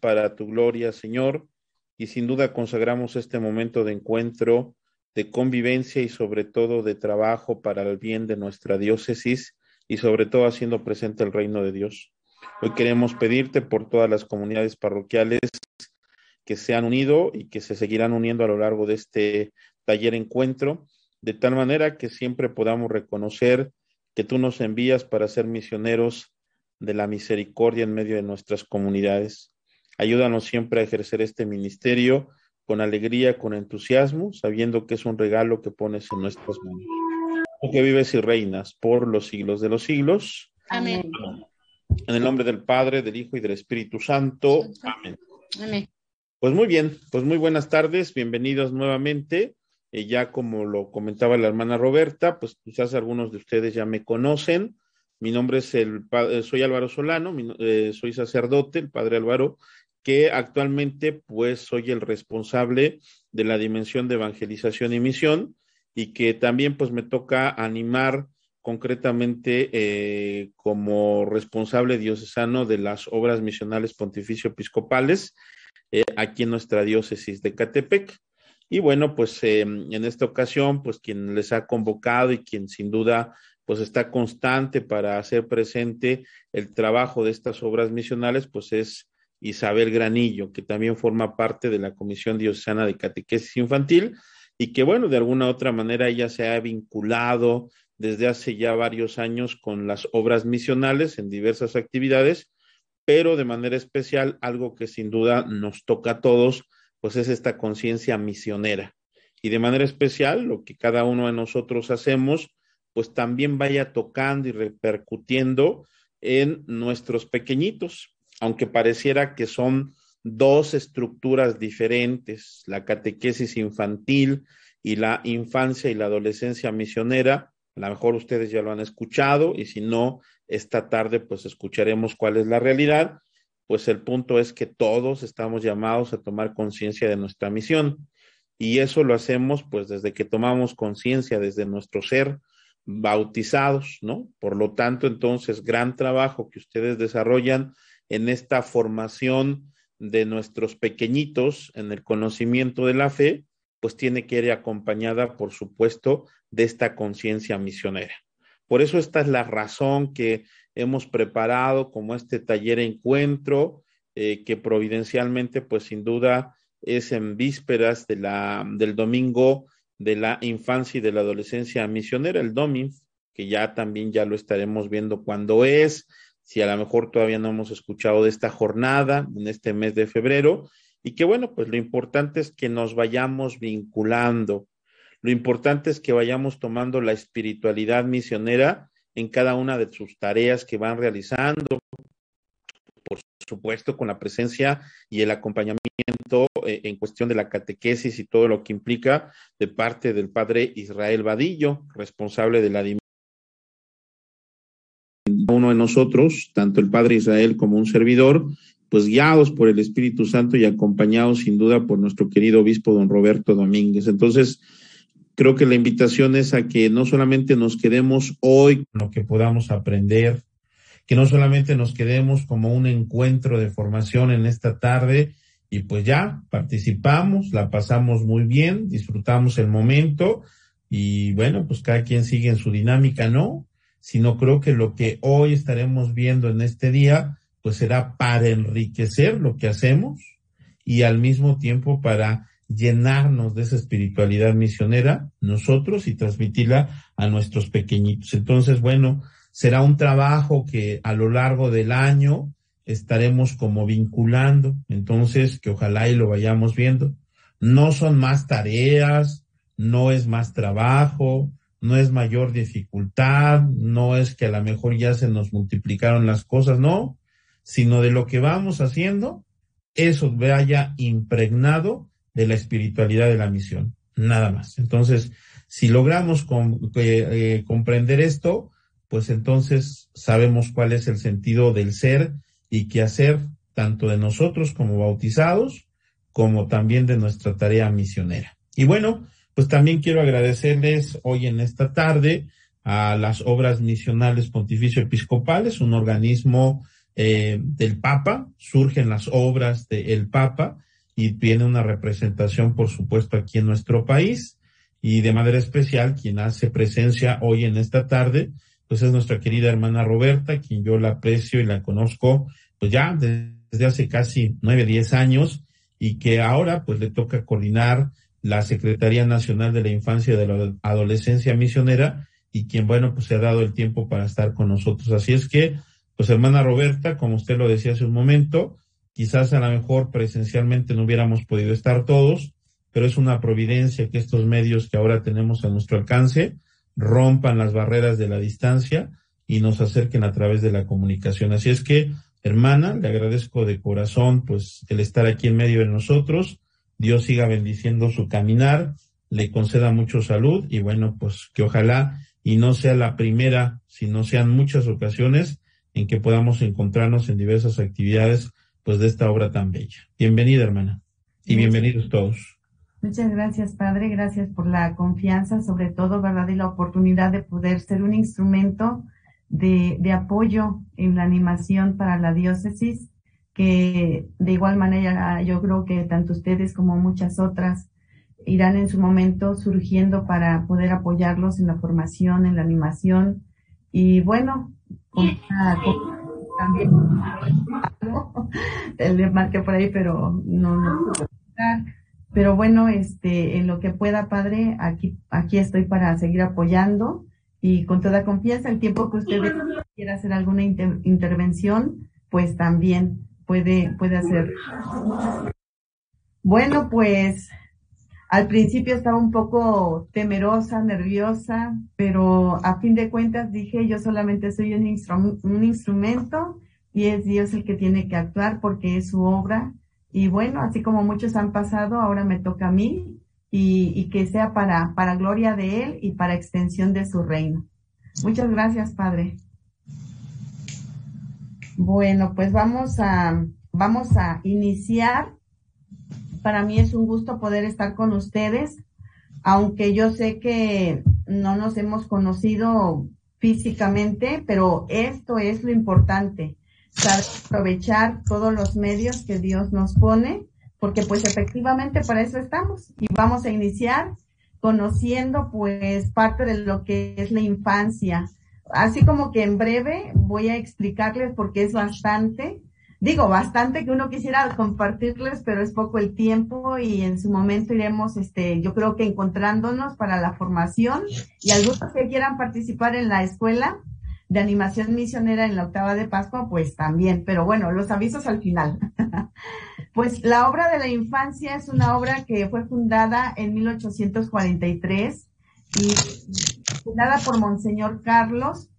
para tu gloria, Señor, y sin duda consagramos este momento de encuentro, de convivencia y sobre todo de trabajo para el bien de nuestra diócesis y sobre todo haciendo presente el reino de Dios. Hoy queremos pedirte por todas las comunidades parroquiales que se han unido y que se seguirán uniendo a lo largo de este taller encuentro, de tal manera que siempre podamos reconocer que tú nos envías para ser misioneros de la misericordia en medio de nuestras comunidades. Ayúdanos siempre a ejercer este ministerio con alegría, con entusiasmo, sabiendo que es un regalo que pones en nuestras manos. Tú que vives y reinas por los siglos de los siglos. Amén. En el nombre del Padre, del Hijo y del Espíritu Santo. Amén. Amén. Pues muy bien, pues muy buenas tardes, bienvenidos nuevamente. Eh, ya como lo comentaba la hermana Roberta, pues quizás algunos de ustedes ya me conocen. Mi nombre es el, eh, soy Álvaro Solano, eh, soy sacerdote, el padre Álvaro, que actualmente pues soy el responsable de la dimensión de evangelización y misión y que también pues me toca animar concretamente como responsable diocesano de las obras misionales pontificio episcopales aquí en nuestra diócesis de Catepec. Y bueno, pues em, en esta ocasión, pues quien les ha convocado y quien sin duda pues está constante para hacer presente el trabajo de estas obras misionales, pues es Isabel Granillo, que también forma parte de la Comisión Diocesana de Catequesis Infantil y que bueno, de alguna otra manera ella se ha vinculado desde hace ya varios años con las obras misionales en diversas actividades, pero de manera especial algo que sin duda nos toca a todos, pues es esta conciencia misionera. Y de manera especial, lo que cada uno de nosotros hacemos, pues también vaya tocando y repercutiendo en nuestros pequeñitos, aunque pareciera que son dos estructuras diferentes, la catequesis infantil y la infancia y la adolescencia misionera. A lo mejor ustedes ya lo han escuchado y si no, esta tarde pues escucharemos cuál es la realidad pues el punto es que todos estamos llamados a tomar conciencia de nuestra misión. Y eso lo hacemos pues desde que tomamos conciencia, desde nuestro ser bautizados, ¿no? Por lo tanto, entonces, gran trabajo que ustedes desarrollan en esta formación de nuestros pequeñitos en el conocimiento de la fe, pues tiene que ir acompañada, por supuesto, de esta conciencia misionera. Por eso esta es la razón que hemos preparado como este taller encuentro, eh, que providencialmente, pues sin duda, es en vísperas del domingo de la infancia y de la adolescencia misionera, el DOMINF, que ya también ya lo estaremos viendo cuándo es, si a lo mejor todavía no hemos escuchado de esta jornada en este mes de febrero, y que bueno, pues lo importante es que nos vayamos vinculando, lo importante es que vayamos tomando la espiritualidad misionera en cada una de sus tareas que van realizando, por supuesto con la presencia y el acompañamiento eh, en cuestión de la catequesis y todo lo que implica de parte del padre Israel Vadillo, responsable de la uno de nosotros, tanto el padre Israel como un servidor, pues guiados por el Espíritu Santo y acompañados sin duda por nuestro querido obispo don Roberto Domínguez. Entonces, creo que la invitación es a que no solamente nos quedemos hoy con lo que podamos aprender, que no solamente nos quedemos como un encuentro de formación en esta tarde y pues ya participamos, la pasamos muy bien, disfrutamos el momento y bueno, pues cada quien sigue en su dinámica, ¿no? Sino creo que lo que hoy estaremos viendo en este día pues será para enriquecer lo que hacemos y al mismo tiempo para llenarnos de esa espiritualidad misionera nosotros y transmitirla a nuestros pequeñitos. Entonces, bueno, será un trabajo que a lo largo del año estaremos como vinculando, entonces que ojalá y lo vayamos viendo. No son más tareas, no es más trabajo, no es mayor dificultad, no es que a lo mejor ya se nos multiplicaron las cosas, no, sino de lo que vamos haciendo, eso vaya impregnado de la espiritualidad de la misión, nada más. Entonces, si logramos eh, comprender esto, pues entonces sabemos cuál es el sentido del ser y qué hacer tanto de nosotros como bautizados, como también de nuestra tarea misionera. Y bueno, pues también quiero agradecerles hoy en esta tarde a las obras misionales Pontificio Episcopales, un organismo eh, del Papa, surgen las obras del Papa y tiene una representación, por supuesto, aquí en nuestro país. Y de manera especial, quien hace presencia hoy en esta tarde, pues es nuestra querida hermana Roberta, quien yo la aprecio y la conozco, pues ya desde hace casi nueve, diez años, y que ahora pues le toca coordinar la Secretaría Nacional de la Infancia y de la Adolescencia Misionera, y quien, bueno, pues se ha dado el tiempo para estar con nosotros. Así es que, pues hermana Roberta, como usted lo decía hace un momento, quizás a lo mejor presencialmente no hubiéramos podido estar todos, pero es una providencia que estos medios que ahora tenemos a nuestro alcance rompan las barreras de la distancia y nos acerquen a través de la comunicación. Así es que, hermana, le agradezco de corazón pues el estar aquí en medio de nosotros. Dios siga bendiciendo su caminar, le conceda mucho salud y bueno, pues que ojalá y no sea la primera, sino sean muchas ocasiones en que podamos encontrarnos en diversas actividades pues de esta obra tan bella. Bienvenida, hermana, y bienvenidos todos. Muchas gracias, Padre. Gracias por la confianza, sobre todo, ¿verdad? Y la oportunidad de poder ser un instrumento de, de apoyo en la animación para la diócesis, que de igual manera yo creo que tanto ustedes como muchas otras irán en su momento surgiendo para poder apoyarlos en la formación, en la animación. Y bueno, también le marqué por ahí, pero no, no pero bueno, este, en lo que pueda, padre, aquí, aquí estoy para seguir apoyando y con toda confianza, el tiempo que usted quiera hacer alguna intervención, pues también puede, puede hacer. Bueno, pues al principio estaba un poco temerosa, nerviosa, pero a fin de cuentas dije, yo solamente soy un, instrumento y es Dios el que tiene que actuar porque es su obra. Y bueno, así como muchos han pasado, ahora me toca a mí y, y que sea para, para gloria de Él y para extensión de su reino. Muchas gracias, Padre. Bueno, pues vamos a, vamos a iniciar para mí es un gusto poder estar con ustedes, aunque yo sé que no nos hemos conocido físicamente, pero esto es lo importante, saber aprovechar todos los medios que Dios nos pone, porque pues efectivamente para eso estamos y vamos a iniciar conociendo pues parte de lo que es la infancia. Así como que en breve voy a explicarles porque es bastante, digo, bastante que uno quisiera compartirles, pero es poco el tiempo y en su momento iremos, este, yo creo que encontrándonos para la formación. Y algunos que quieran participar en la escuela de animación misionera en la octava de Pascua, pues también, pero bueno, los avisos al final. pues la obra de la infancia es una obra que fue fundada en 1843 y fundada por Monseñor Carlos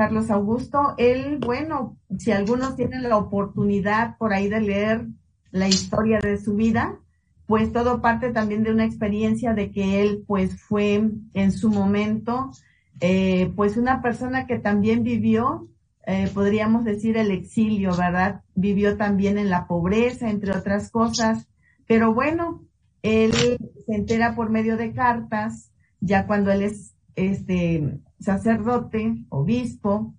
Carlos Augusto, él, bueno, si algunos tienen la oportunidad por ahí de leer la historia de su vida, pues todo parte también de una experiencia de que él pues fue en su momento eh, pues una persona que también vivió, eh, podríamos decir el exilio, ¿verdad? Vivió también en la pobreza, entre otras cosas, pero bueno, él se entera por medio de cartas, ya cuando él es este sacerdote, obispo,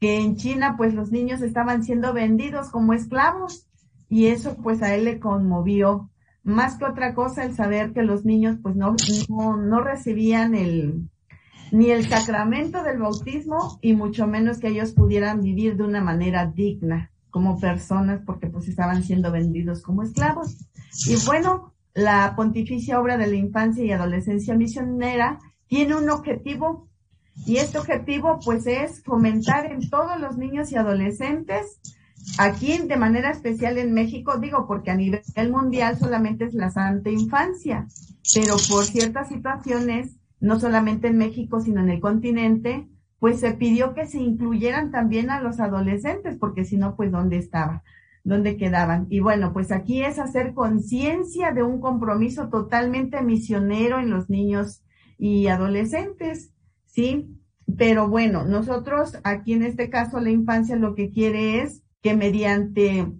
que en China pues los niños estaban siendo vendidos como esclavos y eso pues a él le conmovió. Más que otra cosa el saber que los niños pues no, no, no recibían el, ni el sacramento del bautismo y mucho menos que ellos pudieran vivir de una manera digna como personas porque pues estaban siendo vendidos como esclavos. Y bueno, la pontificia obra de la infancia y adolescencia misionera tiene un objetivo y este objetivo pues es fomentar en todos los niños y adolescentes, aquí de manera especial en México, digo porque a nivel mundial solamente es la santa infancia, pero por ciertas situaciones, no solamente en México, sino en el continente, pues se pidió que se incluyeran también a los adolescentes, porque si no, pues ¿dónde estaba? ¿Dónde quedaban? Y bueno, pues aquí es hacer conciencia de un compromiso totalmente misionero en los niños y adolescentes. ¿sí? Pero bueno, nosotros aquí en este caso la infancia lo que quiere es que mediante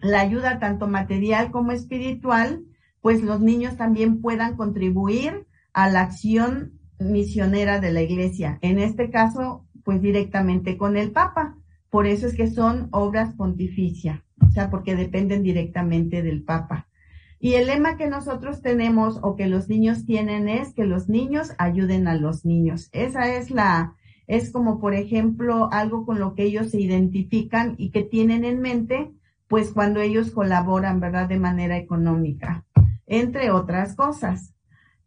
la ayuda tanto material como espiritual, pues los niños también puedan contribuir a la acción misionera de la iglesia. En este caso, pues directamente con el Papa, por eso es que son obras pontificia, o sea, porque dependen directamente del Papa. Y el lema que nosotros tenemos o que los niños tienen es que los niños ayuden a los niños. Esa es la, es como por ejemplo algo con lo que ellos se identifican y que tienen en mente, pues cuando ellos colaboran, ¿verdad? De manera económica, entre otras cosas.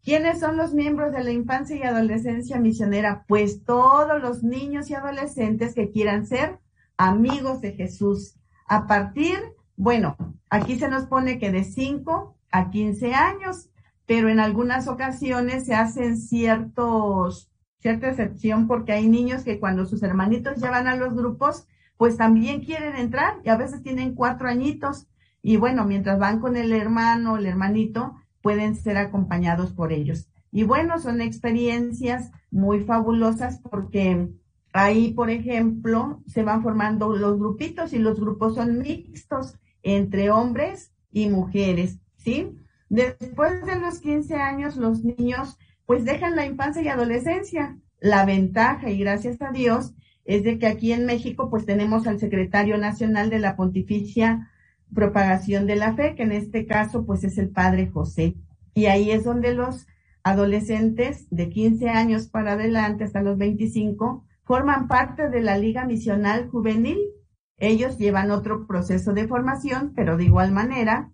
¿Quiénes son los miembros de la infancia y adolescencia misionera? Pues todos los niños y adolescentes que quieran ser amigos de Jesús. A partir, bueno, aquí se nos pone que de 5 a 15 años, pero en algunas ocasiones se hacen ciertos, cierta excepción porque hay niños que cuando sus hermanitos llevan a los grupos, pues también quieren entrar y a veces tienen cuatro añitos. Y bueno, mientras van con el hermano, el hermanito, pueden ser acompañados por ellos. Y bueno, son experiencias muy fabulosas porque ahí, por ejemplo, se van formando los grupitos y los grupos son mixtos entre hombres y mujeres, ¿sí? Después de los 15 años, los niños pues dejan la infancia y adolescencia. La ventaja, y gracias a Dios, es de que aquí en México pues tenemos al secretario nacional de la Pontificia propagación de la fe, que en este caso pues es el Padre José. Y ahí es donde los adolescentes de 15 años para adelante hasta los 25 forman parte de la Liga Misional Juvenil. Ellos llevan otro proceso de formación, pero de igual manera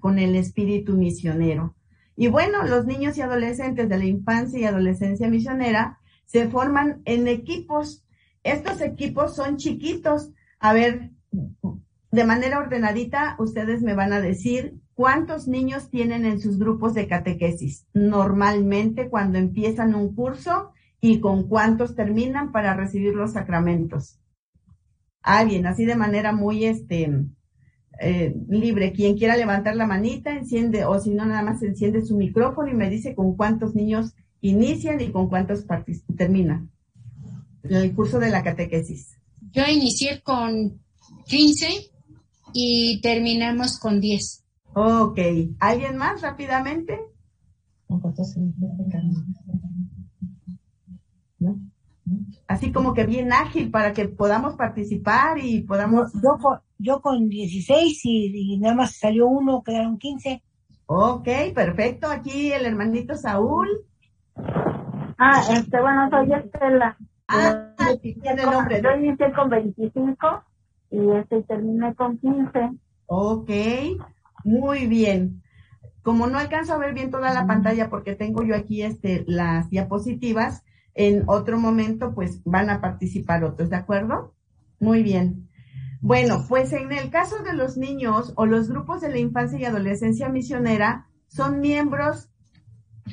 con el espíritu misionero. Y bueno, los niños y adolescentes de la infancia y adolescencia misionera se forman en equipos. Estos equipos son chiquitos. A ver, de manera ordenadita, ustedes me van a decir cuántos niños tienen en sus grupos de catequesis normalmente cuando empiezan un curso y con cuántos terminan para recibir los sacramentos. Alguien, así de manera muy este, eh, libre. Quien quiera levantar la manita, enciende, o si no, nada más enciende su micrófono y me dice con cuántos niños inician y con cuántos terminan el curso de la catequesis. Yo inicié con 15 y terminamos con 10. Ok. ¿Alguien más rápidamente? Así como que bien ágil para que podamos participar y podamos... Yo, yo con 16 y, nada más salió uno, quedaron 15. Ok, perfecto. Aquí el hermanito Saúl. Ah, este, bueno, soy Estela. Ah, tiene el nombre. Yo inicié con 25 y este terminé con 15. Ok, muy bien. Como no alcanzo a ver bien toda la pantalla porque tengo yo aquí este las diapositivas, en otro momento pues van a participar otros, ¿de acuerdo? Muy bien. Bueno, pues en el caso de los niños o los grupos de la infancia y adolescencia misionera, son miembros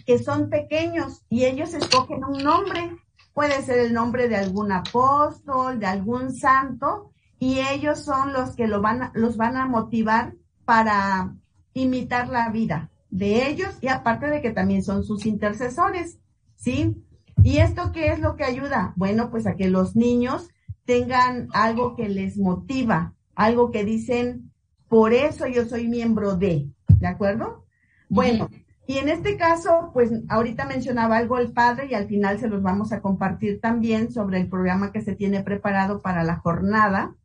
que son pequeños y ellos escogen un nombre. Puede ser el nombre de algún apóstol, de algún santo, y ellos son los que lo van los van a motivar para imitar la vida de ellos y aparte de que también son sus intercesores, ¿sí? ¿Y esto qué es lo que ayuda? Bueno, pues a que los niños tengan algo que les motiva, algo que dicen, por eso yo soy miembro de, ¿de acuerdo? Bueno, y en este caso, pues ahorita mencionaba algo el padre y al final se los vamos a compartir también sobre el programa que se tiene preparado para la jornada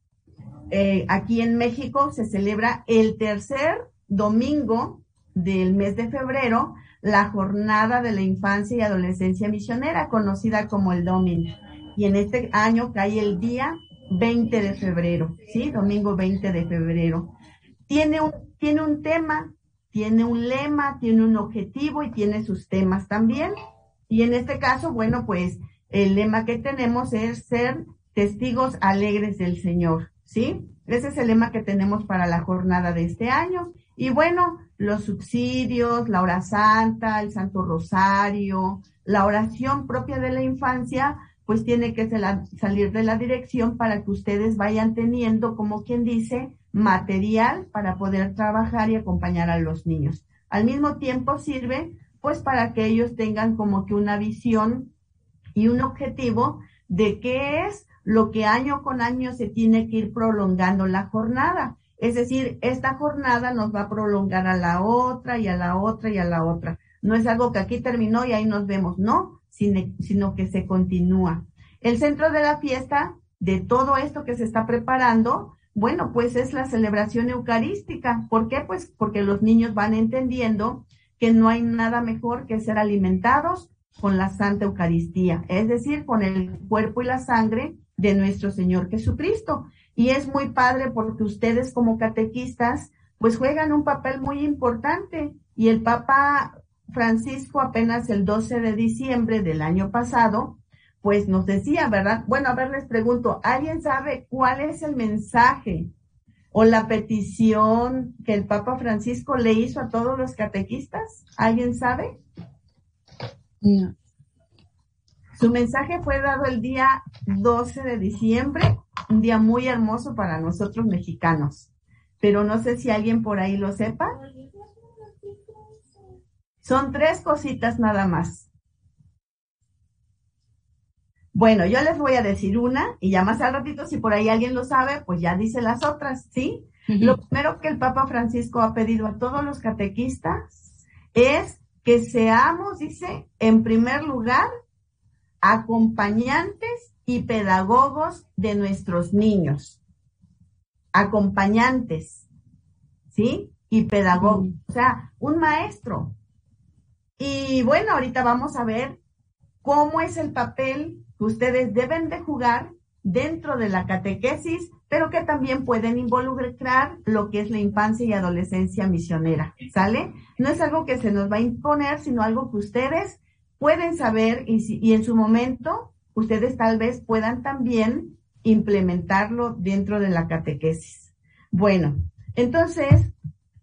eh, aquí en México se celebra el tercer domingo del mes de febrero la jornada de la infancia y adolescencia misionera, conocida como el Domingo. Y en este año cae el día 20 de febrero, ¿sí? Domingo 20 de febrero. Tiene un, tiene un tema, tiene un lema, tiene un objetivo y tiene sus temas también. Y en este caso, bueno, pues el lema que tenemos es ser testigos alegres del Señor. ¿sí? Ese es el lema que tenemos para la jornada de este año. Y bueno, los subsidios, la hora santa, el Santo Rosario, la oración propia de la infancia, pues tiene que salir de la dirección para que ustedes vayan teniendo, como quien dice, material para poder trabajar y acompañar a los niños. Al mismo tiempo sirve pues para que ellos tengan como que una visión y un objetivo de qué es lo que año con año se tiene que ir prolongando la jornada. Es decir, esta jornada nos va a prolongar a la otra y a la otra y a la otra. No es algo que aquí terminó y ahí nos vemos, no, sino, que se continúa. El centro de la fiesta de todo esto que se está preparando, bueno, pues es la celebración eucarística. ¿Por qué? Pues porque los niños van entendiendo que no hay nada mejor que ser alimentados con la Santa Eucaristía, es decir, con el cuerpo y la sangre de nuestro Señor Jesucristo. Y es muy padre porque ustedes como catequistas pues juegan un papel muy importante y el Papa Francisco apenas el 12 de diciembre del año pasado pues nos decía, ¿verdad? Bueno, a ver, les pregunto, ¿alguien sabe cuál es el mensaje o la petición que el Papa Francisco le hizo a todos los catequistas? ¿Alguien sabe? No. Su mensaje fue dado el día 12 de diciembre, un día muy hermoso para nosotros mexicanos, pero no sé si alguien por ahí lo sepa. Son tres cositas nada más. Bueno, yo les voy a decir una y ya más al ratito, si por ahí alguien lo sabe, pues ya dice las otras, ¿sí? Lo primero que el Papa Francisco ha pedido a todos los catequistas es que seamos, dice, en primer lugar, acompañantes y pedagogos de nuestros niños. Acompañantes, ¿sí? Y pedagogos, o sea, un maestro. Y bueno, ahorita vamos a ver cómo es el papel ustedes deben de jugar dentro de la catequesis, pero que también pueden involucrar lo que es la infancia y adolescencia misionera, ¿sale? No es algo que se nos va a imponer, sino algo que ustedes pueden saber y, y en su momento ustedes tal vez puedan también implementarlo dentro de la catequesis. Bueno, entonces,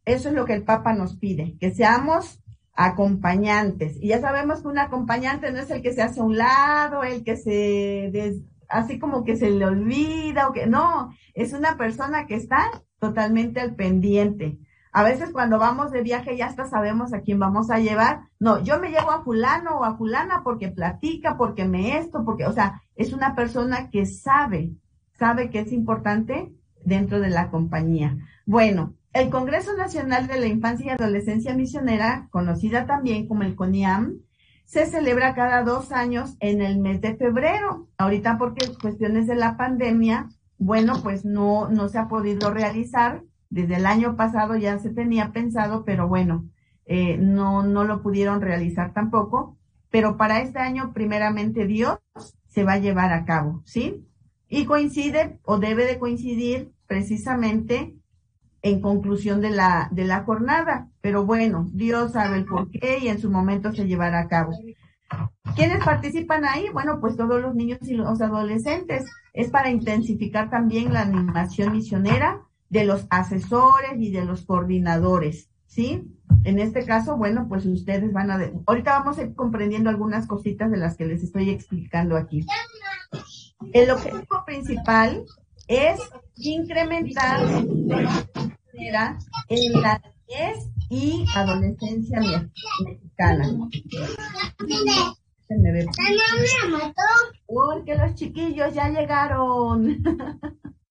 eso es lo que el Papa nos pide, que seamos acompañantes. Y ya sabemos que un acompañante no es el que se hace a un lado, el que se, así como que se le olvida o que no, es una persona que está totalmente al pendiente. A veces cuando vamos de viaje ya hasta sabemos a quién vamos a llevar. No, yo me llevo a fulano o a fulana porque platica, porque me esto, porque, o sea, es una persona que sabe, sabe que es importante dentro de la compañía. Bueno, el Congreso Nacional de la Infancia y Adolescencia Misionera, conocida también como el CONIAM, se celebra cada dos años en el mes de febrero. Ahorita porque cuestiones de la pandemia, bueno, pues no, no se ha podido realizar. Desde el año pasado ya se tenía pensado, pero bueno, eh, no, no lo pudieron realizar tampoco. Pero para este año, primeramente Dios, se va a llevar a cabo, ¿sí? Y coincide o debe de coincidir precisamente en conclusión de la, de la jornada. Pero bueno, Dios sabe el por qué y en su momento se llevará a cabo. ¿Quiénes participan ahí? Bueno, pues todos los niños y los adolescentes. Es para intensificar también la animación misionera de los asesores y de los coordinadores, ¿sí? En este caso, bueno, pues ustedes van a... Ahorita vamos a ir comprendiendo algunas cositas de las que les estoy explicando aquí. El objetivo principal es incrementar en la niñez y adolescencia mexicana. Porque los chiquillos ya llegaron.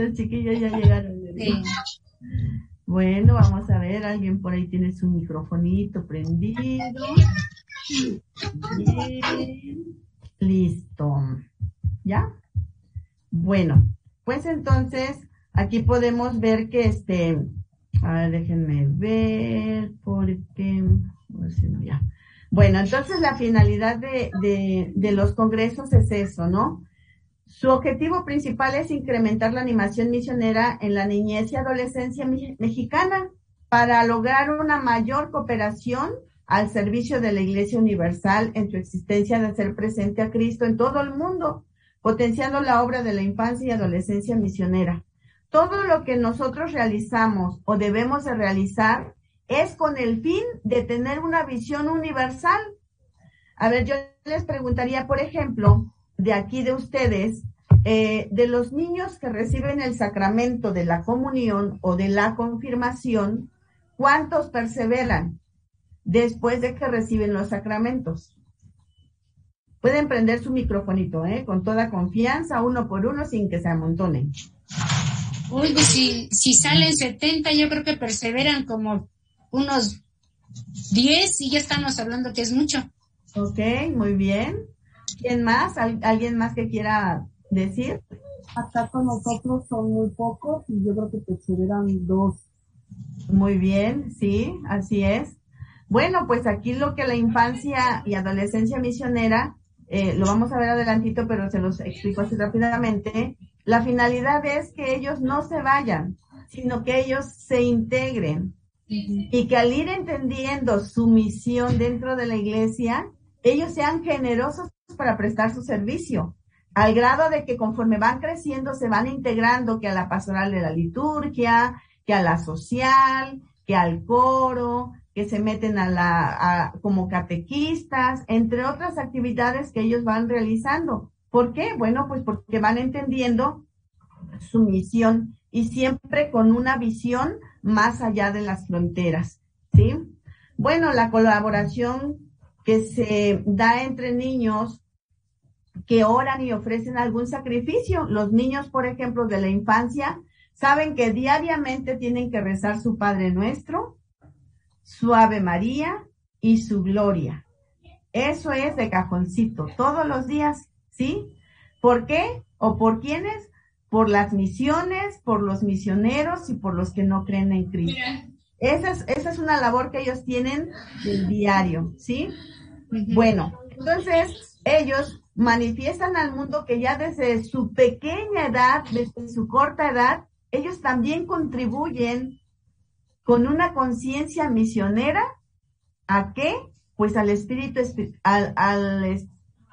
los chiquillos ya llegaron. Bueno, vamos a ver, alguien por ahí tiene su microfonito prendido. Listo. ¿Ya? Bueno, pues entonces aquí podemos ver que este, a ver, déjenme ver, porque, ya. Bueno, entonces la finalidad de, de, de los congresos es eso, ¿no? Su objetivo principal es incrementar la animación misionera en la niñez y adolescencia mexicana para lograr una mayor cooperación al servicio de la Iglesia Universal en su existencia de hacer presente a Cristo en todo el mundo potenciando la obra de la infancia y adolescencia misionera. Todo lo que nosotros realizamos o debemos de realizar es con el fin de tener una visión universal. A ver, yo les preguntaría, por ejemplo, de aquí de ustedes, eh, de los niños que reciben el sacramento de la comunión o de la confirmación, ¿cuántos perseveran después de que reciben los sacramentos? Pueden prender su microfonito, ¿eh? Con toda confianza, uno por uno, sin que se amontonen. Uy, pues si, si salen 70, yo creo que perseveran como unos 10 y ya estamos hablando que es mucho. Ok, muy bien. ¿Quién más? ¿Alguien más que quiera decir? Acá con nosotros son muy pocos y yo creo que perseveran dos. Muy bien, sí, así es. Bueno, pues aquí lo que la infancia y adolescencia misionera, eh, lo vamos a ver adelantito, pero se los explico así rápidamente. La finalidad es que ellos no se vayan, sino que ellos se integren y que al ir entendiendo su misión dentro de la iglesia, ellos sean generosos para prestar su servicio, al grado de que conforme van creciendo se van integrando que a la pastoral de la liturgia, que a la social, que al coro, que se meten a la como catequistas, entre otras actividades que ellos van realizando. ¿Por qué? Bueno, pues porque van entendiendo su misión y siempre con una visión más allá de las fronteras, ¿sí? Bueno, la colaboración que se da entre niños que oran y ofrecen algún sacrificio. Los niños, por ejemplo, de la infancia, saben que diariamente tienen que rezar su Padre Nuestro, su Ave María y su Gloria. Eso es de cajoncito, todos los días, ¿sí? ¿Por qué? ¿O por quiénes? por las misiones, por los misioneros y por los que no creen en Cristo. Esa es, esa es una labor que ellos tienen del diario, ¿sí? Bueno, entonces ellos manifiestan al mundo que ya desde su pequeña edad, desde su corta edad, ellos también contribuyen con una conciencia misionera a qué? Pues al espíritu, al, al,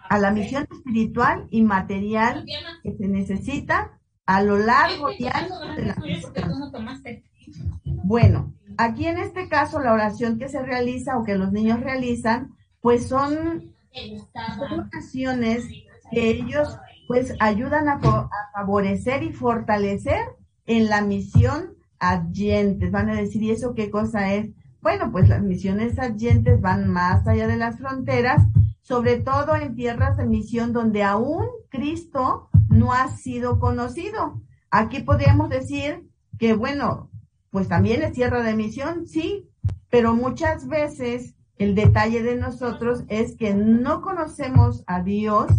a la misión espiritual y material que se necesita a lo largo y ancho de la Bueno, aquí en este caso la oración que se realiza o que los niños realizan, pues son oraciones que ellos pues ayudan a, favorecer y fortalecer en la misión adyentes. Van a decir, ¿y eso qué cosa es? Bueno, pues las misiones adyentes van más allá de las fronteras, sobre todo en tierras de misión donde aún Cristo no ha sido conocido. Aquí podríamos decir que, bueno, pues también es tierra de misión, sí, pero muchas veces el detalle de nosotros es que no conocemos a Dios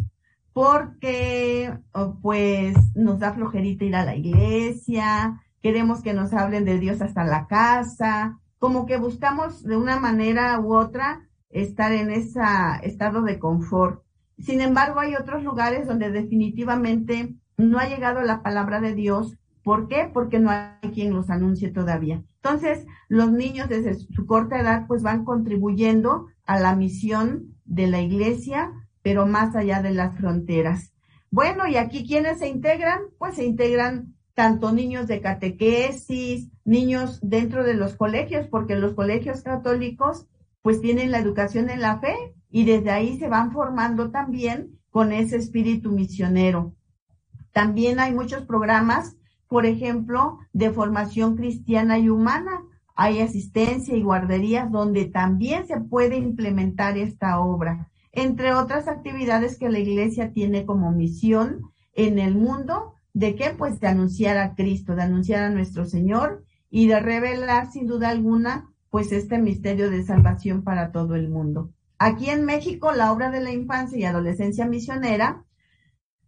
porque pues nos da flojerita ir a la iglesia, queremos que nos hablen de Dios hasta la casa, como que buscamos de una manera u otra estar en ese estado de confort. Sin embargo, hay otros lugares donde definitivamente no ha llegado la palabra de Dios. ¿Por qué? Porque no hay quien los anuncie todavía. Entonces, los niños desde su corta edad pues van contribuyendo a la misión de la iglesia, pero más allá de las fronteras. Bueno, y aquí quienes se integran, pues se integran tanto niños de catequesis, niños dentro de los colegios, porque los colegios católicos pues tienen la educación en la fe y desde ahí se van formando también con ese espíritu misionero. También hay muchos programas, por ejemplo, de formación cristiana y humana. Hay asistencia y guarderías donde también se puede implementar esta obra, entre otras actividades que la iglesia tiene como misión en el mundo, de qué? Pues de anunciar a Cristo, de anunciar a nuestro Señor y de revelar sin duda alguna pues este misterio de salvación para todo el mundo. Aquí en México, la obra de la infancia y adolescencia misionera,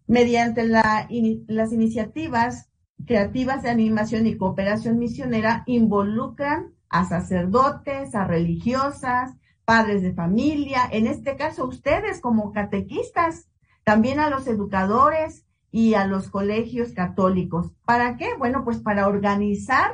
mediante las iniciativas creativas de animación y cooperación misionera, involucran a sacerdotes, a religiosas, padres de familia, en este caso ustedes como catequistas, también a los educadores y a los colegios católicos. ¿Para qué? Bueno, pues para organizar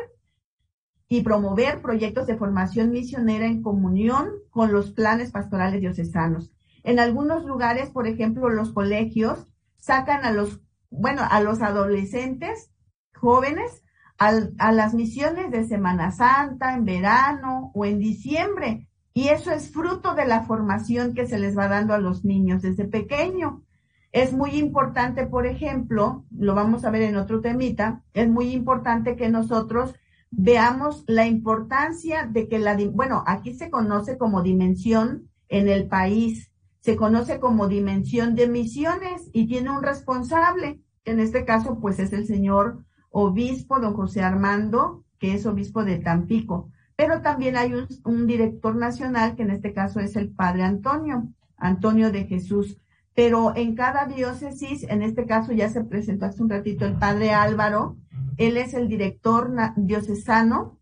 y promover proyectos de formación misionera en comunión con los planes pastorales diocesanos. En algunos lugares, por ejemplo, los colegios sacan a los, bueno, a los adolescentes jóvenes a las misiones de Semana Santa, en verano o en diciembre. Y eso es fruto de la formación que se les va dando a los niños desde pequeño. Es muy importante, por ejemplo, lo vamos a ver en otro temita, es muy importante que nosotros veamos la importancia de que la, bueno, aquí se conoce como dimensión en el país, se conoce como dimensión de misiones y tiene un responsable, en este caso pues es el señor obispo don José Armando, que es obispo de Tampico, pero también hay un, director nacional que en este caso es el padre Antonio, Antonio de Jesús. pero en cada diócesis, en este caso ya se presentó hace un ratito el padre Álvaro, él es el director diocesano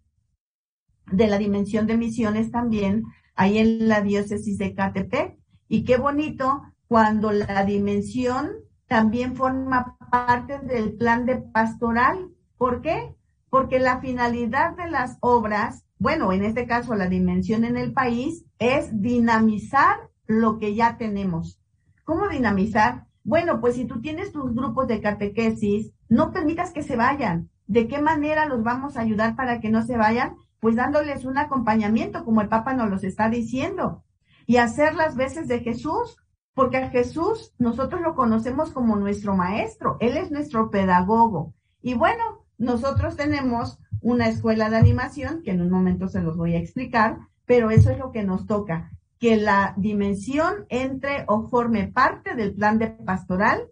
de la dimensión de misiones también, ahí en la diócesis de Catepec. Y qué bonito cuando la dimensión también forma parte del plan de pastoral. ¿Por qué? Porque la finalidad de las obras, bueno, en este caso la dimensión en el país, es dinamizar lo que ya tenemos. ¿Cómo dinamizar? Bueno, pues si tú tienes tus grupos de catequesis, no permitas que se vayan. ¿De qué manera los vamos a ayudar para que no se vayan? Pues dándoles un acompañamiento, como el Papa nos los está diciendo, y hacer las veces de Jesús, porque a Jesús nosotros lo conocemos como nuestro maestro, Él es nuestro pedagogo. Y bueno, nosotros tenemos una escuela de animación, que en un momento se los voy a explicar, pero eso es lo que nos toca, que la dimensión entre o forme parte del plan de pastoral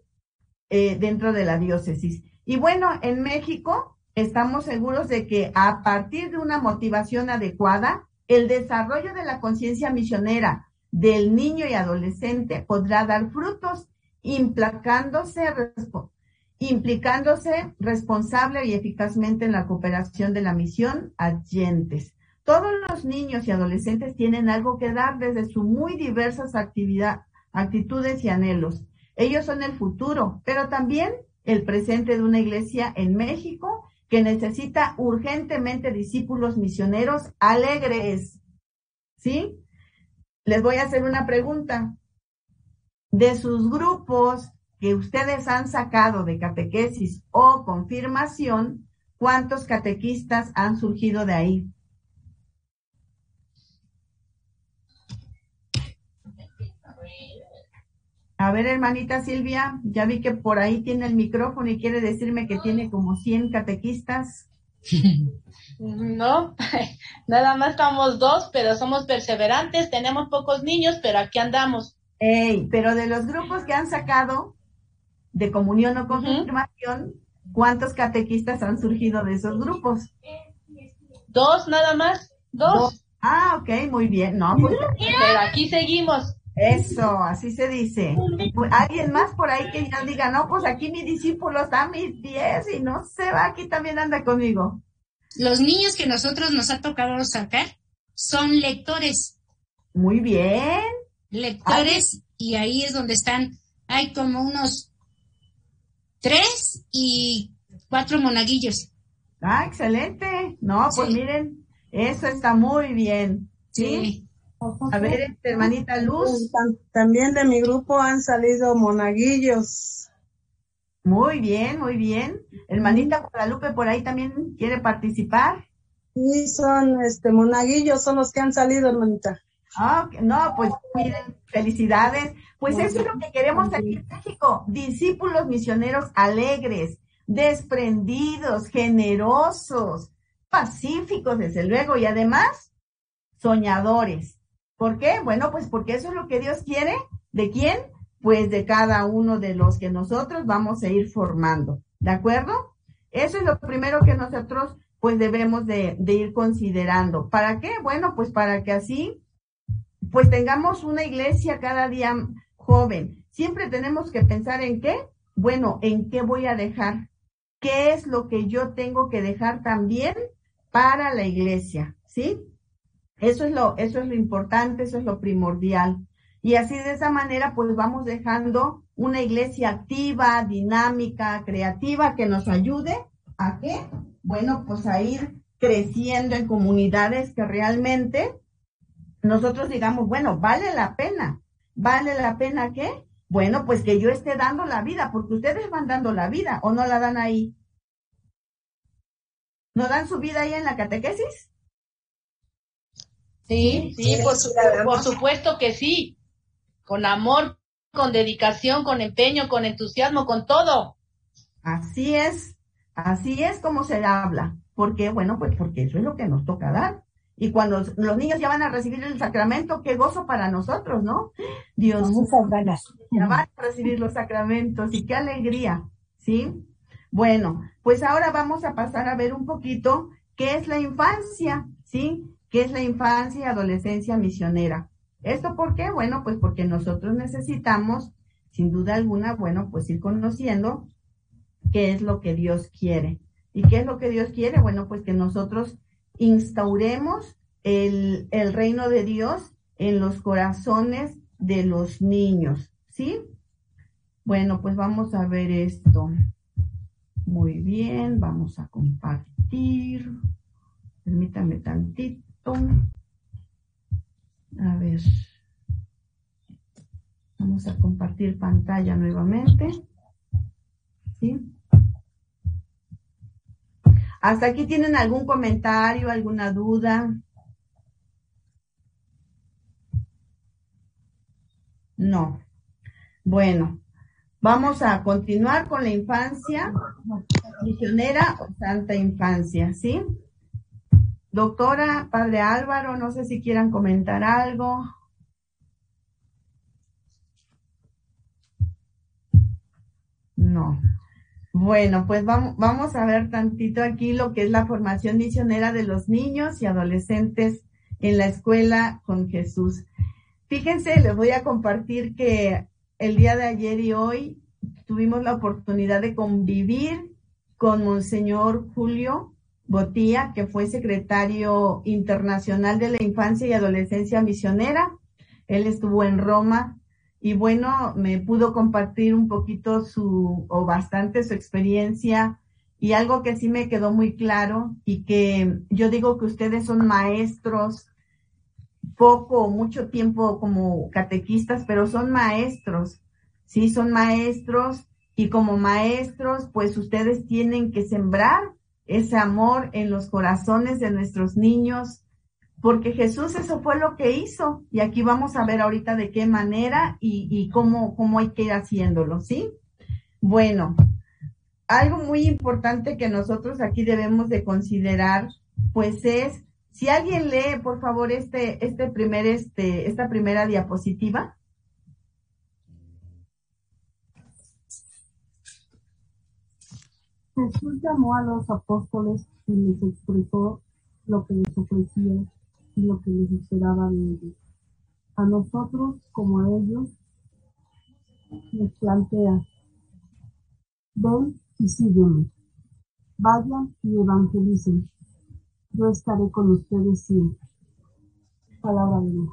eh, dentro de la diócesis. Y bueno, en México estamos seguros de que a partir de una motivación adecuada, el desarrollo de la conciencia misionera del niño y adolescente podrá dar frutos, implacándose, implicándose responsable y eficazmente en la cooperación de la misión adyentes. Todos los niños y adolescentes tienen algo que dar desde sus muy diversas actividades, actitudes y anhelos. Ellos son el futuro, pero también el presente de una iglesia en México que necesita urgentemente discípulos misioneros alegres. ¿Sí? Les voy a hacer una pregunta. De sus grupos que ustedes han sacado de catequesis o confirmación, ¿cuántos catequistas han surgido de ahí? A ver, hermanita Silvia, ya vi que por ahí tiene el micrófono y quiere decirme que tiene como 100 catequistas. No, nada más estamos dos, pero somos perseverantes, tenemos pocos niños, pero aquí andamos. Ey, pero de los grupos que han sacado de comunión o confirmación, ¿cuántos catequistas han surgido de esos grupos? Dos, nada más, dos. Ah, ok, muy bien. No, pues, pero aquí seguimos. Eso, así se dice. Alguien más por ahí que ya diga, no, pues aquí mi discípulo está a mis pies y no se va, aquí también anda conmigo los niños que nosotros nos ha tocado sacar son lectores. Muy bien. Lectores, y ahí es donde están, hay como unos tres y cuatro monaguillos. Ah, excelente. No, pues miren, eso está muy bien. ¿sí? A ver, este, hermanita Luz. También de mi grupo han salido monaguillos. Muy bien, muy bien. Hermanita Guadalupe por ahí también quiere participar. Sí, son este monaguillos, son los que han salido, hermanita. Ah, no, pues miren, felicidades. Pues eso es lo que queremos aquí en México. Discípulos misioneros alegres, desprendidos, generosos, pacíficos, desde luego, y además soñadores. ¿Por qué? Bueno, pues porque eso es lo que Dios quiere. ¿De quién? Pues de cada uno de los que nosotros vamos a ir formando. ¿De acuerdo? Eso es lo primero que nosotros pues debemos de, ir considerando. ¿Para qué? Bueno, pues para que así pues tengamos una iglesia cada día joven. Siempre tenemos que pensar en qué. Bueno, en qué voy a dejar. ¿Qué es lo que yo tengo que dejar también para la iglesia? ¿Sí? Eso es lo, eso es lo importante, eso es lo primordial. Y así de esa manera, pues vamos dejando una iglesia activa, dinámica, creativa, que nos ayude a qué? Bueno, pues a ir creciendo en comunidades que realmente nosotros digamos, bueno, vale la pena. ¿Vale la pena qué? Bueno, pues que yo esté dando la vida, porque ustedes van dando la vida o no la dan ahí. ¿No dan su vida ahí en la catequesis? Sí, sí, por supuesto que sí con amor, con dedicación, con empeño, con entusiasmo, con todo. Así es, así es como se habla. ¿Por qué? Bueno, pues porque eso es lo que nos toca dar. Y cuando los niños ya van a recibir el sacramento, qué gozo para nosotros, ¿no? Dios. Muchas ganas. Ya van a recibir los sacramentos y qué alegría, ¿sí? Bueno, pues ahora vamos a pasar a ver un poquito qué es la infancia, ¿sí? ¿Qué es la infancia y adolescencia misionera? ¿Esto por qué? Bueno, pues porque nosotros necesitamos sin duda alguna, bueno, pues ir conociendo qué es lo que Dios quiere. ¿Y qué es lo que Dios quiere? Bueno, pues que nosotros instauremos el, el reino de Dios en los corazones de los niños, ¿sí? Bueno, pues vamos a ver esto. Muy bien, vamos a compartir. Permítame tantito. A ver. Vamos a compartir pantalla nuevamente. ¿Sí? ¿Hasta aquí tienen algún comentario, alguna duda? No. Bueno, vamos a continuar con la infancia misionera o santa infancia, ¿sí? Doctora, padre Álvaro, no sé si quieran comentar algo. No. Bueno, pues vamos, a ver tantito aquí lo que es la formación misionera de los niños y adolescentes en la escuela con Jesús. Fíjense, les voy a compartir que el día de ayer y hoy tuvimos la oportunidad de convivir con Monseñor Julio Botía, que fue secretario internacional de la infancia y adolescencia misionera. Él estuvo en Roma. Y bueno, me pudo compartir un poquito su, o bastante su experiencia. Y algo que sí me quedó muy claro y que yo digo que ustedes son maestros poco o mucho tiempo como catequistas, pero son maestros, sí, son maestros. Y como maestros, pues ustedes tienen que sembrar ese amor en los corazones de nuestros niños, porque Jesús eso fue lo que hizo y aquí vamos a ver ahorita de qué manera y, cómo, cómo hay que ir haciéndolo, ¿sí? Bueno, algo muy importante que nosotros aquí debemos de considerar, pues es si alguien lee, por favor, este, este primer, este, esta primera diapositiva. Jesús llamó a los apóstoles y les expresó lo que les ofrecía y lo que les esperaba de ellos. A nosotros, como a ellos, les plantea, ven y sígueme, vayan y evangelicen, yo estaré con ustedes siempre. Palabra de Dios.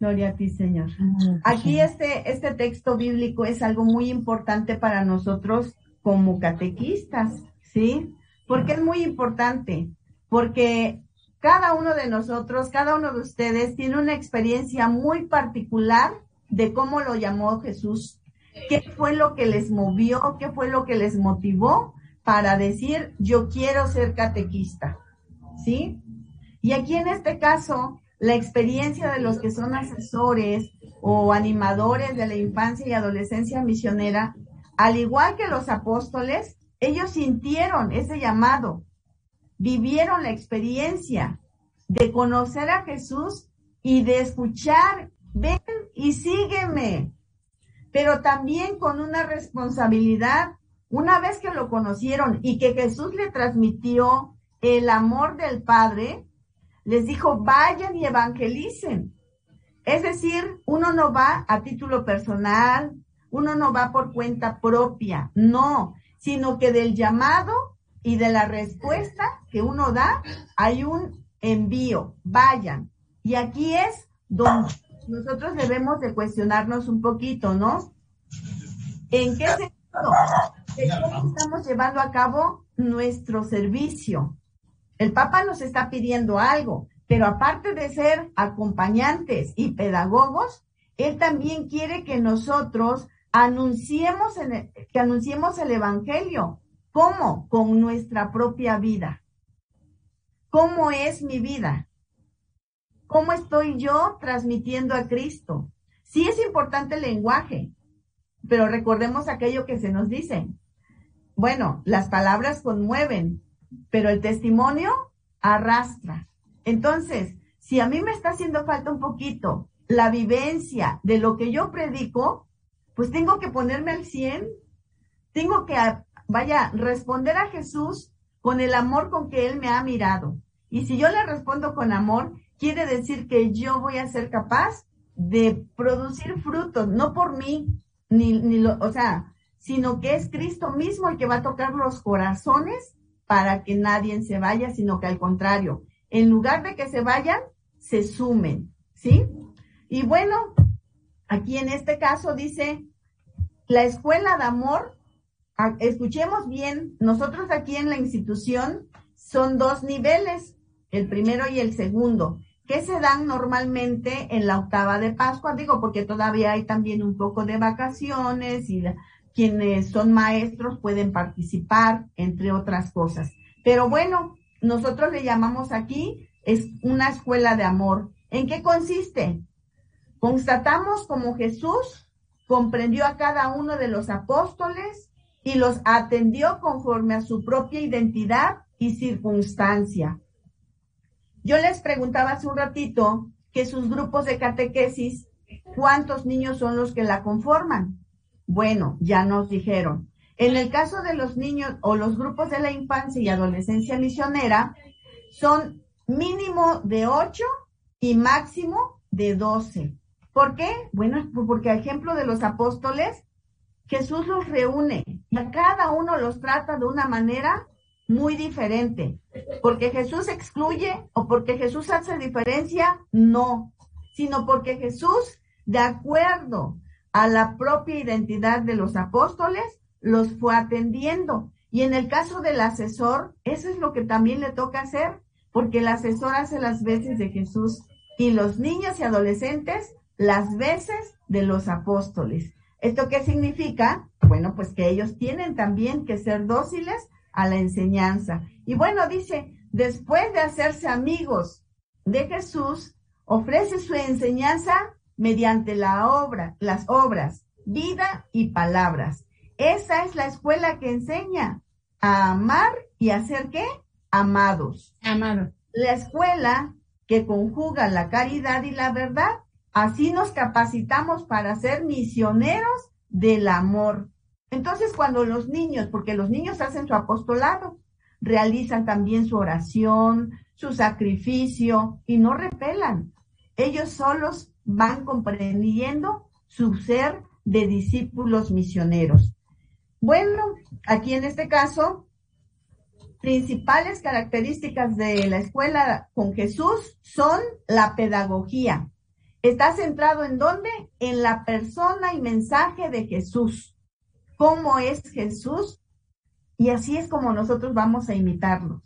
Gloria a ti, Señor. Aquí este, este texto bíblico es algo muy importante para nosotros como catequistas, ¿sí? Porque es muy importante, porque cada uno de nosotros, cada uno de ustedes tiene una experiencia muy particular de cómo lo llamó Jesús, qué fue lo que les movió, qué fue lo que les motivó para decir, yo quiero ser catequista. ¿sí? Y aquí en este caso, la experiencia de los que son asesores o animadores de la infancia y adolescencia misionera, al igual que los apóstoles, ellos sintieron ese llamado, vivieron la experiencia de conocer a Jesús y de escuchar, ven y sígueme, pero también con una responsabilidad, una vez que lo conocieron y que Jesús le transmitió el amor del Padre, les dijo, vayan y evangelicen. Es decir, uno no va a título personal, uno no va por cuenta propia, no, sino que del llamado y de la respuesta que uno da, hay un envío, vayan. Y aquí es donde nosotros debemos de cuestionarnos un poquito, ¿no? ¿En qué sentido? ¿Cómo estamos llevando a cabo nuestro servicio? El Papa nos está pidiendo algo, pero aparte de ser acompañantes y pedagogos, Él también quiere que nosotros anunciemos, que anunciemos el Evangelio. ¿Cómo? Con nuestra propia vida. ¿Cómo es mi vida? ¿Cómo estoy yo transmitiendo a Cristo? Sí es importante el lenguaje, pero recordemos aquello que se nos dice. Bueno, las palabras conmueven, pero el testimonio arrastra. Entonces, si a mí me está haciendo falta un poquito la vivencia de lo que yo predico, pues tengo que ponerme al 100, tengo que, vaya, responder a Jesús con el amor con que Él me ha mirado. Y si yo le respondo con amor, quiere decir que yo voy a ser capaz de producir frutos, no por mí, ni, ni lo, o sea, sino que es Cristo mismo el que va a tocar los corazones para que nadie se vaya, sino que al contrario, en lugar de que se vayan, se sumen, ¿sí? Y bueno, aquí en este caso dice, la escuela de amor, escuchemos bien, nosotros aquí en la institución son dos niveles, el primero y el segundo, que se dan normalmente en la octava de Pascua, digo, porque todavía hay también un poco de vacaciones y quienes son maestros pueden participar, entre otras cosas. Pero bueno, nosotros le llamamos aquí, es una escuela de amor. ¿En qué consiste? Constatamos como Jesús comprendió a cada uno de los apóstoles y los atendió conforme a su propia identidad y circunstancia. Yo les preguntaba hace un ratito que sus grupos de catequesis, ¿cuántos niños son los que la conforman? Bueno, ya nos dijeron. En el caso de los niños o los grupos de la infancia y adolescencia misionera, son mínimo de 8 y máximo de 12. ¿Por qué? Bueno, porque a ejemplo de los apóstoles, Jesús los reúne y a cada uno los trata de una manera muy diferente. Porque Jesús excluye o porque Jesús hace diferencia, no, sino porque Jesús, de acuerdo a la propia identidad de los apóstoles, los fue atendiendo. Y en el caso del asesor, eso es lo que también le toca hacer, porque el asesor hace las veces de Jesús y los niños y adolescentes las veces de los apóstoles. ¿Esto qué significa? Bueno, pues que ellos tienen también que ser dóciles a la enseñanza. Y bueno, dice, después de hacerse amigos de Jesús, ofrece su enseñanza mediante la obra, las obras, vida y palabras. Esa es la escuela que enseña a amar y a ser qué? Amados. Amados. La escuela que conjuga la caridad y la verdad Así nos capacitamos para ser misioneros del amor. Entonces, cuando los niños, porque los niños hacen su apostolado, realizan también su oración, su sacrificio y no repelan. Ellos solos van comprendiendo su ser de discípulos misioneros. Bueno, aquí en este caso, principales características de la escuela con Jesús son la pedagogía, Está centrado en dónde? En la persona y mensaje de Jesús. ¿Cómo es Jesús? Y así es como nosotros vamos a imitarlos.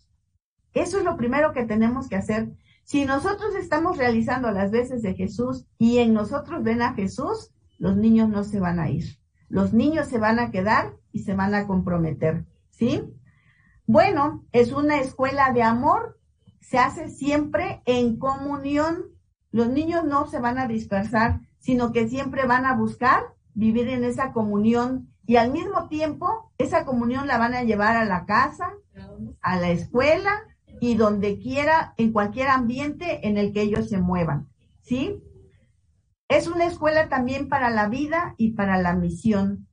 Eso es lo primero que tenemos que hacer. Si nosotros estamos realizando las veces de Jesús y en nosotros ven a Jesús, los niños no se van a ir. Los niños se van a quedar y se van a comprometer. ¿Sí? Bueno, es una escuela de amor. Se hace siempre en comunión los niños no se van a dispersar, sino que siempre van a buscar vivir en esa comunión y al mismo tiempo esa comunión la van a llevar a la casa, a la escuela y donde quiera, en cualquier ambiente en el que ellos se muevan. ¿Sí? Es una escuela también para la vida y para la misión.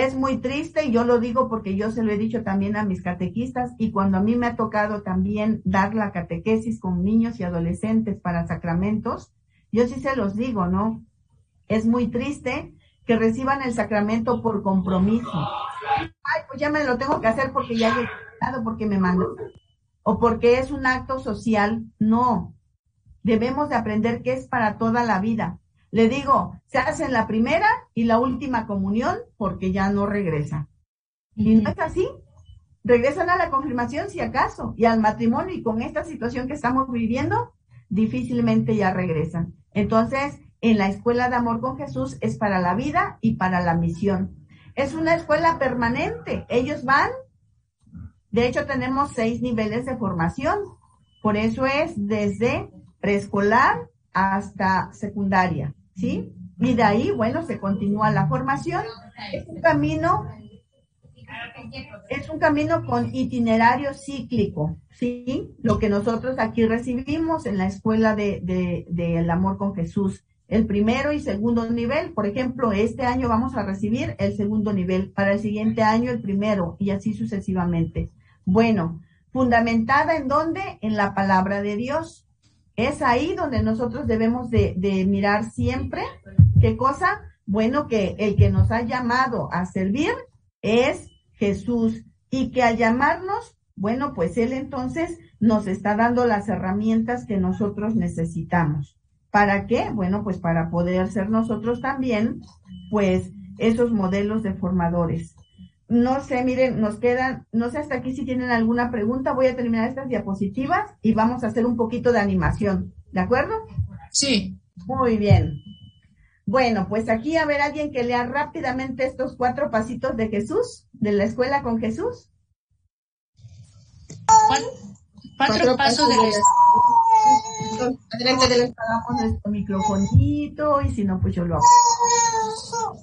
Es muy triste y yo lo digo porque yo se lo he dicho también a mis catequistas y cuando a mí me ha tocado también dar la catequesis con niños y adolescentes para sacramentos, yo sí se los digo, ¿no? Es muy triste que reciban el sacramento por compromiso. Ay, pues ya me lo tengo que hacer porque ya he llegado, porque me mandó. O porque es un acto social. No. Debemos de aprender que es para toda la vida. Le digo, se hacen la primera y la última comunión porque ya no regresa. Y no es así. Regresan a la confirmación si acaso y al matrimonio y con esta situación que estamos viviendo, difícilmente ya regresan. Entonces, en la escuela de amor con Jesús es para la vida y para la misión. Es una escuela permanente. Ellos van, de hecho tenemos seis niveles de formación. Por eso es desde preescolar hasta secundaria. ¿Sí? Y de ahí, bueno, se continúa la formación. Es un camino, es un camino con itinerario cíclico, ¿sí? Lo que nosotros aquí recibimos en la escuela de, de, del amor con Jesús. El primero y segundo nivel, por ejemplo, este año vamos a recibir el segundo nivel, para el siguiente año el primero y así sucesivamente. Bueno, fundamentada en dónde? En la palabra de Dios. Es ahí donde nosotros debemos de, mirar siempre, ¿qué cosa? Bueno, que el que nos ha llamado a servir es Jesús y que al llamarnos, bueno, pues Él entonces nos está dando las herramientas que nosotros necesitamos. ¿Para qué? Bueno, pues para poder ser nosotros también, pues, esos modelos de formadores. No sé, miren, nos quedan, no sé hasta aquí si tienen alguna pregunta, voy a terminar estas diapositivas y vamos a hacer un poquito de animación, ¿de acuerdo? Sí. Muy bien. Bueno, pues aquí a ver alguien que lea rápidamente estos cuatro pasitos de Jesús, de la escuela con Jesús. Cuatro, pasos, de la Adelante, adelante. Apagamos nuestro microfonito y si no, pues yo lo hago.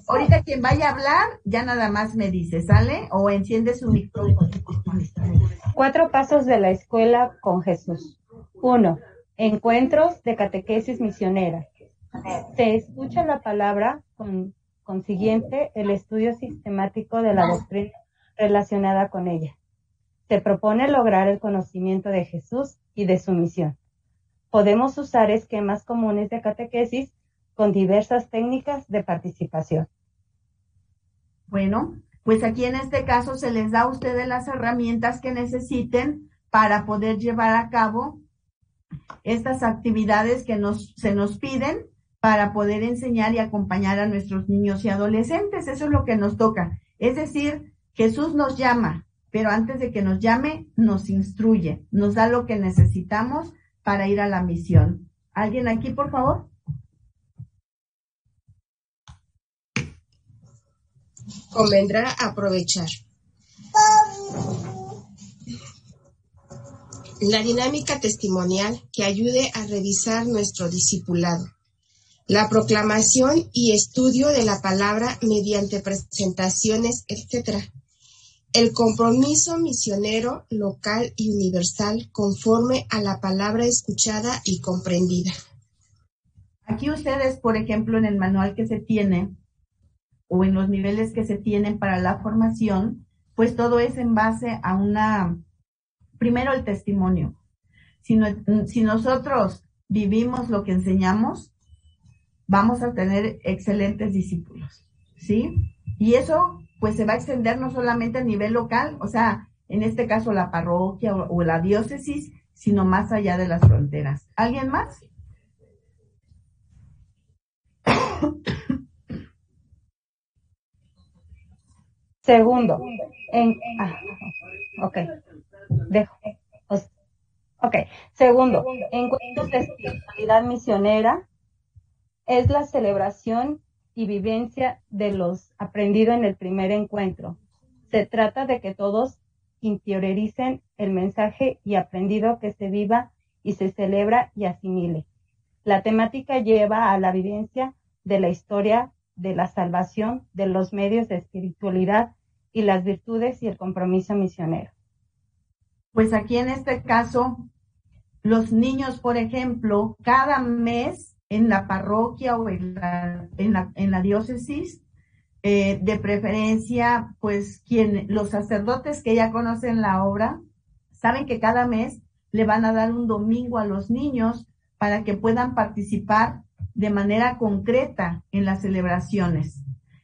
Ahorita quien vaya a hablar, ya nada más me dice, ¿sale? O enciende su micrófono. Cuatro pasos de la escuela con Jesús. Uno, encuentros de catequesis misionera. Se escucha la palabra, con consiguiente, el estudio sistemático de la doctrina relacionada con ella. Se propone lograr el conocimiento de Jesús y de su misión. Podemos usar esquemas comunes de catequesis con diversas técnicas de participación. Bueno, pues aquí en este caso se les da a ustedes las herramientas que necesiten para poder llevar a cabo estas actividades que nos, se nos piden para poder enseñar y acompañar a nuestros niños y adolescentes. Eso es lo que nos toca. Es decir, Jesús nos llama, pero antes de que nos llame, nos instruye, nos da lo que necesitamos para ir a la misión. ¿Alguien aquí, por favor? Convendrá aprovechar. La dinámica testimonial que ayude a revisar nuestro discipulado la proclamación y estudio de la palabra mediante presentaciones, etc. El compromiso misionero local y universal conforme a la palabra escuchada y comprendida. Aquí ustedes, por ejemplo, en el manual que se tiene o en los niveles que se tienen para la formación, pues todo es en base a una, primero el testimonio. Si, si nosotros vivimos lo que enseñamos, vamos a tener excelentes discípulos, ¿sí? Y eso pues se va a extender no solamente a nivel local, o sea, en este caso la parroquia o, la diócesis, sino más allá de las fronteras. ¿Alguien más? Segundo, en, ah, ok, dejo. Ok, segundo, encuentros de espiritualidad misionera es la celebración y vivencia de los aprendido en el primer encuentro. Se trata de que todos interioricen el mensaje y aprendido que se viva y se celebra y asimile. La temática lleva a la vivencia de la historia de la salvación, de los medios de espiritualidad y las virtudes y el compromiso misionero. Pues aquí en este caso, los niños, por ejemplo, cada mes en la parroquia o en la, en la, diócesis, eh, de preferencia, pues quien, los sacerdotes que ya conocen la obra, saben que cada mes le van a dar un domingo a los niños para que puedan participar de manera concreta en las celebraciones.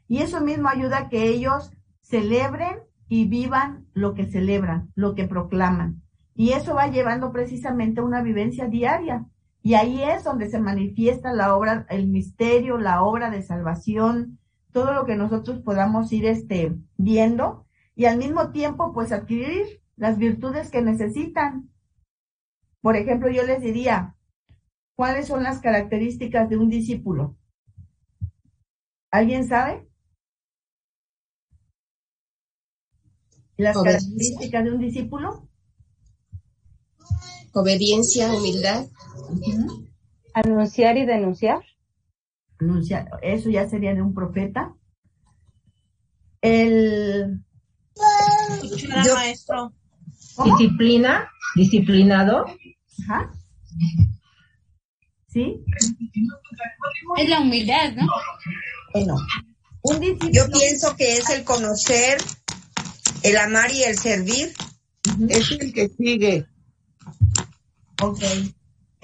Y eso mismo ayuda a que ellos celebren y vivan lo que celebran, lo que proclaman. Y eso va llevando precisamente una vivencia diaria y ahí es donde se manifiesta la obra, el misterio, la obra de salvación, todo lo que nosotros podamos ir este, viendo y al mismo tiempo pues adquirir las virtudes que necesitan. Por ejemplo, yo les diría, ¿cuáles son las características de un discípulo? ¿Alguien sabe? ¿Las características de un discípulo? Obediencia, humildad, Anunciar y denunciar. Anunciar, eso ya sería de un profeta. El maestro. Disciplina, disciplinado. Ajá. ¿Sí? Es la humildad, ¿no? Bueno, un Yo pienso que es el conocer, el amar y el servir. Es el que sigue. Ok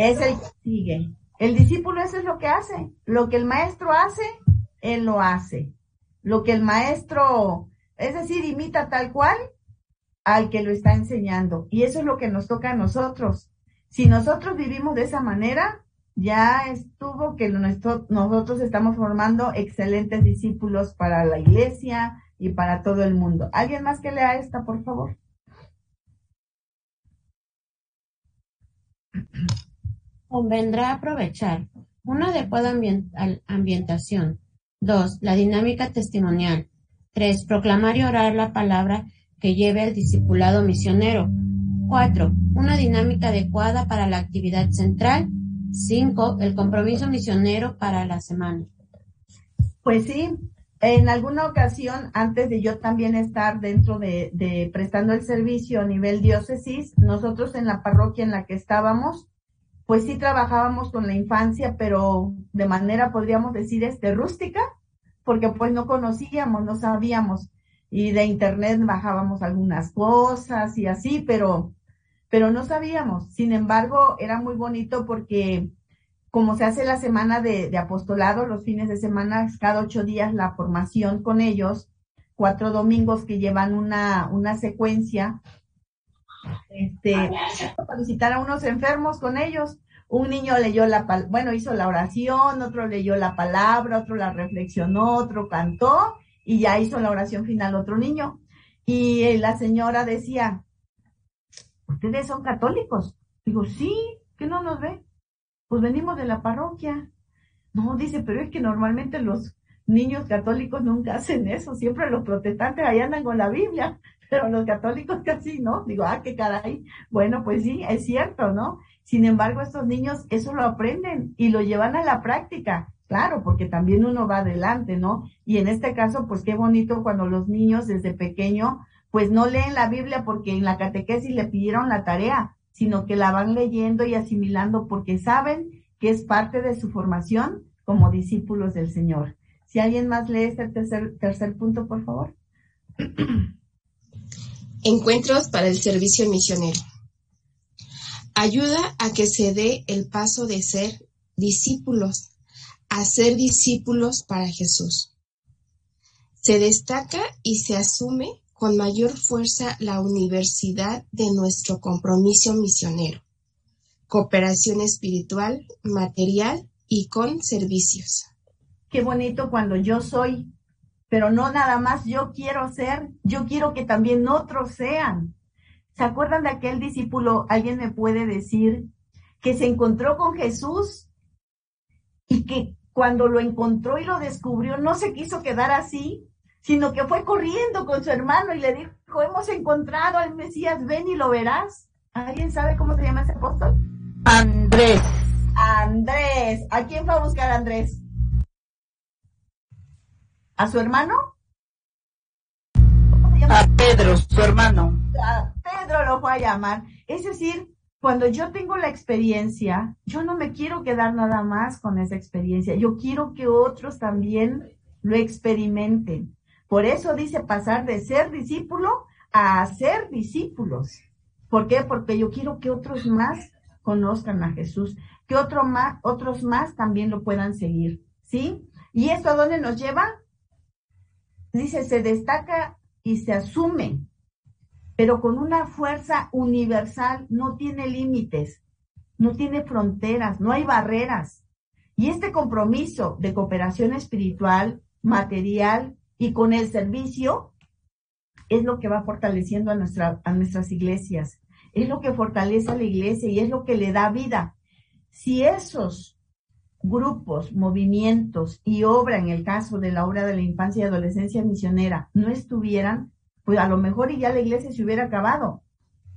es el que sigue. El discípulo eso es lo que hace. Lo que el maestro hace, él lo hace. Lo que el maestro, es decir, imita tal cual al que lo está enseñando. Y eso es lo que nos toca a nosotros. Si nosotros vivimos de esa manera, ya estuvo que nosotros estamos formando excelentes discípulos para la iglesia y para todo el mundo. ¿Alguien más que lea esta, por favor? Convendrá aprovechar una adecuada ambientación. Dos, la dinámica testimonial. Tres, proclamar y orar la palabra que lleve al discipulado misionero. Cuatro, una dinámica adecuada para la actividad central. Cinco, el compromiso misionero para la semana. Pues sí, en alguna ocasión, antes de yo también estar dentro de, de, prestando el servicio a nivel diócesis, nosotros en la parroquia en la que estábamos, pues sí trabajábamos con la infancia, pero de manera, podríamos decir, este, rústica, porque pues no conocíamos, no sabíamos, y de internet bajábamos algunas cosas y así, pero, pero no sabíamos. Sin embargo, era muy bonito porque como se hace la semana de, apostolado, los fines de semana, cada ocho días la formación con ellos, cuatro domingos que llevan una, una secuencia, este, para visitar a unos enfermos con ellos. Un niño leyó la, bueno, hizo la oración, otro leyó la palabra, otro la reflexionó, otro cantó y ya hizo la oración final otro niño. Y eh, la señora decía, ¿ustedes son católicos? Digo, sí, ¿qué no nos ve? Pues venimos de la parroquia. No, dice, pero es que normalmente los niños católicos nunca hacen eso, siempre los protestantes ahí andan con la Biblia, pero los católicos casi no. Digo, ah, qué caray. Bueno, pues sí, es cierto, ¿no? Sin embargo, estos niños eso lo aprenden y lo llevan a la práctica. Claro, porque también uno va adelante, ¿no? Y en este caso, pues qué bonito cuando los niños desde pequeño, pues no leen la Biblia porque en la catequesis le pidieron la tarea, sino que la van leyendo y asimilando porque saben que es parte de su formación como discípulos del Señor. Si alguien más lee este tercer, tercer punto, por favor. Encuentros para el servicio misionero. Ayuda a que se dé el paso de ser discípulos a ser discípulos para Jesús. Se destaca y se asume con mayor fuerza la universidad de nuestro compromiso misionero, cooperación espiritual, material y con servicios. Qué bonito cuando yo soy, pero no nada más yo quiero ser, yo quiero que también otros sean. ¿Se acuerdan de aquel discípulo? ¿Alguien me puede decir que se encontró con Jesús y que cuando lo encontró y lo descubrió no se quiso quedar así, sino que fue corriendo con su hermano y le dijo, hemos encontrado al Mesías, ven y lo verás. ¿Alguien sabe cómo se llama ese apóstol? Andrés. Andrés. ¿A quién fue a buscar Andrés? ¿A su hermano? A Pedro, su hermano. A Pedro lo fue a llamar. Es decir, cuando yo tengo la experiencia, yo no me quiero quedar nada más con esa experiencia. Yo quiero que otros también lo experimenten. Por eso dice pasar de ser discípulo a ser discípulos. ¿Por qué? Porque yo quiero que otros más conozcan a Jesús, que otro más, otros más también lo puedan seguir. ¿Sí? ¿Y esto a dónde nos lleva? Dice, se destaca y se asume, pero con una fuerza universal, no tiene límites, no tiene fronteras, no hay barreras. Y este compromiso de cooperación espiritual, material y con el servicio es lo que va fortaleciendo a, nuestra, a nuestras iglesias, es lo que fortalece a la iglesia y es lo que le da vida. Si esos grupos, movimientos y obra, en el caso de la obra de la infancia y adolescencia misionera, no estuvieran, pues a lo mejor y ya la iglesia se hubiera acabado.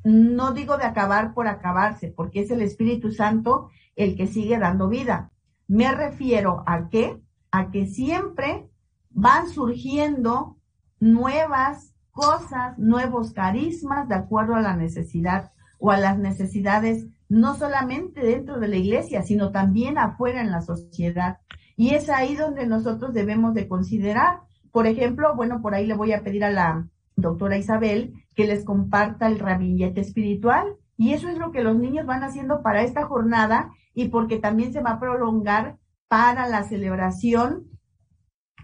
No digo de acabar por acabarse, porque es el Espíritu Santo el que sigue dando vida. Me refiero a qué? A que siempre van surgiendo nuevas cosas, nuevos carismas de acuerdo a la necesidad o a las necesidades no solamente dentro de la iglesia, sino también afuera en la sociedad. Y es ahí donde nosotros debemos de considerar, por ejemplo, bueno, por ahí le voy a pedir a la doctora Isabel que les comparta el ramillete espiritual. Y eso es lo que los niños van haciendo para esta jornada y porque también se va a prolongar para la celebración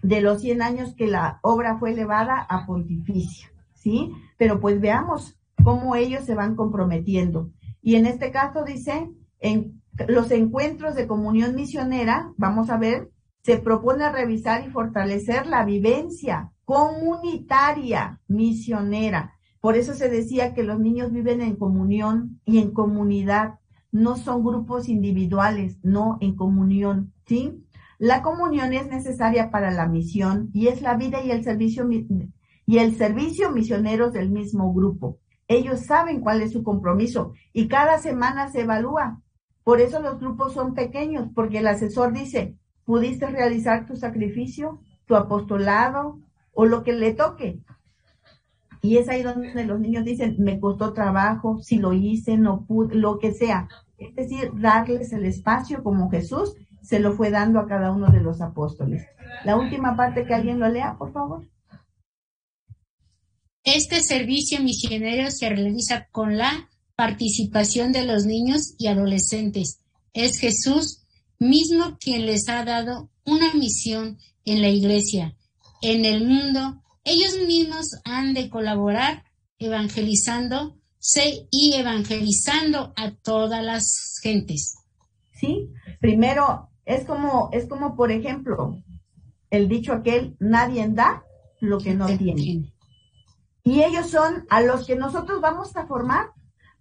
de los 100 años que la obra fue elevada a pontificia, ¿sí? Pero pues veamos cómo ellos se van comprometiendo. Y en este caso dice, en los encuentros de comunión misionera, vamos a ver, se propone revisar y fortalecer la vivencia comunitaria misionera. Por eso se decía que los niños viven en comunión y en comunidad, no son grupos individuales, no en comunión, ¿sí? La comunión es necesaria para la misión y es la vida y el servicio y el servicio misioneros del mismo grupo. Ellos saben cuál es su compromiso y cada semana se evalúa. Por eso los grupos son pequeños, porque el asesor dice, ¿pudiste realizar tu sacrificio, tu apostolado o lo que le toque? Y es ahí donde los niños dicen, me costó trabajo, si lo hice, no pude, lo que sea. Es decir, darles el espacio como Jesús se lo fue dando a cada uno de los apóstoles. La última parte que alguien lo lea, por favor. Este servicio misionero se realiza con la participación de los niños y adolescentes. Es Jesús mismo quien les ha dado una misión en la iglesia, en el mundo. Ellos mismos han de colaborar evangelizando y evangelizando a todas las gentes. Sí, primero es como, es como, por ejemplo, el dicho aquel, nadie da lo que no tiene. Y ellos son a los que nosotros vamos a formar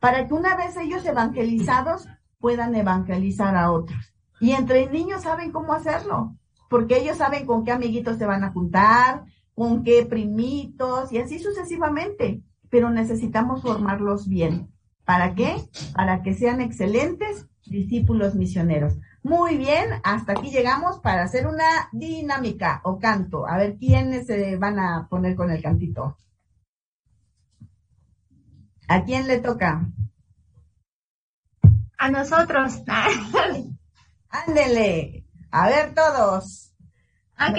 para que una vez ellos evangelizados puedan evangelizar a otros. Y entre niños saben cómo hacerlo, porque ellos saben con qué amiguitos se van a juntar, con qué primitos y así sucesivamente. Pero necesitamos formarlos bien. ¿Para qué? Para que sean excelentes discípulos misioneros. Muy bien, hasta aquí llegamos para hacer una dinámica o canto. A ver quiénes se van a poner con el cantito. ¿A quién le toca? A nosotros. Ándele. A ver todos. Ok.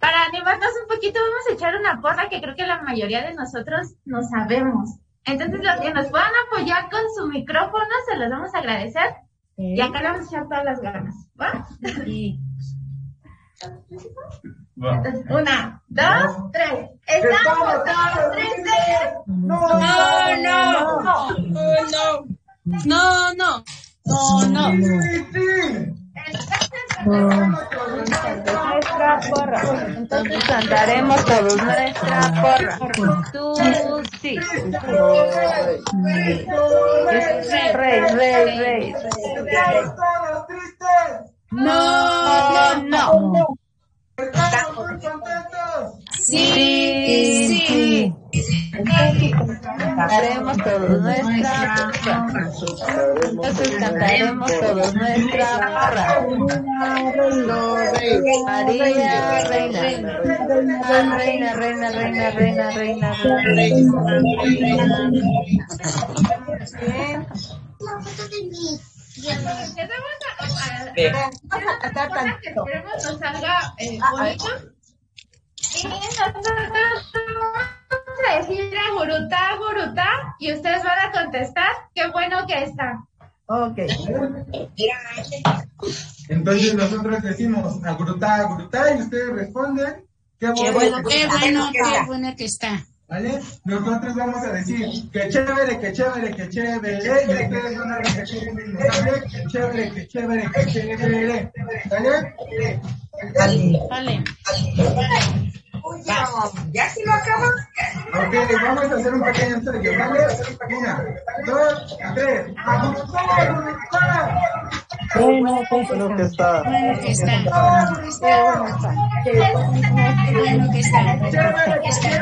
Para animarnos un poquito vamos a echar una porra que creo que la mayoría de nosotros no sabemos. Entonces los que nos puedan apoyar con su micrófono se los vamos a agradecer. Y acá le vamos a echar todas las ganas. ¿Va? Sí. una, dos, tres. ¡Estamos todos tristes! No, no, no, no, no, no, no, no. Nuestra porra. Entonces cantaremos todos nuestra porra. Tú sí. Rey, rey, rey. No, no. ¿Estamos contentos? Sí, sí. Cantaremos todos nuestra Entonces cantaremos todos nuestra. María, reina. Reina, reina, reina, reina, reina, reina. Bien. Vamos a cantar tanto. Que esperemos nos salga eh, bonito. Y nosotros vamos a decir a Gurutá, Gurutá, y ustedes van a contestar, qué bueno que está. Ok. Entonces nosotros decimos a Gurutá, a Gurutá, y ustedes responden, qué bueno, qué bueno, qué bueno que está. ¿Vale? Nosotros vamos a decir que chévere, que chévere, que chévere, y ustedes van a repetir el mismo, ¿vale? Que chévere, que chévere, que chévere, ¿vale? Vale. Vale. ¿Ya si lo acabas? Ok, vamos a hacer un pequeño ensayo, ¿vale? Una, dos, tres. Bueno, bueno que está. Bueno que está. Bueno que está. Bueno que está.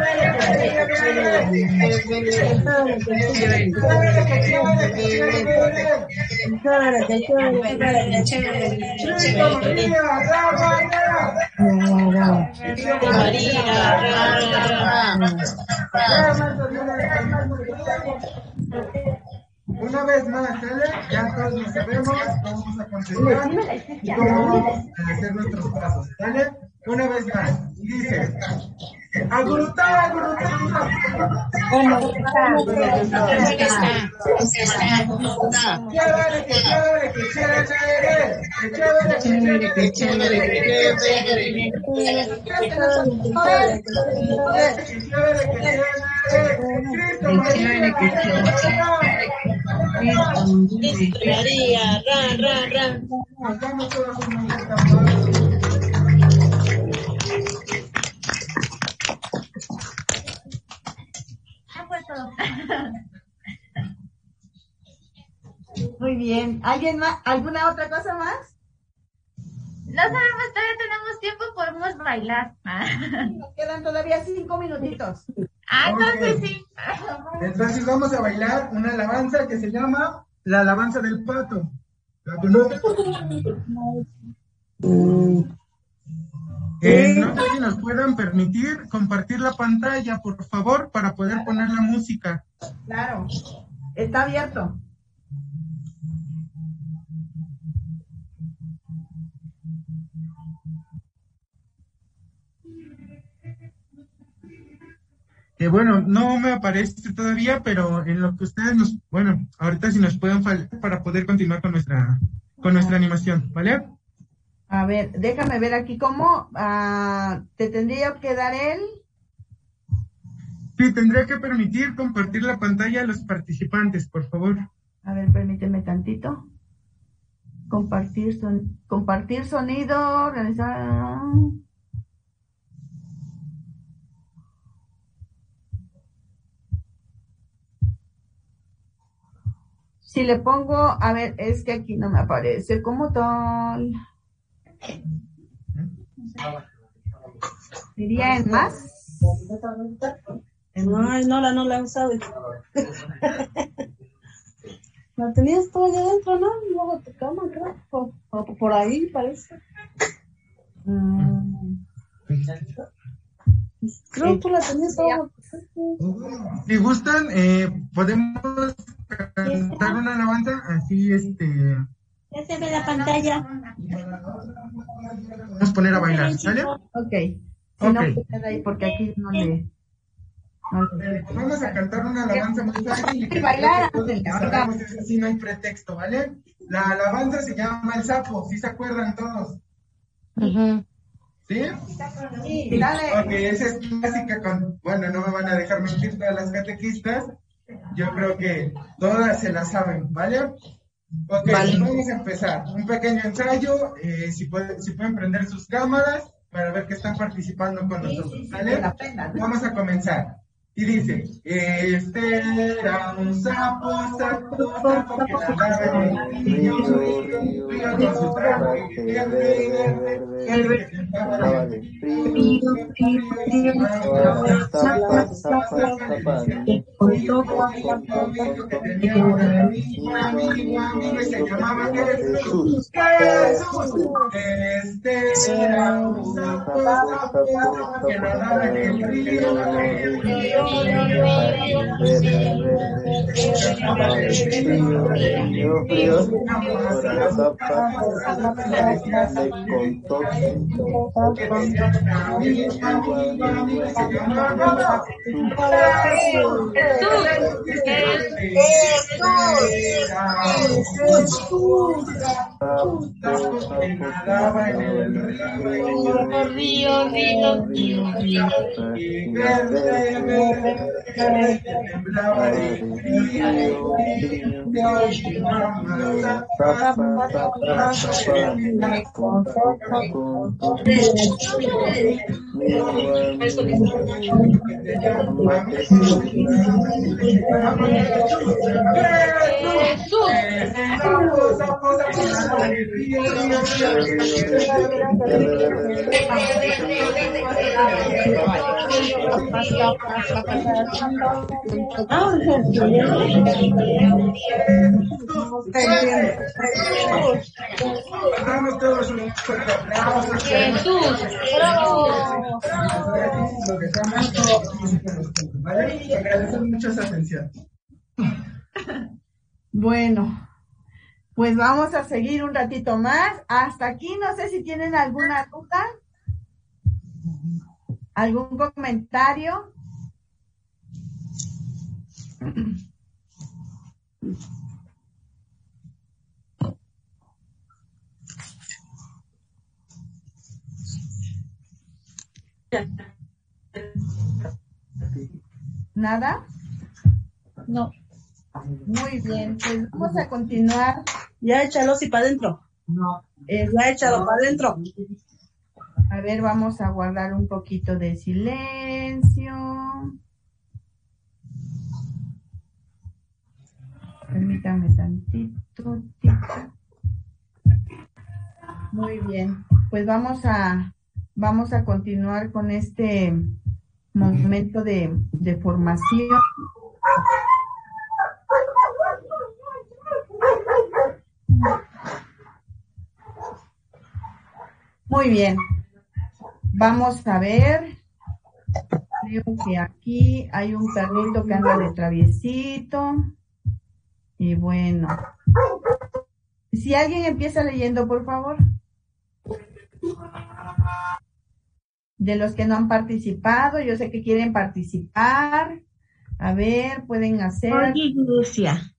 Una vez más, ¿sale? Ya todos lo sabemos, vamos a contestar y vamos a hacer nuestros pasos. Una vez más, dice, Agurutar, agurutar. Chévere, que chévere, que chévere. Que chévere, que chévere, que chévere. María, ra, ra, ra. Muy bien. ¿Alguien más? ¿Alguna otra cosa más? No sabemos, todavía tenemos tiempo, podemos bailar. Nos quedan todavía cinco minutitos. Ah, entonces sí. Entonces vamos a bailar una alabanza que se llama La alabanza del pato. ¿La conoces? Eh, no sé si nos puedan permitir compartir la pantalla, por favor, para poder poner la música. Claro. Está abierto. Que bueno, no me aparece todavía, pero en lo que ustedes nos, bueno, ahorita si nos pueden para poder continuar con nuestra, con nuestra animación, ¿vale? A ver, déjame ver aquí cómo ah, te tendría que dar el. Sí, tendría que permitir compartir la pantalla a los participantes, por favor. A ver, permíteme tantito. Compartir son, compartir sonido, realizar. Si le pongo, a ver, es que aquí no me aparece como tal. ¿Iría en más? Ay, no, la no la he usado. La tenías todo allá adentro, ¿no? Luego tu cama, creo. O, o por ahí, parece. Mm. Creo que tú la tenías todo. Si gustan, eh, podemos cantar una alabanza así, este, Ya se ve la pantalla. vamos a poner a bailar, ¿sale? Ok. Si Ok. no, pues ahí porque aquí no le. le- Vamos a cantar una alabanza muy fácil y Bailar, es así, no hay pretexto, ¿vale? La alabanza se llama El Sapo, ¿sí se acuerdan todos? ¿Sí? Sí, dale. Ok, esa es clásica con, bueno, no me van a dejar mentir todas las catequistas. Yo creo que todas se la saben, ¿vale? Ok, vamos a empezar. Un pequeño ensayo, eh, si, puede- si pueden prender sus cámaras para ver que están participando con nosotros, ¿sale? Vamos a comenzar. Y dice, este era un sapo, sapo, sapo que nadaba en el río, río, río, con su traje verde, verde, verde, que cantaba de frío, frío, que tenía un amigo, amigo, amigo, y se llamaba Jesús. Jesús, este era un sapo, sapo, sapo que nadaba en el río, río, río, Río, río. Damos todos Jesús. Bueno, pues vamos a seguir un ratito más. Hasta aquí, no sé si tienen alguna duda. ¿Algún comentario? ¿Nada? No. Muy bien, pues vamos a continuar. Ya échalo si para adentro. No. Ya échalo para adentro. A ver, vamos a guardar un poquito de silencio. Permítame tantito. tito. Muy bien, pues vamos a vamos a continuar con este momento de, de formación. Muy bien. Vamos a ver. Creo que aquí hay un perrito que anda de traviesito. Y bueno. Si alguien empieza leyendo, por favor. De los que no han participado, yo sé que quieren participar. A ver, pueden hacer. Oye,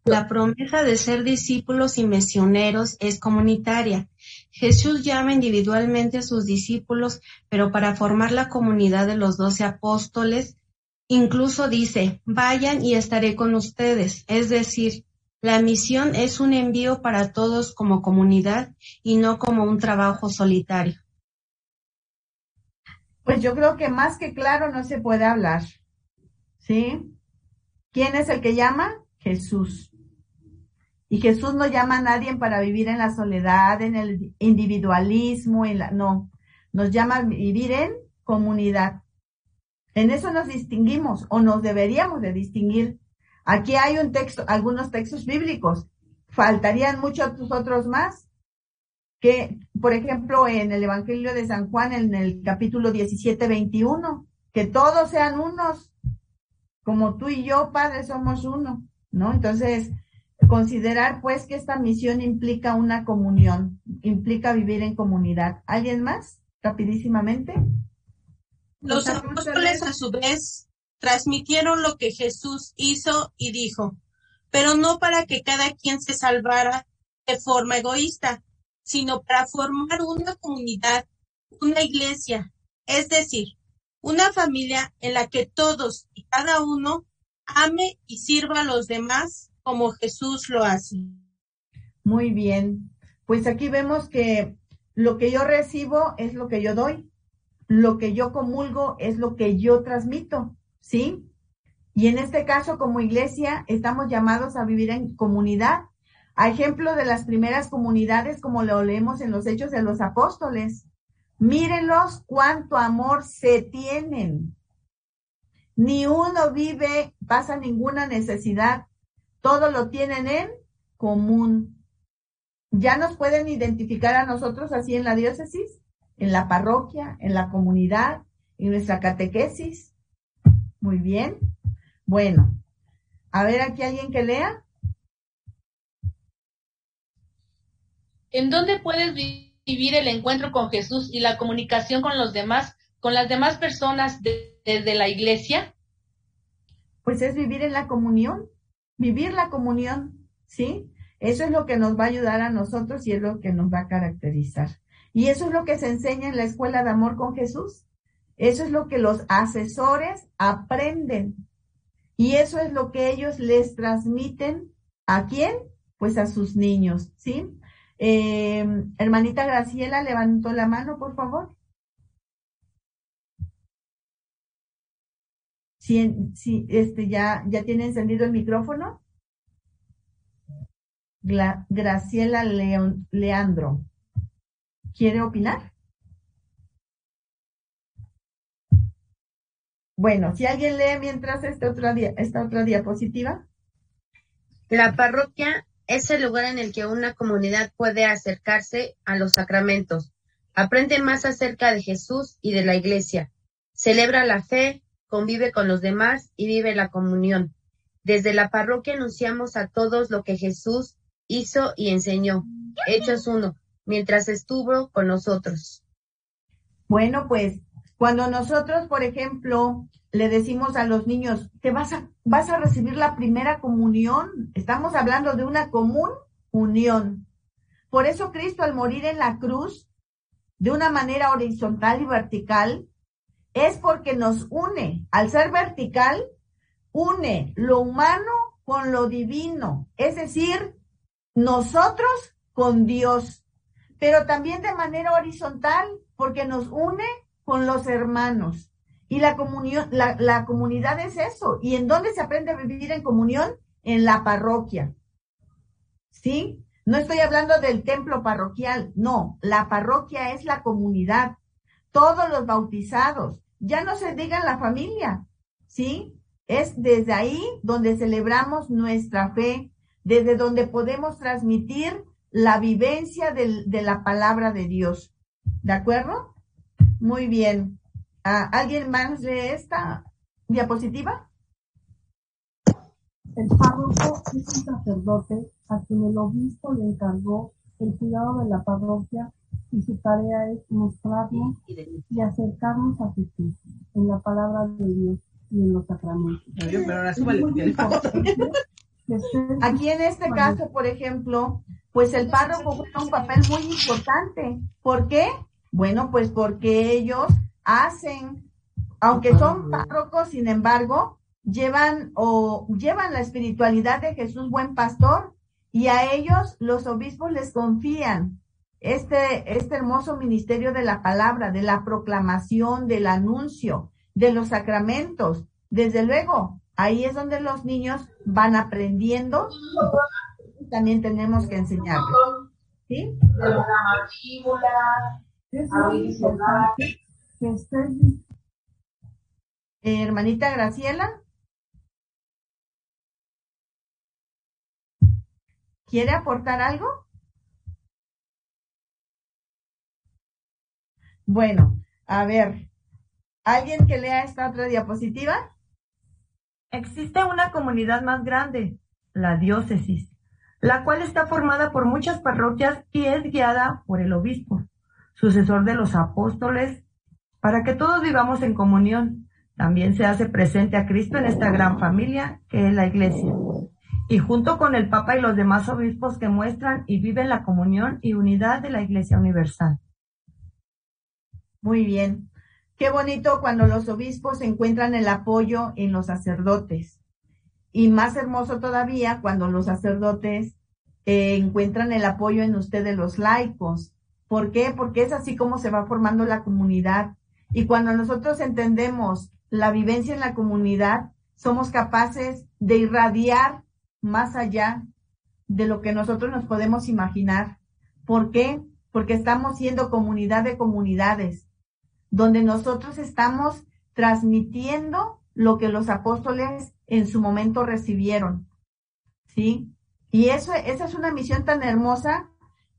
la promesa de ser discípulos y misioneros es comunitaria. Jesús llama individualmente a sus discípulos, pero para formar la comunidad de los doce apóstoles, incluso dice, vayan y estaré con ustedes. Es decir, la misión es un envío para todos como comunidad y no como un trabajo solitario. Pues yo creo que más que claro no se puede hablar. ¿Sí? ¿Quién es el que llama? Jesús. Y Jesús no llama a nadie para vivir en la soledad, en el individualismo, en la, no. Nos llama a vivir en comunidad. En eso nos distinguimos o nos deberíamos de distinguir. Aquí hay un texto, algunos textos bíblicos. Faltarían muchos otros más. Que, por ejemplo, en el Evangelio de San Juan, en el capítulo 17, 21, que todos sean unos, como tú y yo, Padre, somos uno, ¿no? Entonces, considerar pues que esta misión implica una comunión, implica vivir en comunidad. ¿Alguien más? Rapidísimamente. Los apóstoles a su vez transmitieron lo que Jesús hizo y dijo, pero no para que cada quien se salvara de forma egoísta, sino para formar una comunidad, una iglesia, es decir, una familia en la que todos y cada uno ame y sirva a los demás como Jesús lo hace. Muy bien. Pues aquí vemos que lo que yo recibo es lo que yo doy. Lo que yo comulgo es lo que yo transmito, ¿sí? Y en este caso, como iglesia, estamos llamados a vivir en comunidad. A ejemplo de las primeras comunidades, como lo leemos en los Hechos de los Apóstoles. Mírenlos cuánto amor se tienen. Ni uno vive, pasa ninguna necesidad. Todo lo tienen en común. Ya nos pueden identificar a nosotros así en la diócesis, en la parroquia, en la comunidad, en nuestra catequesis. Muy bien. Bueno, a ver aquí alguien que lea. ¿En dónde puedes vivir el encuentro con Jesús y la comunicación con los demás, con las demás personas de- desde la iglesia? Pues es vivir en la comunión, vivir la comunión, ¿sí? Eso es lo que nos va a ayudar a nosotros y es lo que nos va a caracterizar. Y eso es lo que se enseña en la escuela de amor con Jesús. Eso es lo que los asesores aprenden. Y eso es lo que ellos les transmiten a quién? Pues a sus niños, ¿sí? Eh, hermanita Graciela levantó la mano, por favor. Si, si este ya, ya tiene encendido el micrófono. Graciela Leandro. ¿Quiere opinar? Bueno, si alguien lee mientras esta otra, esta otra diapositiva. La parroquia es el lugar en el que una comunidad puede acercarse a los sacramentos, aprende más acerca de Jesús y de la iglesia, celebra la fe, convive con los demás y vive la comunión. Desde la parroquia anunciamos a todos lo que Jesús hizo y enseñó. Hechos 1, mientras estuvo con nosotros. Bueno, pues Cuando nosotros, por ejemplo, le decimos a los niños, te vas a, vas a recibir la primera comunión, estamos hablando de una común unión. Por eso Cristo al morir en la cruz, de una manera horizontal y vertical, es porque nos une. Al ser vertical, une lo humano con lo divino, es decir, nosotros con Dios, pero también de manera horizontal, porque nos une con los hermanos. Y la comunión, la, la comunidad es eso. ¿Y en dónde se aprende a vivir en comunión? En la parroquia. ¿Sí? No estoy hablando del templo parroquial, no, la parroquia es la comunidad, todos los bautizados, ya no se diga la familia, ¿sí? Es desde ahí donde celebramos nuestra fe, desde donde podemos transmitir la vivencia de la palabra de Dios. ¿De acuerdo? Muy bien. Ah, ¿Alguien más de esta diapositiva? El párroco es un sacerdote a quien el obispo le encargó el cuidado de la parroquia y su tarea es mostrarnos y acercarnos a Jesús en la palabra de Dios y en los sacramentos. Pero ahora Aquí en este caso, por ejemplo, pues el párroco juega un papel muy importante. ¿Por qué? Bueno, pues porque ellos hacen, aunque son párrocos, sin embargo, llevan o llevan la espiritualidad de Jesús buen pastor y a ellos los obispos les confían este, este hermoso ministerio de la palabra, de la proclamación, del anuncio, de los sacramentos. Desde luego, ahí es donde los niños van aprendiendo y también tenemos que enseñarles. ¿Sí? Que estés Eh, hermanita Graciela. ¿Quiere aportar algo? Bueno, a ver, ¿alguien que lea esta otra diapositiva? Existe una comunidad más grande, la diócesis, la cual está formada por muchas parroquias y es guiada por el obispo, sucesor de los apóstoles, para que todos vivamos en comunión. También se hace presente a Cristo en esta gran familia que es la iglesia. Y junto con el Papa y los demás obispos que muestran y viven la comunión y unidad de la Iglesia Universal. Muy bien. Qué bonito cuando los obispos encuentran el apoyo en los sacerdotes. Y más hermoso todavía cuando los sacerdotes eh, encuentran el apoyo en ustedes los laicos. ¿Por qué? Porque es así como se va formando la comunidad. Y cuando nosotros entendemos la vivencia en la comunidad, somos capaces de irradiar más allá de lo que nosotros nos podemos imaginar. ¿Por qué? Porque estamos siendo comunidad de comunidades, donde nosotros estamos transmitiendo lo que los apóstoles en su momento recibieron. ¿Sí? Y eso, esa es una misión tan hermosa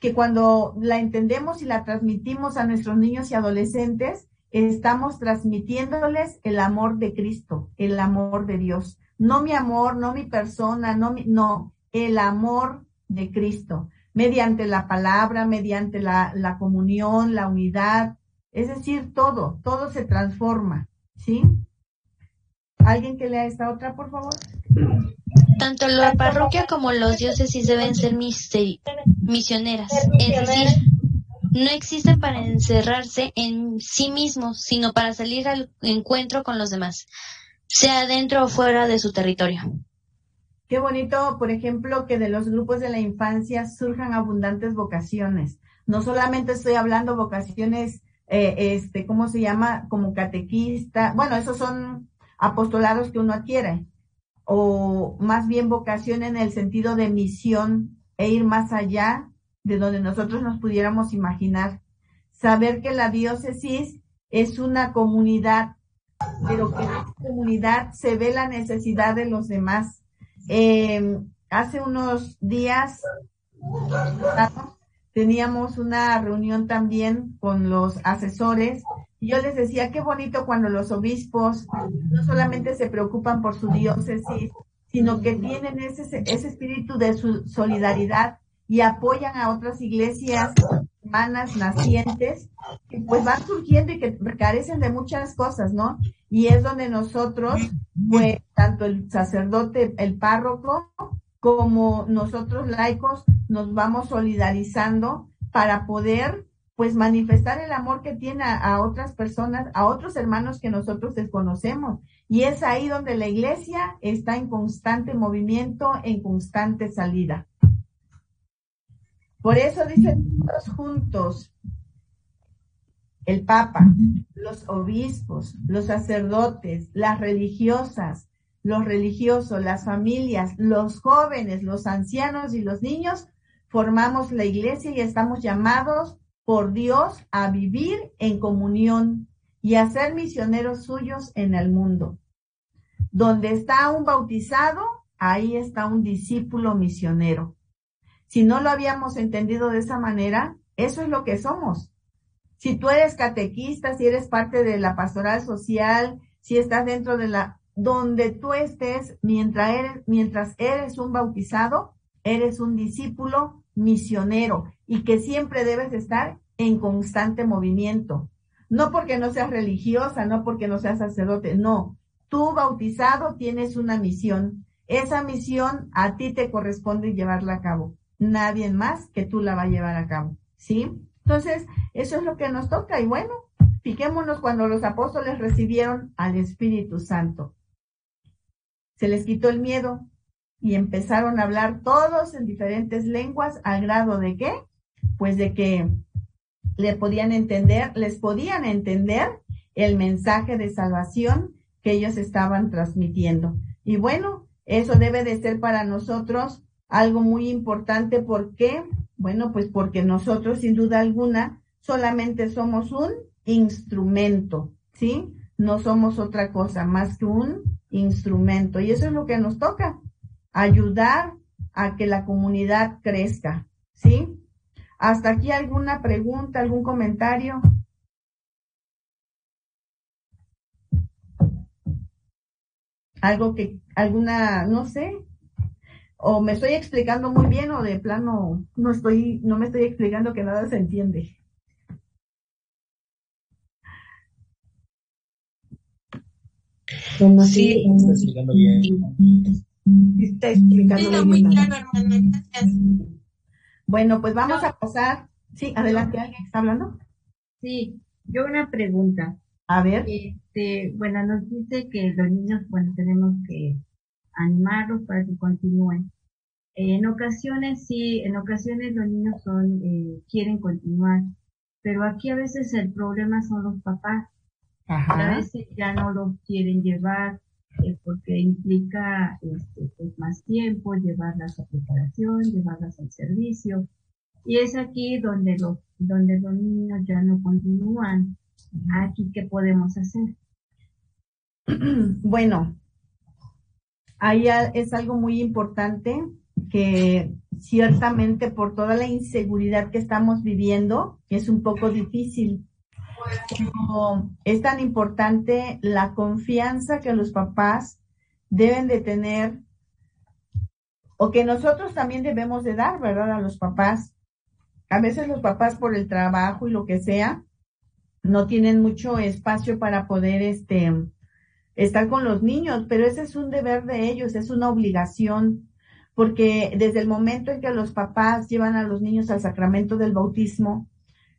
que cuando la entendemos y la transmitimos a nuestros niños y adolescentes, estamos transmitiéndoles el amor de Cristo, el amor de Dios. No mi amor, no mi persona, no, mi, no, el amor de Cristo, mediante la palabra, mediante la, la comunión, la unidad, es decir, todo, todo se transforma, ¿sí? ¿Alguien que lea esta otra, por favor? Tanto la parroquia como los diócesis deben ser misioneras, es decir, no existen para encerrarse en sí mismos, sino para salir al encuentro con los demás, sea dentro o fuera de su territorio. Qué bonito, por ejemplo, que de los grupos de la infancia surjan abundantes vocaciones. No solamente estoy hablando vocaciones, eh, este, ¿cómo se llama? Como catequista. Bueno, esos son apostolados que uno adquiere. O más bien vocación en el sentido de misión e ir más allá de donde nosotros nos pudiéramos imaginar. Saber que la diócesis es una comunidad, pero que en esa comunidad se ve la necesidad de los demás. Eh, hace unos días teníamos una reunión también con los asesores y yo les decía qué bonito cuando los obispos no solamente se preocupan por su diócesis, sino que tienen ese, ese espíritu de su solidaridad y apoyan a otras iglesias hermanas nacientes, que pues van surgiendo y que carecen de muchas cosas, ¿no? Y es donde nosotros, pues, tanto el sacerdote, el párroco, como nosotros laicos, nos vamos solidarizando para poder pues manifestar el amor que tiene a, a, otras personas, a otros hermanos que nosotros desconocemos. Y es ahí donde la iglesia está en constante movimiento, en constante salida. Por eso dicen todos juntos, el Papa, los obispos, los sacerdotes, las religiosas, los religiosos, las familias, los jóvenes, los ancianos y los niños, formamos la iglesia y estamos llamados por Dios a vivir en comunión y a ser misioneros suyos en el mundo. Donde está un bautizado, ahí está un discípulo misionero. Si no lo habíamos entendido de esa manera, eso es lo que somos. Si tú eres catequista, si eres parte de la pastoral social, si estás dentro de la, donde tú estés, mientras eres, mientras un bautizado, eres un discípulo misionero y que siempre debes estar en constante movimiento. No porque no seas religiosa, no porque no seas sacerdote, no. Tú bautizado tienes una misión. Esa misión a ti te corresponde llevarla a cabo. Nadie más que tú la va a llevar a cabo. ¿Sí? Entonces, eso es lo que nos toca. Y bueno, fijémonos cuando los apóstoles recibieron al Espíritu Santo. Se les quitó el miedo y empezaron a hablar todos en diferentes lenguas al grado de qué? Pues de que le podían entender, les podían entender el mensaje de salvación que ellos estaban transmitiendo. Y bueno, eso debe de ser para nosotros algo muy importante. ¿Por qué? Bueno, pues porque nosotros sin duda alguna solamente somos un instrumento, ¿sí? No somos otra cosa más que un instrumento. Y eso es lo que nos toca, ayudar a que la comunidad crezca, ¿sí? ¿Hasta aquí alguna pregunta, algún comentario? Algo que, alguna, no sé, o me estoy explicando muy bien o de plano no estoy, no me estoy explicando que nada se entiende. Sí, está explicando bien. Está explicando muy bien. claro, hermana. Gracias. Bueno, pues vamos a pasar. Sí, adelante, ¿alguien está hablando? Sí, yo una pregunta. A ver. Este, bueno, nos dice que los niños, bueno, tenemos que animarlos para que continúen. En ocasiones sí, en ocasiones los niños son, eh, quieren continuar, pero aquí a veces el problema son los papás. Ajá. A veces ya no los quieren llevar eh, porque implica este, pues, más tiempo, llevarlas a preparación, llevarlas al servicio. Y es aquí donde los, donde los niños ya no continúan. Aquí, ¿qué podemos hacer? Bueno, ahí es algo muy importante que ciertamente por toda la inseguridad que estamos viviendo, es un poco difícil. Pero es tan importante la confianza que los papás deben de tener o que nosotros también debemos de dar, ¿verdad? A los papás. A veces los papás por el trabajo y lo que sea, no tienen mucho espacio para poder, este, estar con los niños, pero ese es un deber de ellos, es una obligación, porque desde el momento en que los papás llevan a los niños al sacramento del bautismo,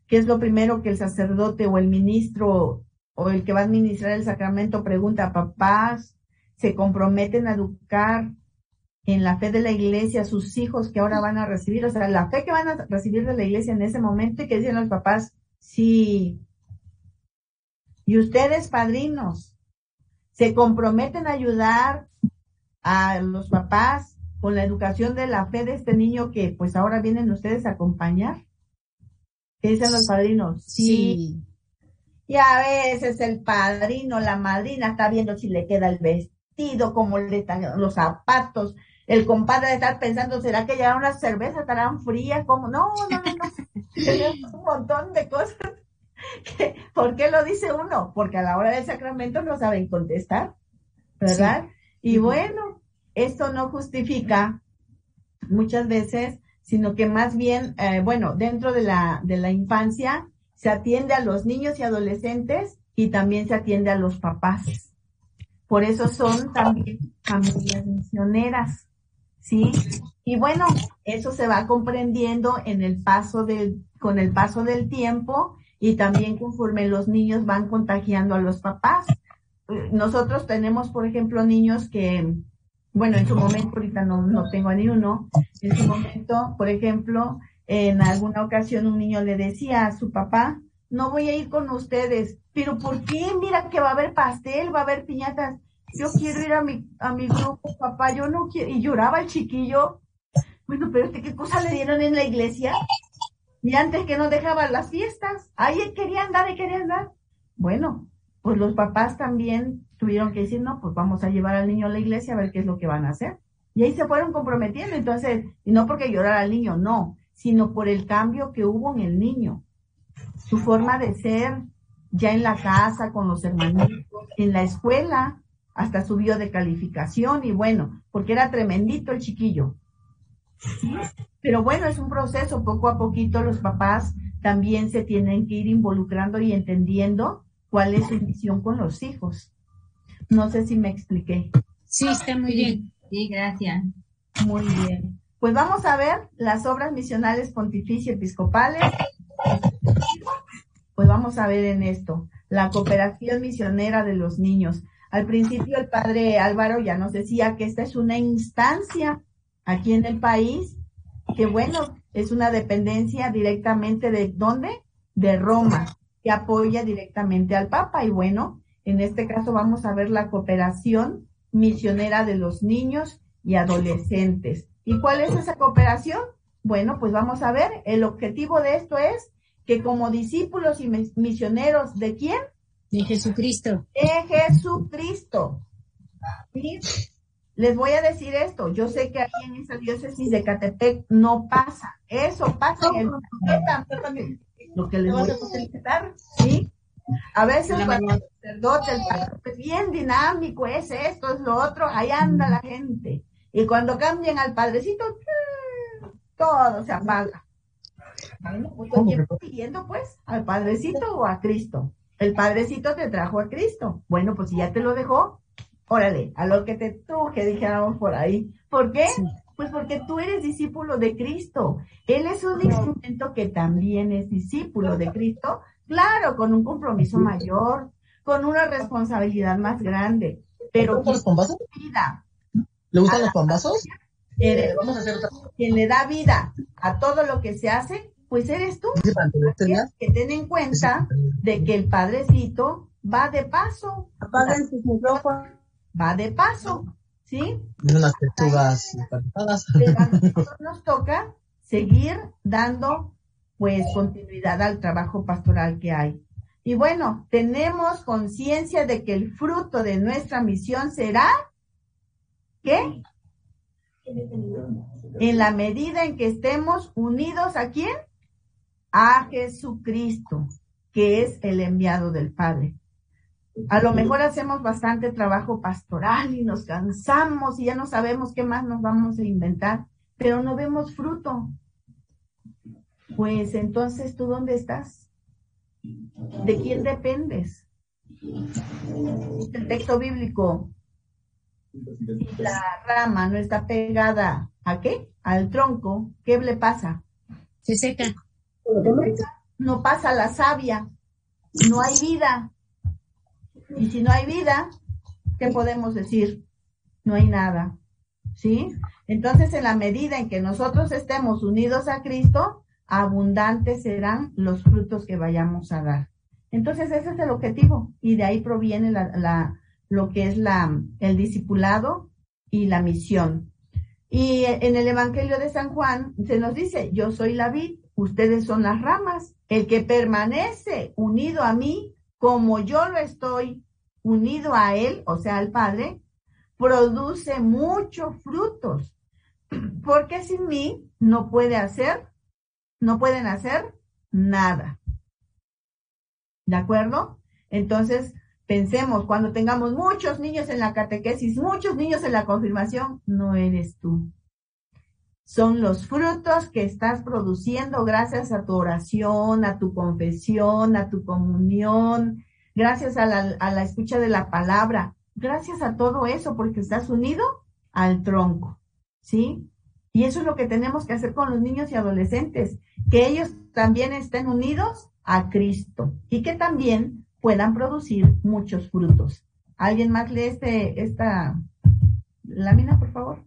que es lo primero que el sacerdote o el ministro o el que va a administrar el sacramento pregunta, papás, se comprometen a educar en la fe de la iglesia a sus hijos que ahora van a recibir, o sea, la fe que van a recibir de la iglesia en ese momento y que dicen los papás, sí. Y ustedes, padrinos, se comprometen a ayudar a los papás con la educación de la fe de este niño que pues ahora vienen ustedes a acompañar. ¿Qué dicen los padrinos? Sí. Y a veces el padrino, la madrina está viendo si le queda el vestido, cómo le están los zapatos. El compadre de estar pensando, ¿será que ya unas cervezas estarán frías? ¿Cómo? No, no, no, no. Tenemos un montón de cosas. ¿Por qué lo dice uno? Porque a la hora del sacramento no saben contestar, ¿verdad? Y bueno, esto no justifica muchas veces sino que más bien, eh, bueno, dentro de la, de la infancia se atiende a los niños y adolescentes y también se atiende a los papás. Por eso son también familias misioneras, ¿sí? Y bueno, eso se va comprendiendo en el paso del, con el paso del tiempo y también conforme los niños van contagiando a los papás. Nosotros tenemos, por ejemplo, niños que, bueno, en su momento, ahorita no, no tengo ni uno, en su momento, por ejemplo, en alguna ocasión un niño le decía a su papá, no voy a ir con ustedes, pero ¿por qué? Mira que va a haber pastel, va a haber piñatas. Yo quiero ir a mi, a mi grupo, papá, yo no quiero. Y lloraba el chiquillo. Bueno, pero ¿qué cosa le dieron en la iglesia? Y antes que no dejaban las fiestas, ahí quería andar y quería andar. Bueno, pues los papás también tuvieron que decir, no, pues vamos a llevar al niño a la iglesia a ver qué es lo que van a hacer. Y ahí se fueron comprometiendo, entonces, y no porque llorara al niño, no, sino por el cambio que hubo en el niño. Su forma de ser, ya en la casa, con los hermanitos, en la escuela, hasta subió de calificación y bueno, porque era tremendito el chiquillo. Pero bueno, es un proceso, poco a poquito los papás también se tienen que ir involucrando y entendiendo cuál es su misión con los hijos. No sé si me expliqué. Sí, está muy bien. Sí, gracias. Muy bien. Pues vamos a ver las obras misionales pontificio episcopales. Pues vamos a ver en esto, la cooperación misionera de los niños. Al principio el padre Álvaro ya nos decía que esta es una instancia aquí en el país, que bueno, es una dependencia directamente de dónde? De Roma, que apoya directamente al Papa. Y bueno, en este caso vamos a ver la cooperación misionera de los niños y adolescentes. ¿Y cuál es esa cooperación? Bueno, pues vamos a ver, el objetivo de esto es que como discípulos y misioneros de quién? De Jesucristo. De Jesucristo. ¿Sí? Les voy a decir esto, yo sé que aquí en esa diócesis de Catepec no pasa, eso pasa en el también, lo que les voy a felicitar, ¿sí? A veces cuando el sacerdote, el es bien dinámico, es esto, es lo otro, ahí anda la gente. Y cuando cambian al padrecito, todo se apaga. Pues, ¿Quién siguiendo pues? ¿Al padrecito o a Cristo? El padrecito te trajo a Cristo. Bueno, pues si ya te lo dejó, órale, a lo que te truje, dijéramos por ahí. ¿Por qué? Pues porque tú eres discípulo de Cristo. Él es un instrumento que también es discípulo de Cristo, claro, con un compromiso mayor, con una responsabilidad más grande. Pero los pambazos? Vida, ¿Le gustan los pambazos? Eres, Vamos a hacer otra. Quien le da vida a todo lo que se hace, pues eres tú. Que ten en cuenta de que el padrecito va de paso. Apaguen sus micrófonos va de paso, ¿sí? Unas pechugas nos toca seguir dando pues continuidad al trabajo pastoral que hay. Y bueno, tenemos conciencia de que el fruto de nuestra misión será ¿qué? En la medida en que estemos unidos a quién? A Jesucristo, que es el enviado del Padre. A lo mejor hacemos bastante trabajo pastoral y nos cansamos y ya no sabemos qué más nos vamos a inventar, pero no vemos fruto. Pues entonces, ¿tú dónde estás? ¿De quién dependes? El texto bíblico. la rama no está pegada a qué? Al tronco, ¿qué le pasa? Se seca. No pasa la savia, no hay vida. Y si no hay vida, ¿qué podemos decir? No hay nada. ¿Sí? Entonces, en la medida en que nosotros estemos unidos a Cristo, abundantes serán los frutos que vayamos a dar. Entonces, ese es el objetivo y de ahí proviene la, la, lo que es la, el discipulado y la misión. Y en el Evangelio de San Juan se nos dice, yo soy la vid, ustedes son las ramas. El que permanece unido a mí como yo lo estoy unido a Él, o sea, al Padre, produce muchos frutos, porque sin mí no puede hacer, no pueden hacer nada. ¿De acuerdo? Entonces, pensemos, cuando tengamos muchos niños en la catequesis, muchos niños en la confirmación, no eres tú. Son los frutos que estás produciendo gracias a tu oración, a tu confesión, a tu comunión, gracias a la, a la escucha de la palabra, gracias a todo eso, porque estás unido al tronco, ¿sí? Y eso es lo que tenemos que hacer con los niños y adolescentes, que ellos también estén unidos a Cristo y que también puedan producir muchos frutos. ¿Alguien más lee este, esta lámina, por favor?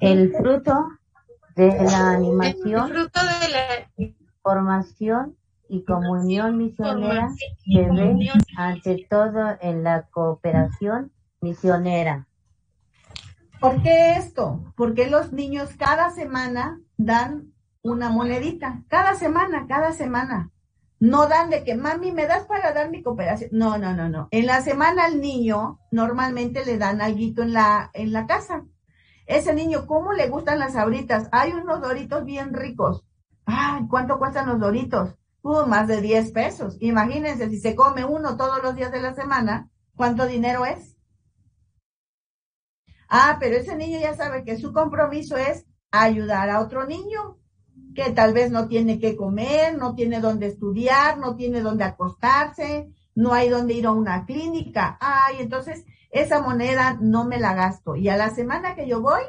El fruto de la animación, El fruto de la formación y comunión misionera se ve ante todo en la cooperación misionera. ¿Por qué esto? Porque los niños cada semana dan una monedita, cada semana, cada semana. No dan de que, mami, ¿me das para dar mi cooperación? No, no, no, no. En la semana al niño normalmente le dan algo en la, en la casa. Ese niño, ¿cómo le gustan las sabritas? Hay unos doritos bien ricos. Ay, ¿cuánto cuestan los doritos? Uh, más de 10 pesos. Imagínense, si se come uno todos los días de la semana, ¿cuánto dinero es? Ah, pero ese niño ya sabe que su compromiso es ayudar a otro niño que tal vez no tiene que comer, no tiene dónde estudiar, no tiene dónde acostarse, no hay dónde ir a una clínica. Ay, entonces esa moneda no me la gasto. Y a la semana que yo voy,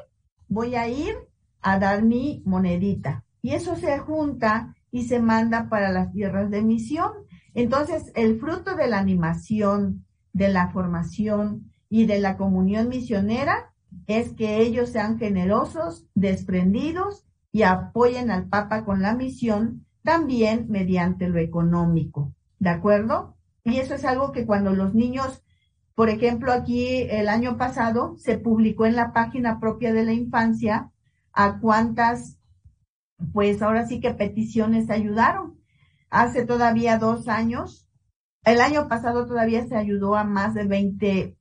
voy a ir a dar mi monedita. Y eso se junta y se manda para las tierras de misión. Entonces, el fruto de la animación, de la formación y de la comunión misionera es que ellos sean generosos, desprendidos y apoyen al Papa con la misión también mediante lo económico. ¿De acuerdo? Y eso es algo que cuando los niños, por ejemplo, aquí el año pasado se publicó en la página propia de la infancia a cuántas, pues ahora sí que peticiones ayudaron. Hace todavía dos años, el año pasado todavía se ayudó a más de 20,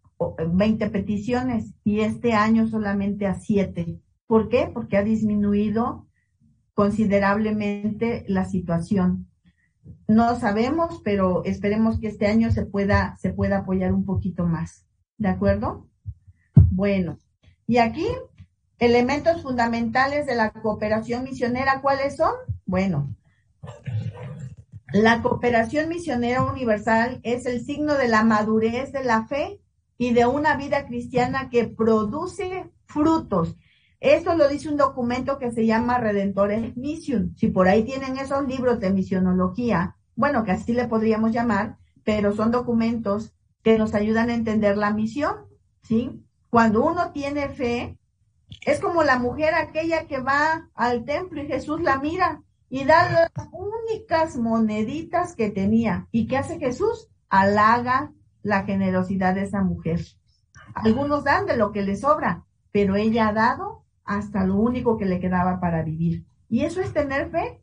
20 peticiones y este año solamente a 7. ¿Por qué? Porque ha disminuido considerablemente la situación. No sabemos, pero esperemos que este año se pueda, se pueda apoyar un poquito más. ¿De acuerdo? Bueno, y aquí, elementos fundamentales de la cooperación misionera, ¿cuáles son? Bueno, la cooperación misionera universal es el signo de la madurez de la fe y de una vida cristiana que produce frutos. Esto lo dice un documento que se llama Redentores Mission. Si por ahí tienen esos libros de misionología, bueno, que así le podríamos llamar, pero son documentos que nos ayudan a entender la misión, ¿sí? Cuando uno tiene fe, es como la mujer aquella que va al templo y Jesús la mira y da las únicas moneditas que tenía. ¿Y qué hace Jesús? Halaga la generosidad de esa mujer. Algunos dan de lo que les sobra, pero ella ha dado hasta lo único que le quedaba para vivir. Y eso es tener fe.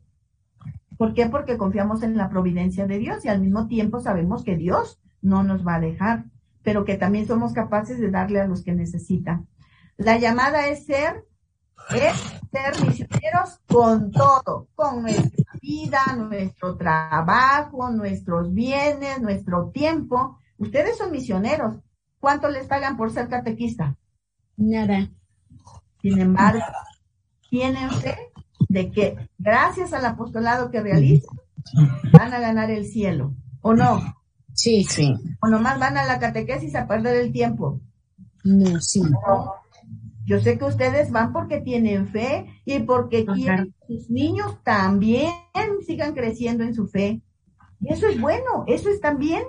¿Por qué? Porque confiamos en la providencia de Dios y al mismo tiempo sabemos que Dios no nos va a dejar, pero que también somos capaces de darle a los que necesitan. La llamada es ser, es ser misioneros con todo, con nuestra vida, nuestro trabajo, nuestros bienes, nuestro tiempo. Ustedes son misioneros. ¿Cuánto les pagan por ser catequista? Nada. Sin embargo, tienen fe de que gracias al apostolado que realizan, van a ganar el cielo. ¿O no? Sí, sí. O nomás van a la catequesis a perder el tiempo. No, sí. Yo sé que ustedes van porque tienen fe y porque quieren que sus niños también sigan creciendo en su fe. Y eso es bueno, eso es también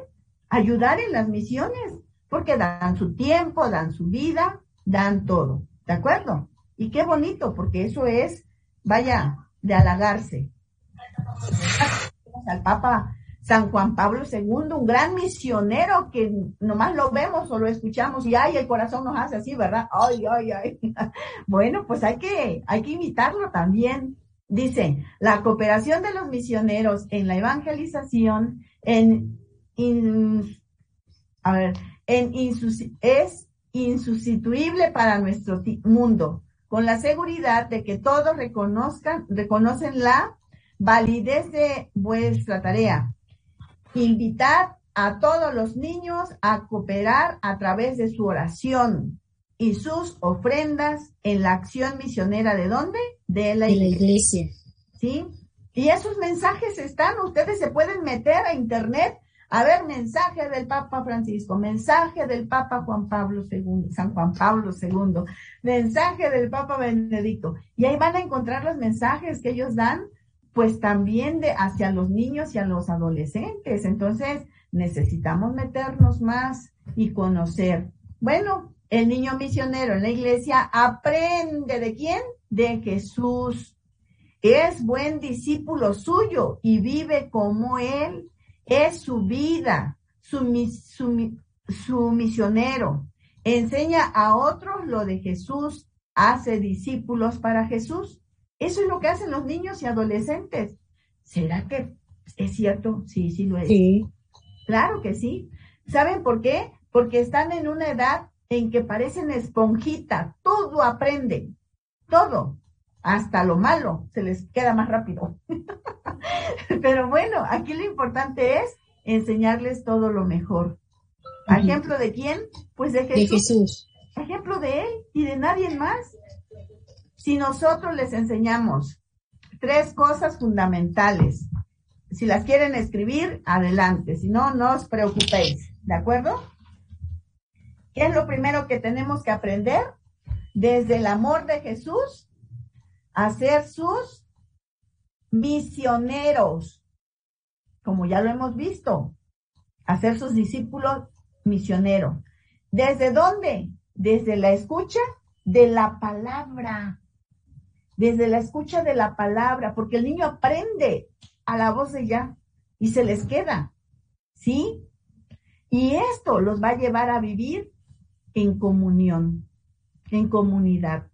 ayudar en las misiones, porque dan su tiempo, dan su vida, dan todo. ¿De acuerdo? Y qué bonito, porque eso es, vaya, de halagarse. Al Papa San Juan Pablo II, un gran misionero que nomás lo vemos o lo escuchamos y ay, el corazón nos hace así, ¿verdad? Ay, ay, ay. Bueno, pues hay que, hay que imitarlo también. Dice, la cooperación de los misioneros en la evangelización en, a ver, en es insustituible para nuestro mundo, con la seguridad de que todos reconozcan, reconocen la validez de vuestra tarea. Invitad a todos los niños a cooperar a través de su oración y sus ofrendas en la acción misionera de dónde? De la De la iglesia. iglesia. ¿Sí? Y esos mensajes están, ustedes se pueden meter a internet a ver mensaje del Papa Francisco, mensaje del Papa Juan Pablo II, San Juan Pablo II, mensaje del Papa Benedicto. Y ahí van a encontrar los mensajes que ellos dan, pues también de hacia los niños y a los adolescentes. Entonces, necesitamos meternos más y conocer. Bueno, el niño misionero en la iglesia aprende de quién? De Jesús. Es buen discípulo suyo y vive como él. Es su vida, su, mis- su, mi- su misionero. Enseña a otros lo de Jesús, hace discípulos para Jesús. Eso es lo que hacen los niños y adolescentes. ¿Será que es cierto? Sí, sí lo es. Sí. Claro que sí. ¿Saben por qué? Porque están en una edad en que parecen esponjita, todo aprenden, todo, hasta lo malo, se les queda más rápido. Pero bueno, aquí lo importante es enseñarles todo lo mejor. ¿A Ujú. ¿Ejemplo de quién? Pues de De Jesús. Jesús. Ejemplo de él y de nadie más. Si nosotros les enseñamos tres cosas fundamentales, si las quieren escribir, adelante, si no, no os preocupéis, ¿de acuerdo? ¿Qué es lo primero que tenemos que aprender? Desde el amor de Jesús, a ser sus misioneros, como ya lo hemos visto, a ser sus discípulos misioneros. ¿Desde dónde? Desde la escucha de la palabra. Desde la escucha de la palabra, porque el niño aprende a la voz de ya y se les queda. ¿Sí? Y esto los va a llevar a vivir en comunión, en comunidad.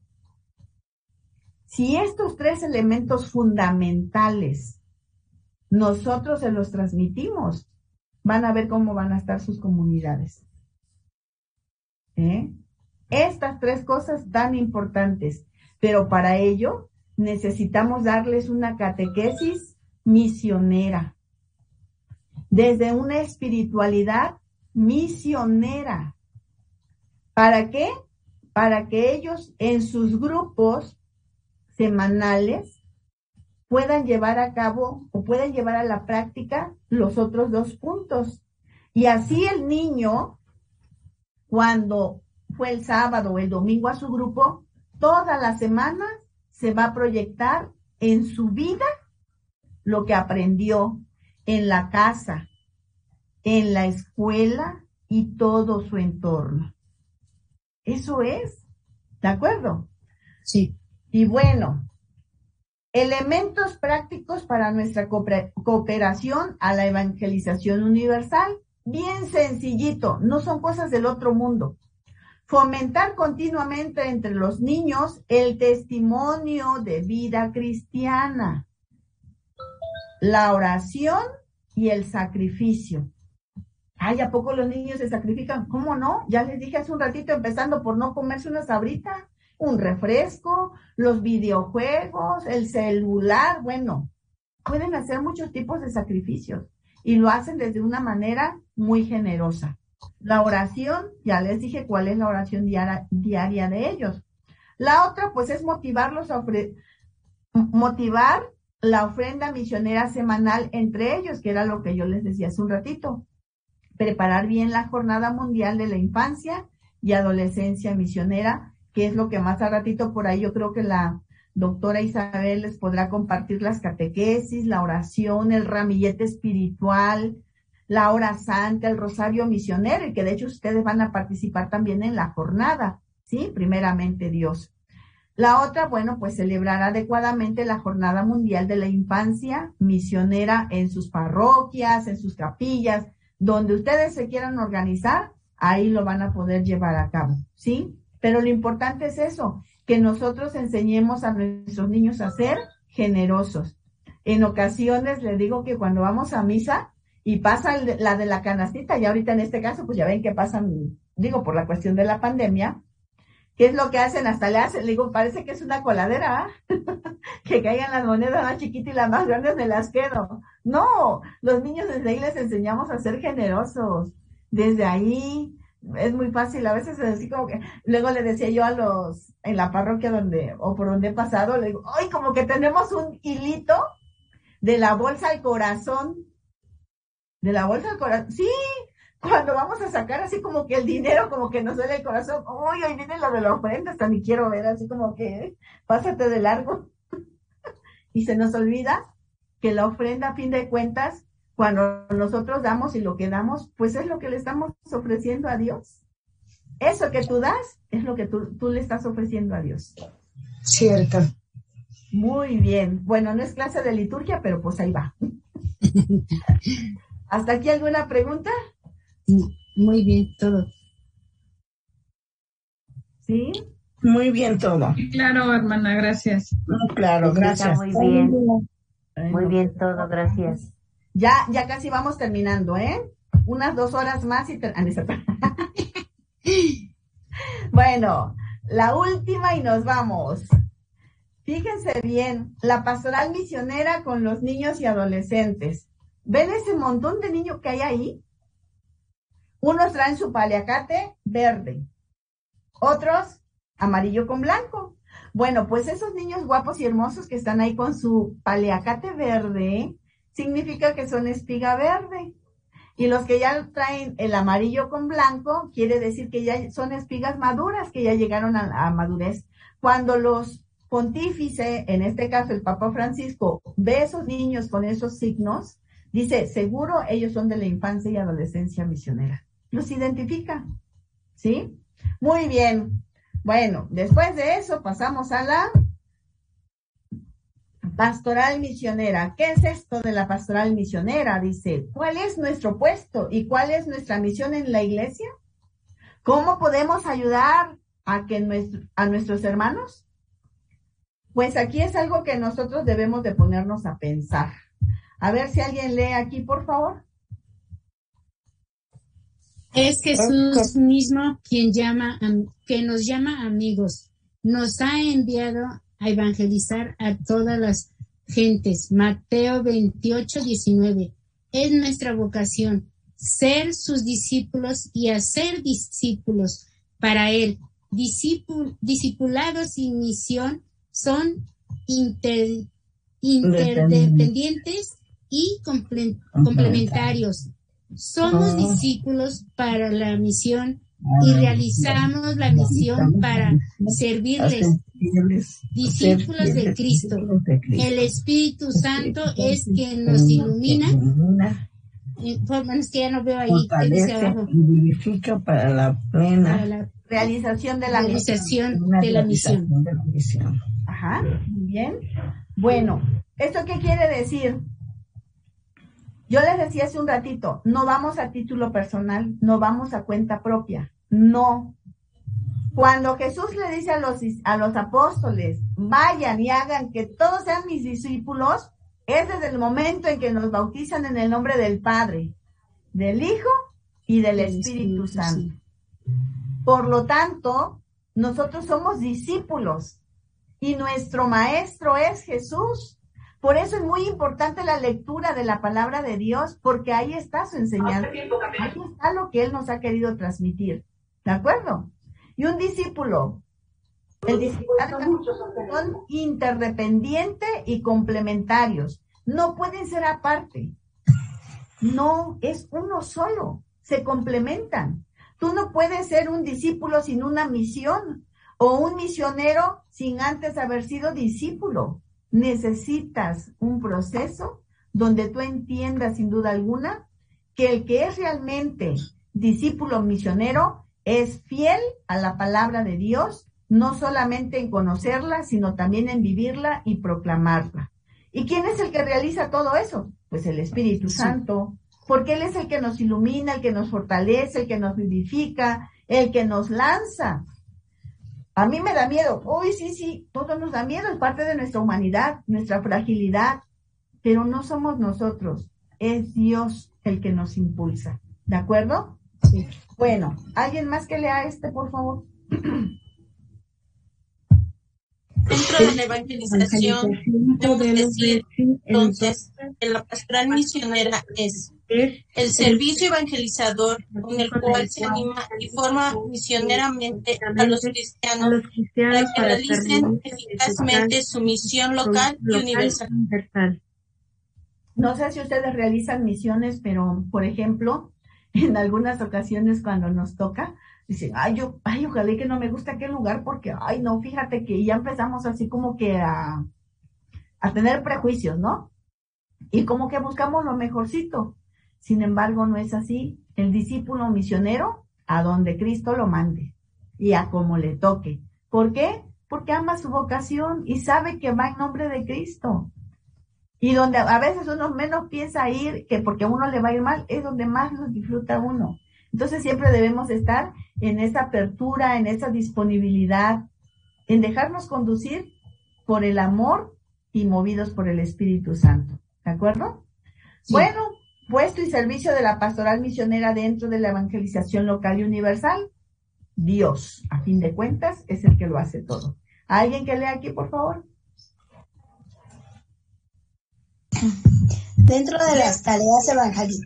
Si estos tres elementos fundamentales nosotros se los transmitimos, van a ver cómo van a estar sus comunidades. ¿Eh? Estas tres cosas tan importantes, pero para ello necesitamos darles una catequesis misionera, desde una espiritualidad misionera. ¿Para qué? Para que ellos en sus grupos semanales puedan llevar a cabo o puedan llevar a la práctica los otros dos puntos. Y así el niño, cuando fue el sábado o el domingo a su grupo, toda la semana se va a proyectar en su vida lo que aprendió en la casa, en la escuela y todo su entorno. Eso es, ¿de acuerdo? Sí. Y bueno, elementos prácticos para nuestra cooper- cooperación a la evangelización universal. Bien sencillito, no son cosas del otro mundo. Fomentar continuamente entre los niños el testimonio de vida cristiana, la oración y el sacrificio. Ay, ¿a poco los niños se sacrifican? ¿Cómo no? Ya les dije hace un ratito, empezando por no comerse una sabrita, un refresco, los videojuegos, el celular, bueno, pueden hacer muchos tipos de sacrificios y lo hacen desde una manera muy generosa. La oración, ya les dije cuál es la oración diaria, diaria de ellos. La otra, pues, es motivarlos a ofre- motivar la ofrenda misionera semanal entre ellos, que era lo que yo les decía hace un ratito. Preparar bien la Jornada Mundial de la Infancia y Adolescencia Misionera, que es lo que más a ratito por ahí yo creo que la doctora Isabel les podrá compartir las catequesis, la oración, el ramillete espiritual, la hora santa, el rosario misionero, y que de hecho ustedes van a participar también en la jornada, ¿sí? Primeramente Dios. La otra, bueno, pues celebrar adecuadamente la Jornada Mundial de la Infancia Misionera en sus parroquias, en sus capillas, donde ustedes se quieran organizar, ahí lo van a poder llevar a cabo, ¿sí? Pero lo importante es eso, que nosotros enseñemos a nuestros niños a ser generosos. En ocasiones les digo que cuando vamos a misa y pasa la de la canastita, y ahorita en este caso, pues ya ven que pasan, digo, por la cuestión de la pandemia, ¿Qué es lo que hacen? Hasta le hacen, le digo, parece que es una coladera, ¿ah? que caigan las monedas más chiquitas y las más grandes me las quedo. No, los niños desde ahí les enseñamos a ser generosos. Desde ahí es muy fácil, a veces es así como que, luego le decía yo a los, en la parroquia donde, o por donde he pasado, le digo, ay, como que tenemos un hilito de la bolsa al corazón, de la bolsa al corazón, sí, cuando vamos a sacar así como que el dinero, como que nos duele el corazón, uy, ahí viene lo de la ofrenda, hasta ni quiero ver, así como que, pásate de largo. y se nos olvida que la ofrenda, a fin de cuentas, cuando nosotros damos y lo que damos, pues es lo que le estamos ofreciendo a Dios. Eso que tú das es lo que tú, tú le estás ofreciendo a Dios. Cierto. Muy bien. Bueno, no es clase de liturgia, pero pues ahí va. ¿Hasta aquí alguna pregunta? Muy bien, todo. ¿Sí? Muy bien todo. Claro, hermana, gracias. Claro, Está gracias. muy bien. Muy bien todo, gracias. Ya, ya casi vamos terminando, ¿eh? Unas dos horas más y ter- ah. Bueno, la última y nos vamos. Fíjense bien, la pastoral misionera con los niños y adolescentes. ¿Ven ese montón de niños que hay ahí? Unos traen su paliacate verde, otros amarillo con blanco. Bueno, pues esos niños guapos y hermosos que están ahí con su paliacate verde, significa que son espiga verde. Y los que ya traen el amarillo con blanco, quiere decir que ya son espigas maduras, que ya llegaron a, a madurez. Cuando los pontífice, en este caso el Papa Francisco, ve esos niños con esos signos, dice, seguro ellos son de la infancia y adolescencia misionera. Los identifica. ¿Sí? Muy bien. Bueno, después de eso pasamos a la pastoral misionera. ¿Qué es esto de la pastoral misionera? Dice, ¿cuál es nuestro puesto y cuál es nuestra misión en la iglesia? ¿Cómo podemos ayudar a que nuestros hermanos? Pues aquí es algo que nosotros debemos de ponernos a pensar. A ver si alguien lee aquí, por favor. Es Jesús mismo quien llama, am- que nos llama amigos. Nos ha enviado a evangelizar a todas las gentes. Mateo 28, 19. Es nuestra vocación ser sus discípulos y hacer discípulos para Él. Discipulados y misión son inter- interdependientes y comple- complementarios. Somos Ah. discípulos para la misión y realizamos la misión para servirles. Discípulos de Cristo. El Espíritu Santo es quien nos ilumina. Eh, por menos que ya no veo ahí. y vivifica para la plena Para la realización de la realización una de la misión. realización de la misión. Ajá, muy bien. Bueno, ¿esto qué quiere decir? Yo les decía hace un ratito, no vamos a título personal, no vamos a cuenta propia, no. Cuando Jesús le dice a los, a los apóstoles, vayan y hagan que todos sean mis discípulos, es desde el momento en que nos bautizan en el nombre del Padre, del Hijo y del Espíritu Santo. Por lo tanto, nosotros somos discípulos y nuestro maestro es Jesús. Por eso es muy importante la lectura de la palabra de Dios, porque ahí está su enseñanza. Ahí está lo que Él nos ha querido transmitir. ¿De acuerdo? Y un discípulo, el discipulado son interdependientes y complementarios. No pueden ser aparte. No, es uno solo. Se complementan. Tú no puedes ser un discípulo sin una misión o un misionero sin antes haber sido discípulo. Necesitas un proceso donde tú entiendas sin duda alguna que el que es realmente discípulo misionero es fiel a la palabra de Dios, no solamente en conocerla, sino también en vivirla y proclamarla. ¿Y quién es el que realiza todo eso? Pues el Espíritu Santo, porque Él es el que nos ilumina, el que nos fortalece, el que nos vivifica, el que nos lanza. A mí me da miedo. Uy, sí, sí, todo nos da miedo, es parte de nuestra humanidad, nuestra fragilidad, pero no somos nosotros, es Dios el que nos impulsa. ¿De acuerdo? Sí. Bueno, ¿alguien más que lea este, por favor? Dentro de la evangelización, debemos decir entonces que la pastoral misionera es el servicio evangelizador con el cual se anima y forma misioneramente a los cristianos para que realicen eficazmente su misión local y universal. No sé si ustedes realizan misiones, pero por ejemplo, en algunas ocasiones cuando nos toca, dicen, ay, yo, ay, ojalá y que no me gusta aquel lugar porque, ay, no, fíjate que ya empezamos así como que a, a tener prejuicios, ¿no? Y como que buscamos lo mejorcito. Sin embargo, no es así. El discípulo misionero, a donde Cristo lo mande y a como le toque. ¿Por qué? Porque ama su vocación y sabe que va en nombre de Cristo. Y donde a veces uno menos piensa ir, que porque a uno le va a ir mal, es donde más lo disfruta uno. Entonces siempre debemos estar en esa apertura, en esa disponibilidad, en dejarnos conducir por el amor y movidos por el Espíritu Santo. ¿De acuerdo? Bueno, puesto y servicio de la pastoral misionera dentro de la evangelización local y universal. Dios, a fin de cuentas, es el que lo hace todo. ¿Alguien que lea aquí, por favor? Dentro de las tareas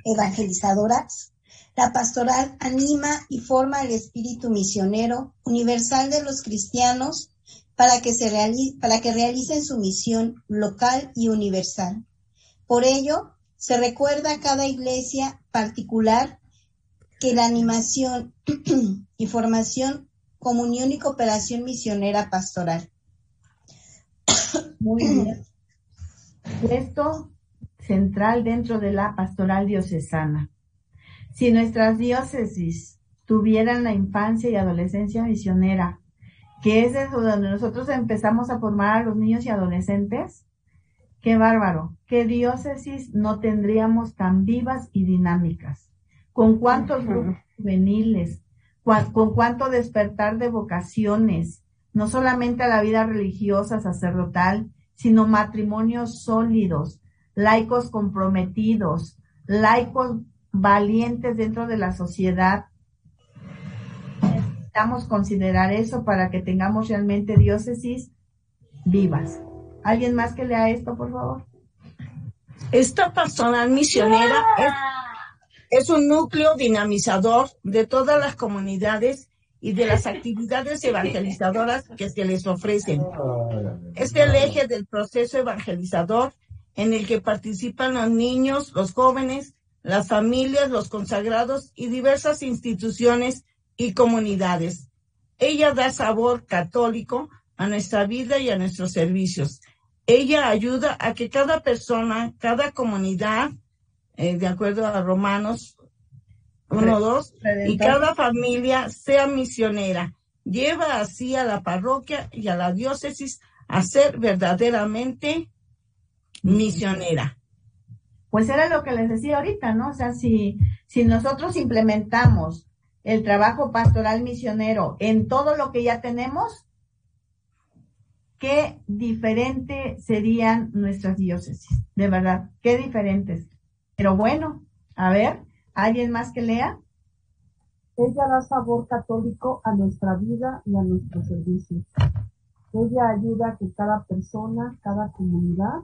evangelizadoras, la pastoral anima y forma el espíritu misionero universal de los cristianos para que, se para que realicen su misión local y universal. Por ello, se recuerda a cada iglesia particular que la animación y formación, comunión y cooperación misionera pastoral. Muy bien. Esto central dentro de la pastoral diocesana. Si nuestras diócesis tuvieran la infancia y adolescencia misionera, que es eso donde nosotros empezamos a formar a los niños y adolescentes, qué bárbaro, qué diócesis no tendríamos tan vivas y dinámicas. Con cuántos grupos juveniles, con cuánto despertar de vocaciones, no solamente a la vida religiosa, sacerdotal, sino matrimonios sólidos, laicos comprometidos, laicos valientes dentro de la sociedad. Necesitamos considerar eso para que tengamos realmente diócesis vivas. ¿Alguien más que lea esto, por favor? Esta pastoral misionera es, es un núcleo dinamizador de todas las comunidades y de las actividades evangelizadoras que se les ofrecen. Es el eje del proceso evangelizador en el que participan los niños, los jóvenes, las familias, los consagrados y diversas instituciones y comunidades. Ella da sabor católico a nuestra vida y a nuestros servicios. Ella ayuda a que cada persona, cada comunidad, eh, de acuerdo a Romanos 1, 2, y cada familia sea misionera. Lleva así a la parroquia y a la diócesis a ser verdaderamente misionera. Pues era lo que les decía ahorita, ¿no? O sea, si, si nosotros implementamos el trabajo pastoral misionero en todo lo que ya tenemos, qué diferente serían nuestras diócesis, de verdad, qué diferentes. Pero bueno, a ver, ¿alguien más que lea? Ella da sabor católico a nuestra vida y a nuestros servicios. Ella ayuda a que cada persona, cada comunidad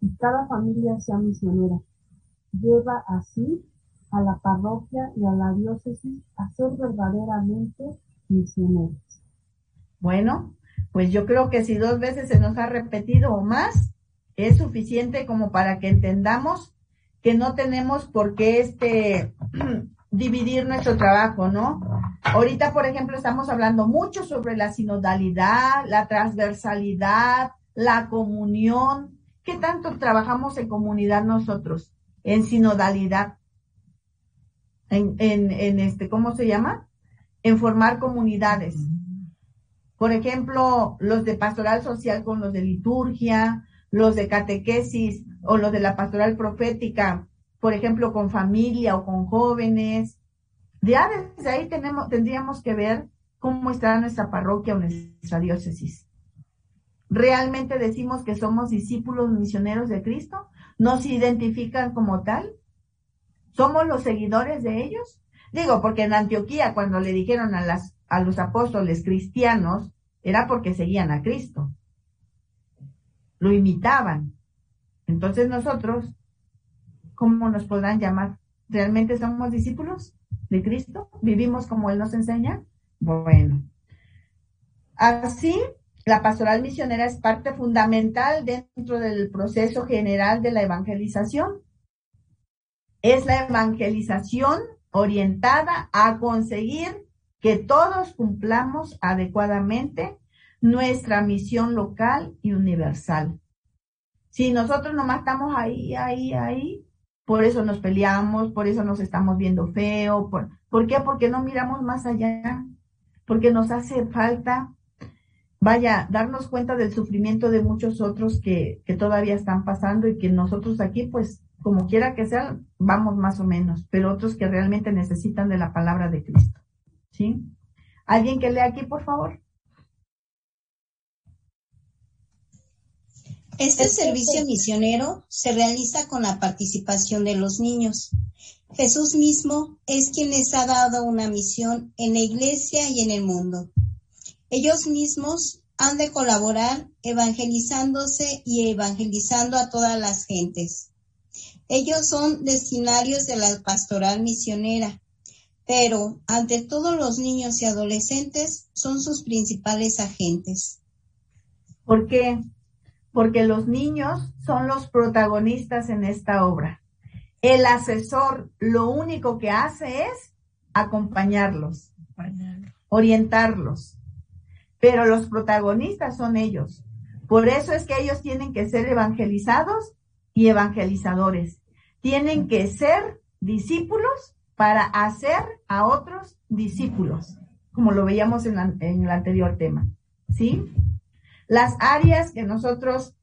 y cada familia sea misionera. Lleva así a la parroquia y a la diócesis a ser verdaderamente misioneros. Bueno, pues yo creo que si dos veces se nos ha repetido o más, es suficiente como para que entendamos que no tenemos por qué este dividir nuestro trabajo, ¿no? Ahorita, por ejemplo, estamos hablando mucho sobre la sinodalidad, la transversalidad, la comunión, ¿Qué tanto trabajamos en comunidad nosotros? En sinodalidad. En, en, este, ¿cómo se llama? En formar comunidades. Por ejemplo, los de pastoral social con los de liturgia, los de catequesis o los de la pastoral profética, por ejemplo, con familia o con jóvenes. Ya desde ahí tenemos, tendríamos que ver cómo está nuestra parroquia o nuestra diócesis. ¿Realmente decimos que somos discípulos misioneros de Cristo? ¿Nos identifican como tal? ¿Somos los seguidores de ellos? Digo, porque en Antioquía cuando le dijeron a, las, a los apóstoles cristianos, era porque seguían a Cristo. Lo imitaban. Entonces nosotros, ¿cómo nos podrán llamar? ¿Realmente somos discípulos de Cristo? ¿Vivimos como Él nos enseña? Bueno. Así, la pastoral misionera es parte fundamental dentro del proceso general de la evangelización. Es la evangelización orientada a conseguir que todos cumplamos adecuadamente nuestra misión local y universal. Si nosotros nomás estamos ahí, ahí, ahí, por eso nos peleamos, por eso nos estamos viendo feo. ¿Por, ¿por qué? Porque no miramos más allá, porque nos hace falta, vaya, darnos cuenta del sufrimiento de muchos otros que, que todavía están pasando y que nosotros aquí, pues, como quiera que sea, vamos más o menos, pero otros que realmente necesitan de la palabra de Cristo. ¿Alguien que lea aquí, por favor? Este servicio misionero se realiza con la participación de los niños. Jesús mismo es quien les ha dado una misión en la iglesia y en el mundo. Ellos mismos han de colaborar evangelizándose y evangelizando a todas las gentes. Ellos son destinarios de la pastoral misionera, pero ante todos los niños y adolescentes son sus principales agentes. ¿Por qué? porque los niños son los protagonistas en esta obra. El asesor lo único que hace es acompañarlos, orientarlos, pero los protagonistas son ellos. Por eso es que ellos tienen que ser evangelizados y evangelizadores. Tienen que ser discípulos para hacer a otros discípulos, como lo veíamos en, el anterior tema. ¿Sí? Las áreas que nosotros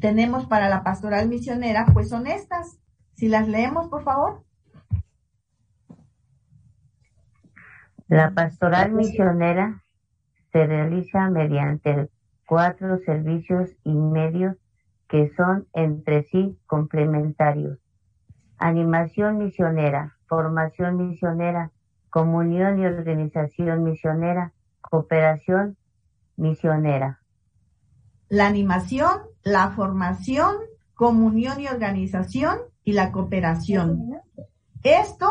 tenemos para la pastoral misionera, pues son estas. Si las leemos, por favor. La pastoral misionera se realiza mediante cuatro servicios y medios que son entre sí complementarios. Animación misionera, formación misionera, comunión y organización misionera, cooperación misionera la animación, la formación, comunión y organización y la cooperación. Esto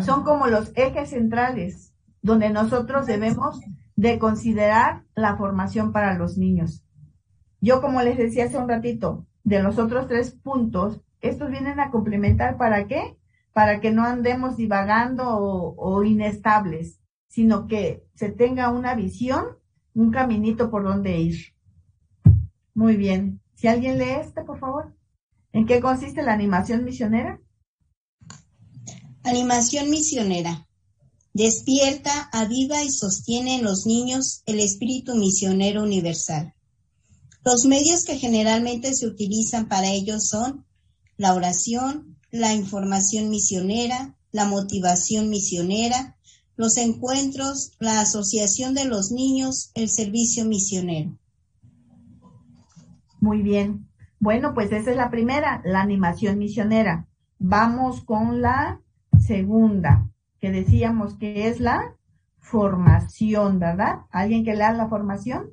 son como los ejes centrales donde nosotros debemos de considerar la formación para los niños. Yo, como les decía hace un ratito, de los otros tres puntos, estos vienen a complementar para qué? Para que no andemos divagando o, inestables, sino que se tenga una visión, un caminito por donde ir. Muy bien. Si alguien lee este, por favor. ¿En qué consiste la animación misionera? Animación misionera. Despierta, aviva y sostiene en los niños el espíritu misionero universal. Los medios que generalmente se utilizan para ello son la oración, la información misionera, la motivación misionera, los encuentros, la asociación de los niños, el servicio misionero. Muy bien. Bueno, pues esa es la primera, la animación misionera. Vamos con la segunda, que decíamos que es la formación, ¿verdad? ¿Alguien que lea la formación?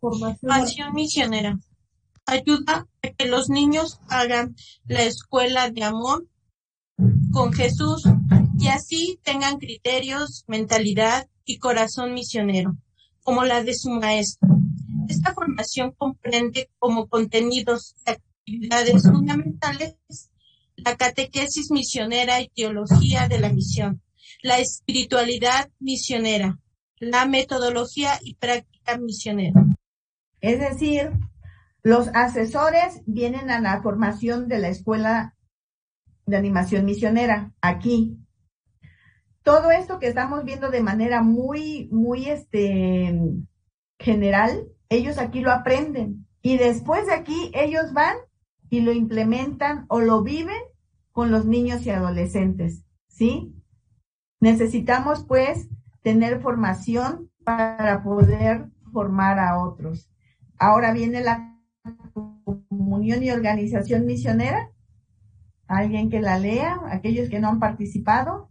Formación misionera. Ayuda a que los niños hagan la escuela de amor con Jesús y así tengan criterios, mentalidad y corazón misionero como la de su maestro. Esta formación comprende como contenidos y actividades fundamentales la catequesis misionera y teología de la misión, la espiritualidad misionera, la metodología y práctica misionera. Es decir, los asesores vienen a la formación de la escuela de animación misionera aquí todo esto que estamos viendo de manera muy, muy este, general, ellos aquí lo aprenden. Y después de aquí, ellos van y lo implementan o lo viven con los niños y adolescentes, ¿sí? Necesitamos pues tener formación para poder formar a otros. Ahora viene la comunión y organización misionera. Alguien que la lea, aquellos que no han participado.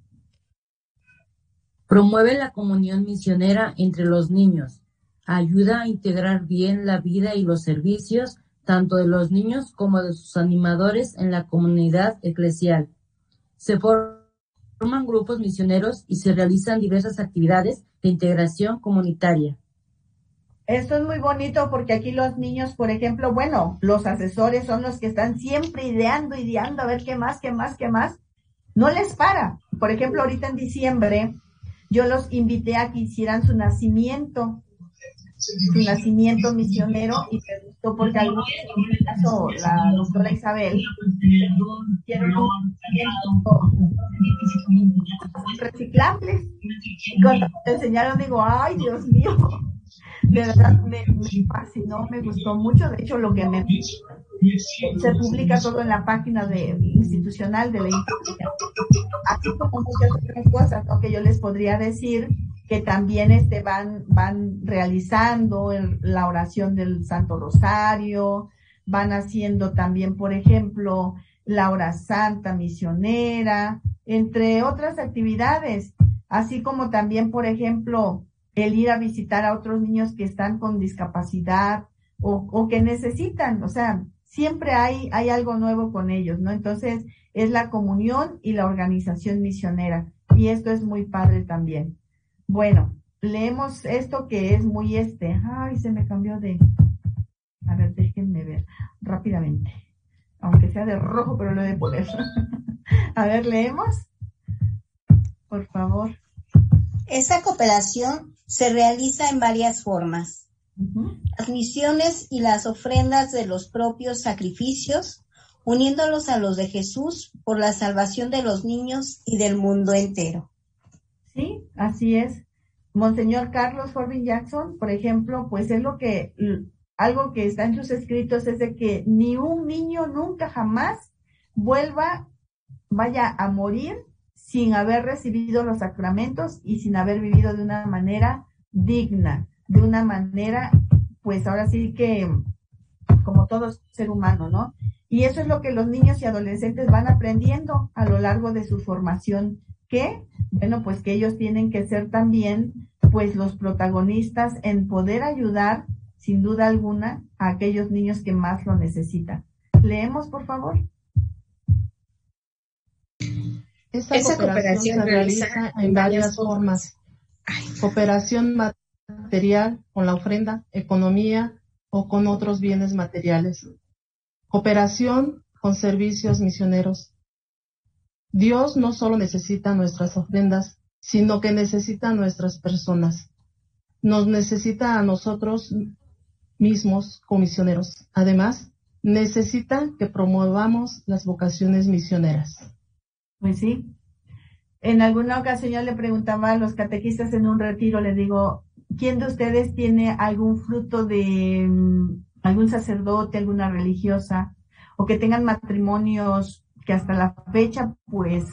Promueve la comunión misionera entre los niños. Ayuda a integrar bien la vida y los servicios tanto de los niños como de sus animadores en la comunidad eclesial. Se forman grupos misioneros y se realizan diversas actividades de integración comunitaria. Esto es muy bonito porque aquí los niños, por ejemplo, bueno, los asesores son los que están siempre ideando, ideando, a ver qué más, qué más, qué más. No les para. Por ejemplo, ahorita en diciembre yo los invité a que hicieran su nacimiento, su nacimiento misionero y me gustó porque este caso la doctora Isabel, reciclables. Y cuando me enseñaron digo, ay Dios mío, de verdad me, me, fascinó, me gustó mucho. De hecho, lo que me se publica todo en la página de institucional de la institución. Así como muchas otras cosas, ¿no? que yo les podría decir que también este van, van realizando la oración del Santo Rosario, van haciendo también, por ejemplo, la hora santa misionera, entre otras actividades, así como también, por ejemplo, el ir a visitar a otros niños que están con discapacidad o, o que necesitan, o sea, siempre hay, hay algo nuevo con ellos, ¿no? Entonces, es la comunión y la organización misionera. Y esto es muy padre también. Bueno, leemos esto que es muy este. Ay, se me cambió de. A ver, déjenme ver rápidamente. Aunque sea de rojo, pero lo de poner. A ver, leemos. Por favor. Esta cooperación se realiza en varias formas. Las misiones y las ofrendas de los propios sacrificios, uniéndolos a los de Jesús por la salvación de los niños y del mundo entero. Sí, así es. Monseñor Carlos Corbin Jackson, por ejemplo, pues es lo que, algo que está en sus escritos es de que ni un niño nunca jamás vuelva, vaya a morir sin haber recibido los sacramentos y sin haber vivido de una manera digna, de una manera, pues ahora sí que como todo ser humano, ¿no? Y eso es lo que los niños y adolescentes van aprendiendo a lo largo de su formación. ¿Qué? Bueno, pues que ellos tienen que ser también, pues los protagonistas en poder ayudar, sin duda alguna, a aquellos niños que más lo necesitan. Leemos, por favor. Esa, Esa cooperación, se realiza en varias formas. Cooperación material con la ofrenda, economía o con otros bienes materiales. Cooperación con servicios misioneros. Dios no solo necesita nuestras ofrendas, sino que necesita nuestras personas. Nos necesita a nosotros mismos como misioneros. Además, necesita que promovamos las vocaciones misioneras. Pues sí. En alguna ocasión yo le preguntaba a los catequistas en un retiro, le digo, ¿quién de ustedes tiene algún fruto de um, algún sacerdote, alguna religiosa, o que tengan matrimonios que hasta la fecha pues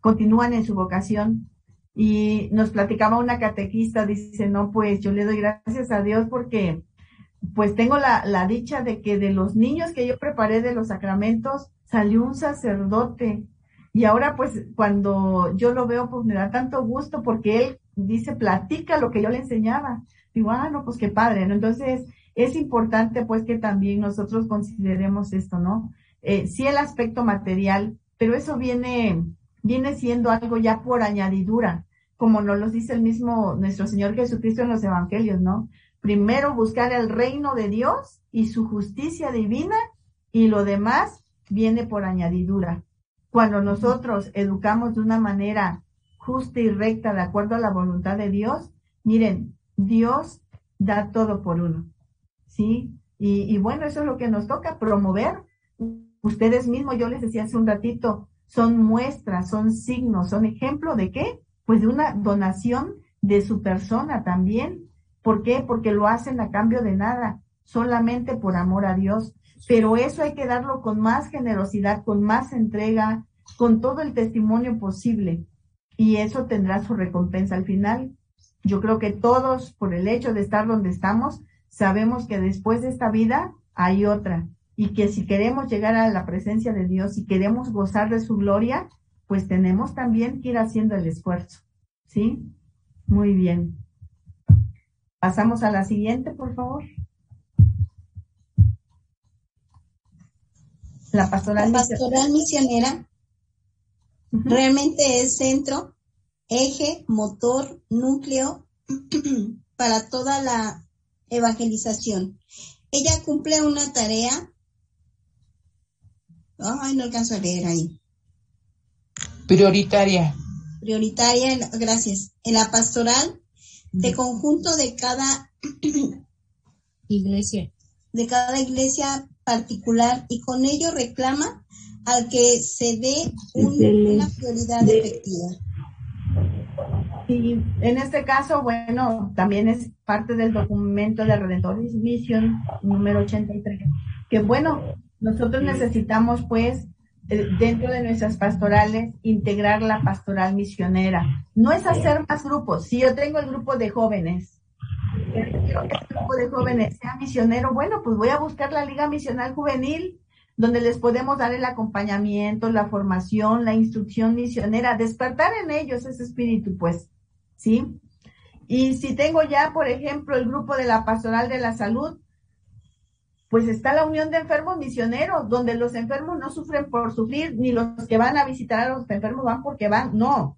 continúan en su vocación? Y nos platicaba una catequista, dice, no, pues yo le doy gracias a Dios porque pues tengo la, la dicha de que de los niños que yo preparé de los sacramentos salió un sacerdote y ahora pues cuando yo lo veo pues me da tanto gusto porque él dice, platica lo que yo le enseñaba. Digo, ah, no, pues qué padre, ¿no? Entonces es importante pues que también nosotros consideremos esto, ¿no? Eh, sí el aspecto material, pero eso viene, viene siendo algo ya por añadidura, como nos lo dice el mismo nuestro Señor Jesucristo en los Evangelios, ¿no? Primero buscar el reino de Dios y su justicia divina y lo demás viene por añadidura. Cuando nosotros educamos de una manera justa y recta de acuerdo a la voluntad de Dios, miren, Dios da todo por uno. ¿Sí? Y, y, bueno, eso es lo que nos toca, promover. Ustedes mismos, yo les decía hace un ratito, son muestras, son signos, son ejemplo de qué? Pues de una donación de su persona también. ¿Por qué? Porque lo hacen a cambio de nada, solamente por amor a Dios pero eso hay que darlo con más generosidad, con más entrega, con todo el testimonio posible y eso tendrá su recompensa al final. Yo creo que todos, por el hecho de estar donde estamos, sabemos que después de esta vida hay otra y que si queremos llegar a la presencia de Dios y queremos gozar de su gloria, pues tenemos también que ir haciendo el esfuerzo. ¿Sí? Muy bien. Pasamos a la siguiente, por favor. La pastoral, La pastoral misionera realmente es centro, eje, motor, núcleo para toda la evangelización. Ella cumple una tarea. Ay, no alcanzo a leer ahí. Prioritaria. Prioritaria, gracias. En la pastoral de conjunto de cada iglesia. De cada iglesia particular y con ello reclama al que se dé un- una prioridad efectiva. Y en este caso, bueno, también es parte del documento de Redentores Mission número 83, que bueno, nosotros necesitamos pues eh, dentro de nuestras pastorales integrar la pastoral misionera. No es hacer más grupos. Si yo tengo el grupo de jóvenes, que el grupo de jóvenes sea misionero, bueno, pues voy a buscar la Liga Misional Juvenil donde les podemos dar el acompañamiento, la formación, la instrucción misionera, despertar en ellos ese espíritu, pues, ¿sí? Y si tengo ya, por ejemplo, el grupo de la Pastoral de la Salud, pues está la Unión de Enfermos Misioneros, donde los enfermos no sufren por sufrir, ni los que van a visitar a los enfermos van porque van, no.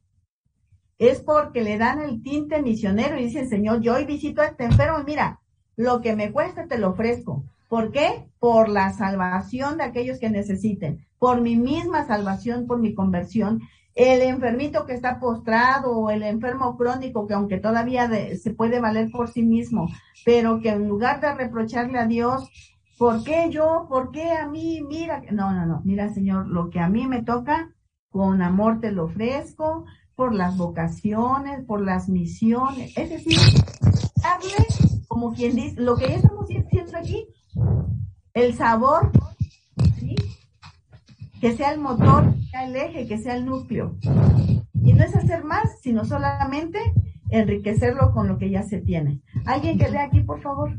Es porque le dan el tinte misionero y dicen, Señor, yo hoy visito a este enfermo y mira, lo que me cuesta te lo ofrezco. ¿Por qué? Por la salvación de aquellos que necesiten, por mi misma salvación, por mi conversión. El enfermito que está postrado o el enfermo crónico que aunque todavía se puede valer por sí mismo, pero que en lugar de reprocharle a Dios, ¿por qué yo? ¿Por qué a mí? Mira, no, no, no, mira Señor, lo que a mí me toca, con amor te lo ofrezco, por las vocaciones, por las misiones, es decir, darle, como quien dice, lo que ya estamos haciendo aquí, el sabor, ¿sí? que sea el motor, que sea el eje, que sea el núcleo. Y no es hacer más, sino solamente enriquecerlo con lo que ya se tiene. ¿Alguien que lea aquí, por favor?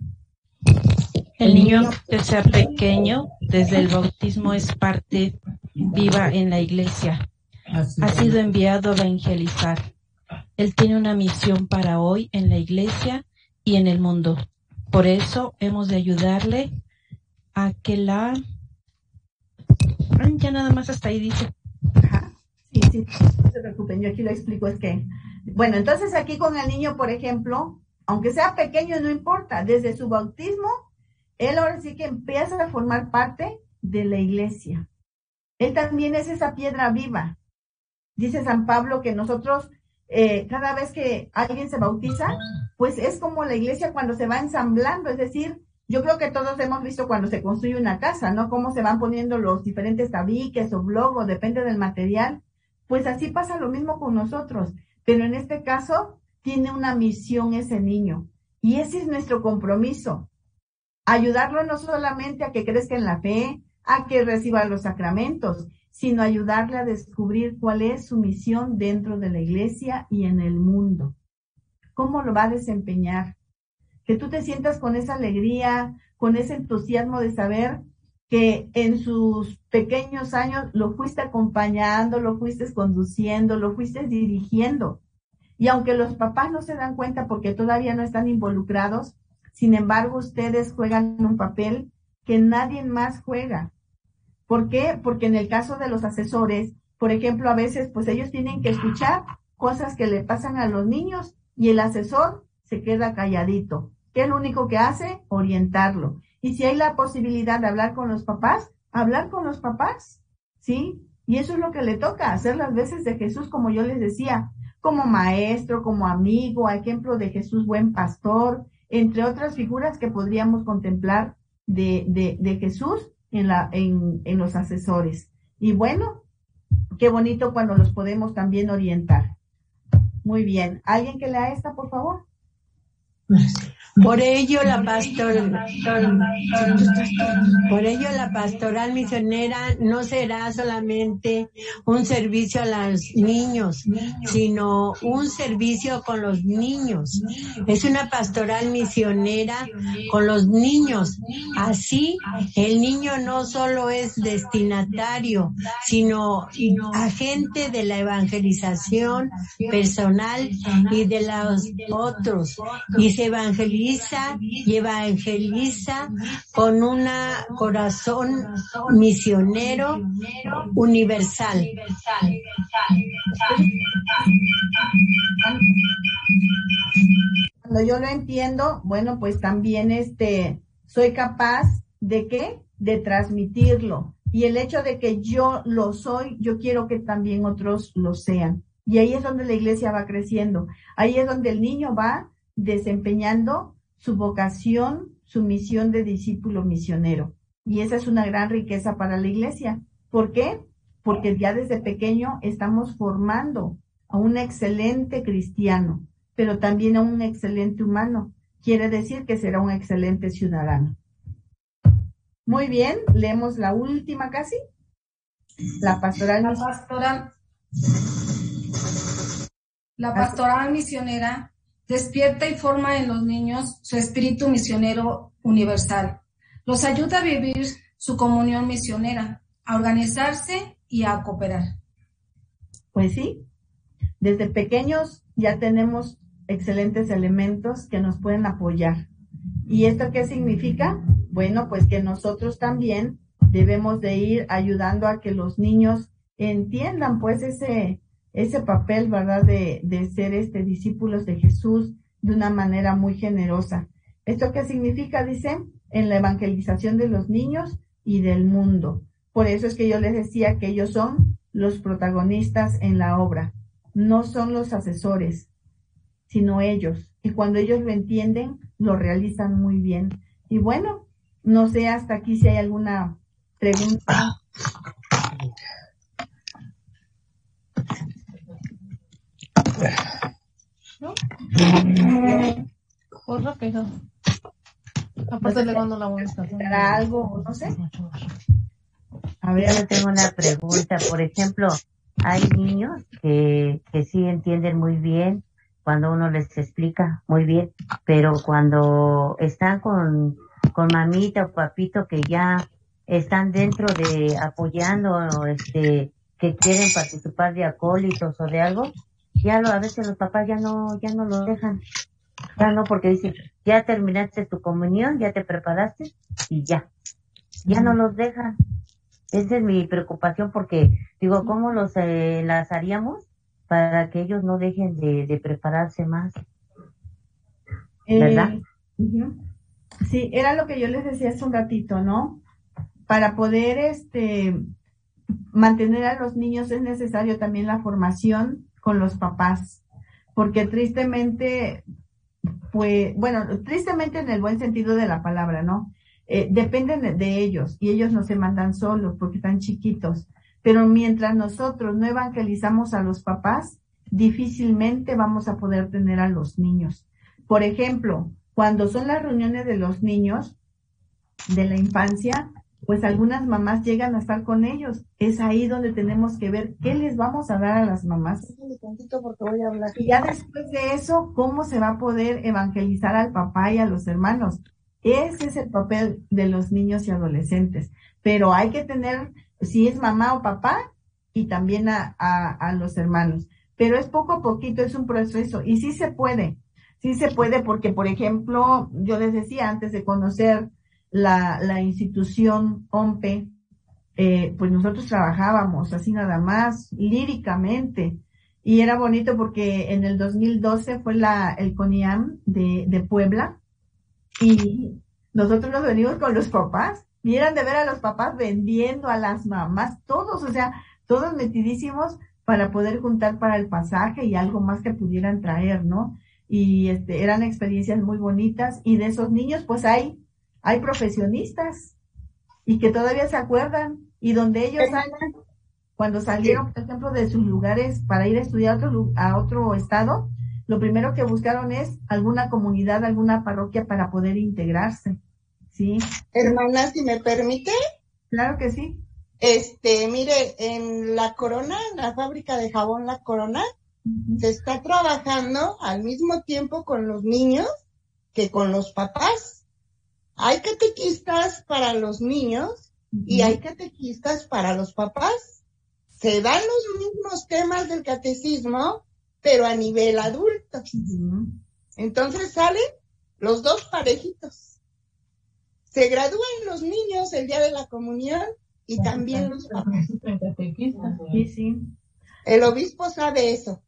El niño que sea pequeño, desde el bautismo es parte viva en la iglesia. Ha sido enviado a evangelizar. Él tiene una misión para hoy en la iglesia y en el mundo. Por eso hemos de ayudarle a que la... Ya nada más hasta ahí dice. Sí, sí, no se preocupen, yo aquí lo explico, es que, bueno, entonces aquí con el niño, por ejemplo, aunque sea pequeño, no importa, desde su bautismo, él ahora sí que empieza a formar parte de la iglesia. Él también es esa piedra viva. Dice San Pablo que nosotros, eh, cada vez que alguien se bautiza, pues es como la iglesia cuando se va ensamblando, es decir, yo creo que todos hemos visto cuando se construye una casa, ¿no? Cómo se van poniendo los diferentes tabiques o blogos, depende del material. Pues así pasa lo mismo con nosotros, pero en este caso tiene una misión ese niño y ese es nuestro compromiso. Ayudarlo no solamente a que crezca en la fe, a que reciba los sacramentos, sino ayudarle a descubrir cuál es su misión dentro de la iglesia y en el mundo. ¿Cómo lo va a desempeñar? Que tú te sientas con esa alegría, con ese entusiasmo de saber que en sus pequeños años lo fuiste acompañando, lo fuiste conduciendo, lo fuiste dirigiendo. Y aunque los papás no se dan cuenta porque todavía no están involucrados, sin embargo ustedes juegan un papel que nadie más juega. ¿Por qué? Porque en el caso de los asesores, por ejemplo, a veces pues ellos tienen que escuchar cosas que le pasan a los niños y el asesor se queda calladito. ¿Qué es lo único que hace? Orientarlo. Y si hay la posibilidad de hablar con los papás, hablar con los papás, ¿sí? Y eso es lo que le toca, hacer las veces de Jesús, como yo les decía, como maestro, como amigo, ejemplo de Jesús buen pastor, entre otras figuras que podríamos contemplar de, de, de Jesús en, la, en, en los asesores. Y bueno, qué bonito cuando los podemos también orientar. Muy bien. ¿Alguien que lea esta, por favor? Por ello la pastoral, por ello la pastoral misionera no será solamente un servicio a los niños, sino un servicio con los niños. Es una pastoral misionera con los niños. Así el niño no solo es destinatario, sino agente de la evangelización personal y de los otros. Y se evangeliza sensibiliza y evangeliza con un corazón misionero universal. Cuando yo lo entiendo, bueno, pues también este, soy capaz de qué? De transmitirlo. Y el hecho de que yo lo soy, yo quiero que también otros lo sean. Y ahí es donde la iglesia va creciendo. Ahí es donde el niño va desempeñando su vocación, su misión de discípulo misionero. Y esa es una gran riqueza para la iglesia. ¿Por qué? Porque ya desde pequeño estamos formando a un excelente cristiano, pero también a un excelente humano. Quiere decir que será un excelente ciudadano. Muy bien, leemos la última casi. La pastoral. La pastoral, la pastoral misionera despierta y forma en los niños su espíritu misionero universal. Los ayuda a vivir su comunión misionera, a organizarse y a cooperar. Pues sí, desde pequeños ya tenemos excelentes elementos que nos pueden apoyar. ¿Y esto qué significa? Bueno, pues que nosotros también debemos de ir ayudando a que los niños entiendan pues ese, ese papel, ¿verdad? De, de ser este discípulos de Jesús de una manera muy generosa. ¿Esto qué significa? Dice, en la evangelización de los niños y del mundo. Por eso es que yo les decía que ellos son los protagonistas en la obra, no son los asesores, sino ellos. Y cuando ellos lo entienden, lo realizan muy bien. Y bueno, no sé hasta aquí si hay alguna pregunta. ¿No? Por rápido. Aparte le mando la vuelta. algo, no sé. A ver, yo tengo una pregunta. Por ejemplo, hay niños que, que sí entienden muy bien cuando uno les explica muy bien, pero cuando están con, con mamita o papito que ya están dentro de apoyando, este, que quieren participar de acólitos o de algo, ya lo, a veces los papás ya no, ya no lo dejan. Ya no, porque dicen, ya terminaste tu comunión, ya te preparaste y ya. Ya no los dejan. Esa es mi preocupación porque digo, ¿cómo los eh, las haríamos para que ellos no dejen de, prepararse más. ¿Verdad? Eh, sí, era lo que yo les decía hace un ratito, ¿no? Para poder este mantener a los niños es necesario también la formación con los papás, porque tristemente, pues, bueno, tristemente en el buen sentido de la palabra, ¿no? Eh, dependen de ellos y ellos no se mandan solos porque están chiquitos. Pero mientras nosotros no evangelizamos a los papás, difícilmente vamos a poder tener a los niños. Por ejemplo, cuando son las reuniones de los niños de la infancia, pues algunas mamás llegan a estar con ellos. Es ahí donde tenemos que ver qué les vamos a dar a las mamás. Y ya después de eso, ¿cómo se va a poder evangelizar al papá y a los hermanos? Ese es el papel de los niños y adolescentes. Pero hay que tener si es mamá o papá y también a, a, los hermanos. Pero es poco a poquito, es un proceso y sí se puede, sí se puede porque, por ejemplo, yo les decía antes de conocer la, la institución OMPE, eh, pues nosotros trabajábamos así nada más, líricamente. Y era bonito porque en el 2012 fue la, el CONIAM de, de Puebla y nosotros nos venimos con los papás Vieran de ver a los papás vendiendo a las mamás, todos, o sea, todos metidísimos para poder juntar para el pasaje y algo más que pudieran traer, ¿no? Y este, eran experiencias muy bonitas y de esos niños pues hay, hay profesionistas y que todavía se acuerdan y donde ellos cuando salieron, por ejemplo, de sus lugares para ir a estudiar a otro, a otro estado, lo primero que buscaron es alguna comunidad, alguna parroquia para poder integrarse. Sí. Hermana, si me permite. Claro que sí. Este, mire, en la Corona, en la fábrica de jabón La Corona, se está trabajando al mismo tiempo con los niños que con los papás. Hay catequistas para los niños y hay catequistas para los papás. Se dan los mismos temas del catecismo, pero a nivel adulto. Entonces salen los dos parejitos. Se gradúan los niños el día de la comunión y también los papás. Sí. El obispo sabe eso.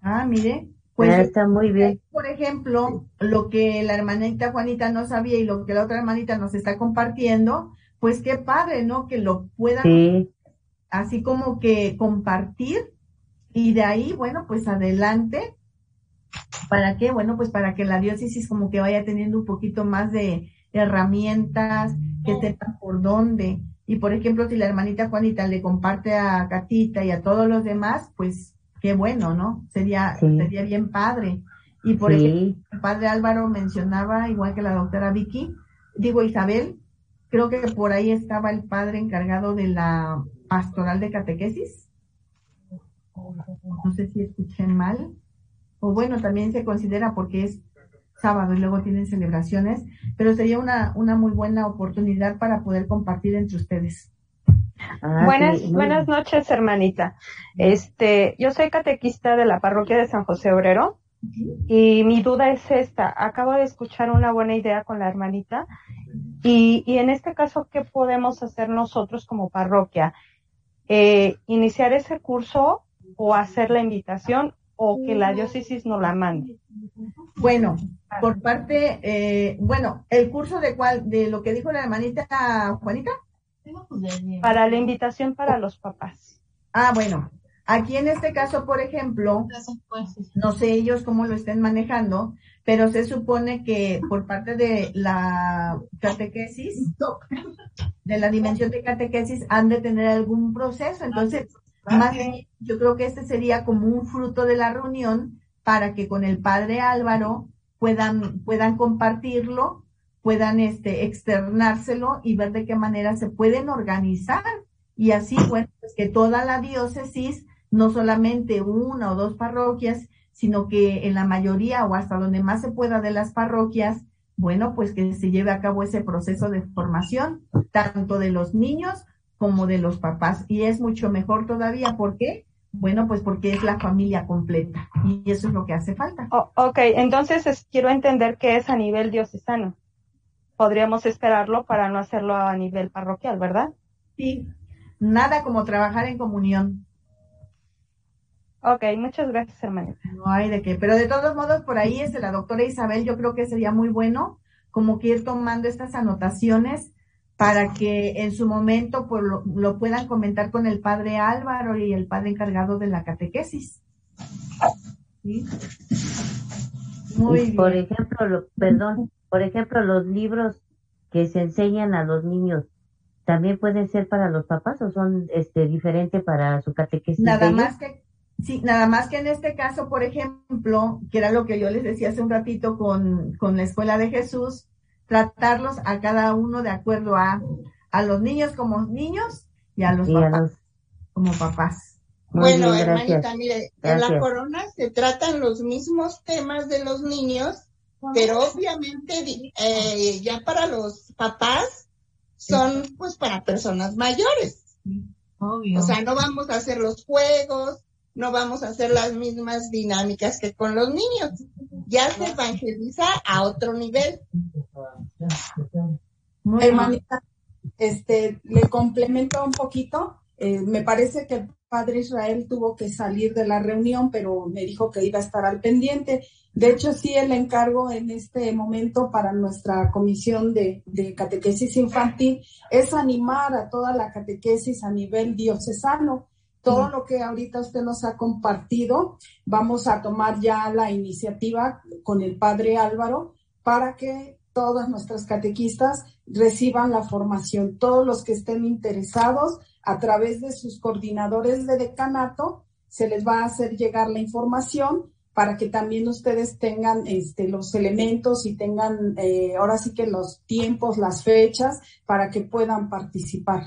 Ah, mire. Pues Ah, está muy bien. Por ejemplo, lo que la hermanita Juanita no sabía y lo que la otra hermanita nos está compartiendo, pues qué padre, ¿no? Que lo puedan Sí. así como que compartir y de ahí, bueno, pues adelante. ¿Para qué? Bueno, pues para que la diócesis como que vaya teniendo un poquito más de herramientas, que sepan por dónde. Y por ejemplo, si la hermanita Juanita le comparte a Catita y a todos los demás, pues qué bueno, ¿no? Sería, Sí. sería bien padre. Y por Sí. ejemplo, el padre Álvaro mencionaba, igual que la doctora Vicky, digo Isabel, creo que por ahí estaba el padre encargado de la pastoral de catequesis. No sé si escuché mal. O bueno, también se considera porque es sábado y luego tienen celebraciones, pero sería una, una muy buena oportunidad para poder compartir entre ustedes. Ah, buenas, sí, buenas noches, hermanita. Este, yo soy catequista de la parroquia de San José Obrero y mi duda es esta. Acabo de escuchar una buena idea con la hermanita y, y en este caso, ¿qué podemos hacer nosotros como parroquia? Eh, ¿Iniciar ese curso o hacer la invitación o que la diócesis nos la mande? Bueno, por parte, eh, bueno, el curso de cuál, de lo que dijo la hermanita Juanita. Para la invitación para los papás. Ah, bueno, aquí en este caso, por ejemplo, no sé ellos cómo lo estén manejando, pero se supone que por parte de la catequesis, de la dimensión de catequesis, han de tener algún proceso. Entonces, más bien, yo creo que este sería como un fruto de la reunión para que con el padre Álvaro puedan, puedan compartirlo, puedan este, externárselo y ver de qué manera se pueden organizar. Y así, bueno, pues que toda la diócesis, no solamente una o dos parroquias, sino que en la mayoría o hasta donde más se pueda de las parroquias, bueno, pues que se lleve a cabo ese proceso de formación, tanto de los niños como de los papás. Y es mucho mejor todavía, ¿por qué? Bueno, pues porque es la familia completa y eso es lo que hace falta. O- ok, entonces es- quiero entender que es a nivel diocesano. Podríamos esperarlo para no hacerlo a nivel parroquial, ¿verdad? Sí, nada como trabajar en comunión. Ok, muchas gracias, hermanita. No hay de qué, pero de todos modos, por ahí es de la doctora Isabel, yo creo que sería muy bueno como que ir tomando estas anotaciones para que en su momento pues, lo, lo puedan comentar con el padre Álvaro y el padre encargado de la catequesis. ¿Sí? Muy Y por bien. ejemplo, lo- perdón, por ejemplo, los libros que se enseñan a los niños, ¿también pueden ser para los papás o son este diferente para su catequesis? Nada más que, sí, nada más que en este caso, por ejemplo, que era lo que yo les decía hace un ratito con, con la escuela de Jesús, tratarlos a cada uno de acuerdo a, a los niños como niños y a los Y a papás los- como papás. Muy bueno, bien, hermanita, gracias. mire, en la Gracias. corona se tratan los mismos temas de los niños, pero obviamente eh, ya para los papás son pues para personas mayores. O sea, no vamos a hacer los juegos, no vamos a hacer las mismas dinámicas que con los niños. Ya se evangeliza a otro nivel. Hermanita, este, le complemento un poquito. Eh, me parece que el padre Israel tuvo que salir de la reunión, pero me dijo que iba a estar al pendiente. De hecho, sí, el encargo en este momento para nuestra comisión de, de catequesis infantil es animar a toda la catequesis a nivel diocesano. Todo lo que ahorita usted nos ha compartido, vamos a tomar ya la iniciativa con el padre Álvaro para que todas nuestras catequistas reciban la formación. Todos los que estén interesados, a través de sus coordinadores de decanato, se les va a hacer llegar la información para que también ustedes tengan este, los elementos y tengan eh, ahora sí que los tiempos, las fechas, para que puedan participar.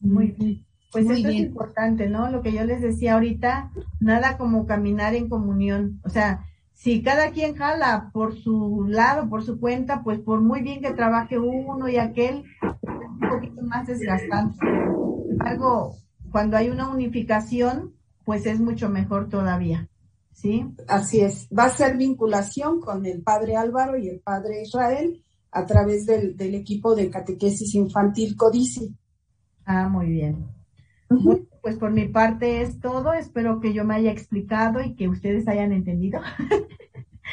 Muy bien. Pues Muy eso es bien. importante, ¿no? Lo que yo les decía ahorita, nada como caminar en comunión. O sea, si cada quien jala por su lado, por su cuenta, pues por muy bien que trabaje uno y aquel, es un poquito más desgastante. Sin embargo, cuando hay una unificación, pues es mucho mejor todavía. ¿Sí? Así es. Va a ser vinculación con el padre Álvaro y el padre Israel a través del, del equipo de catequesis infantil Codici. Ah, muy bien. Bueno, pues por mi parte es todo. Espero que yo me haya explicado y que ustedes hayan entendido.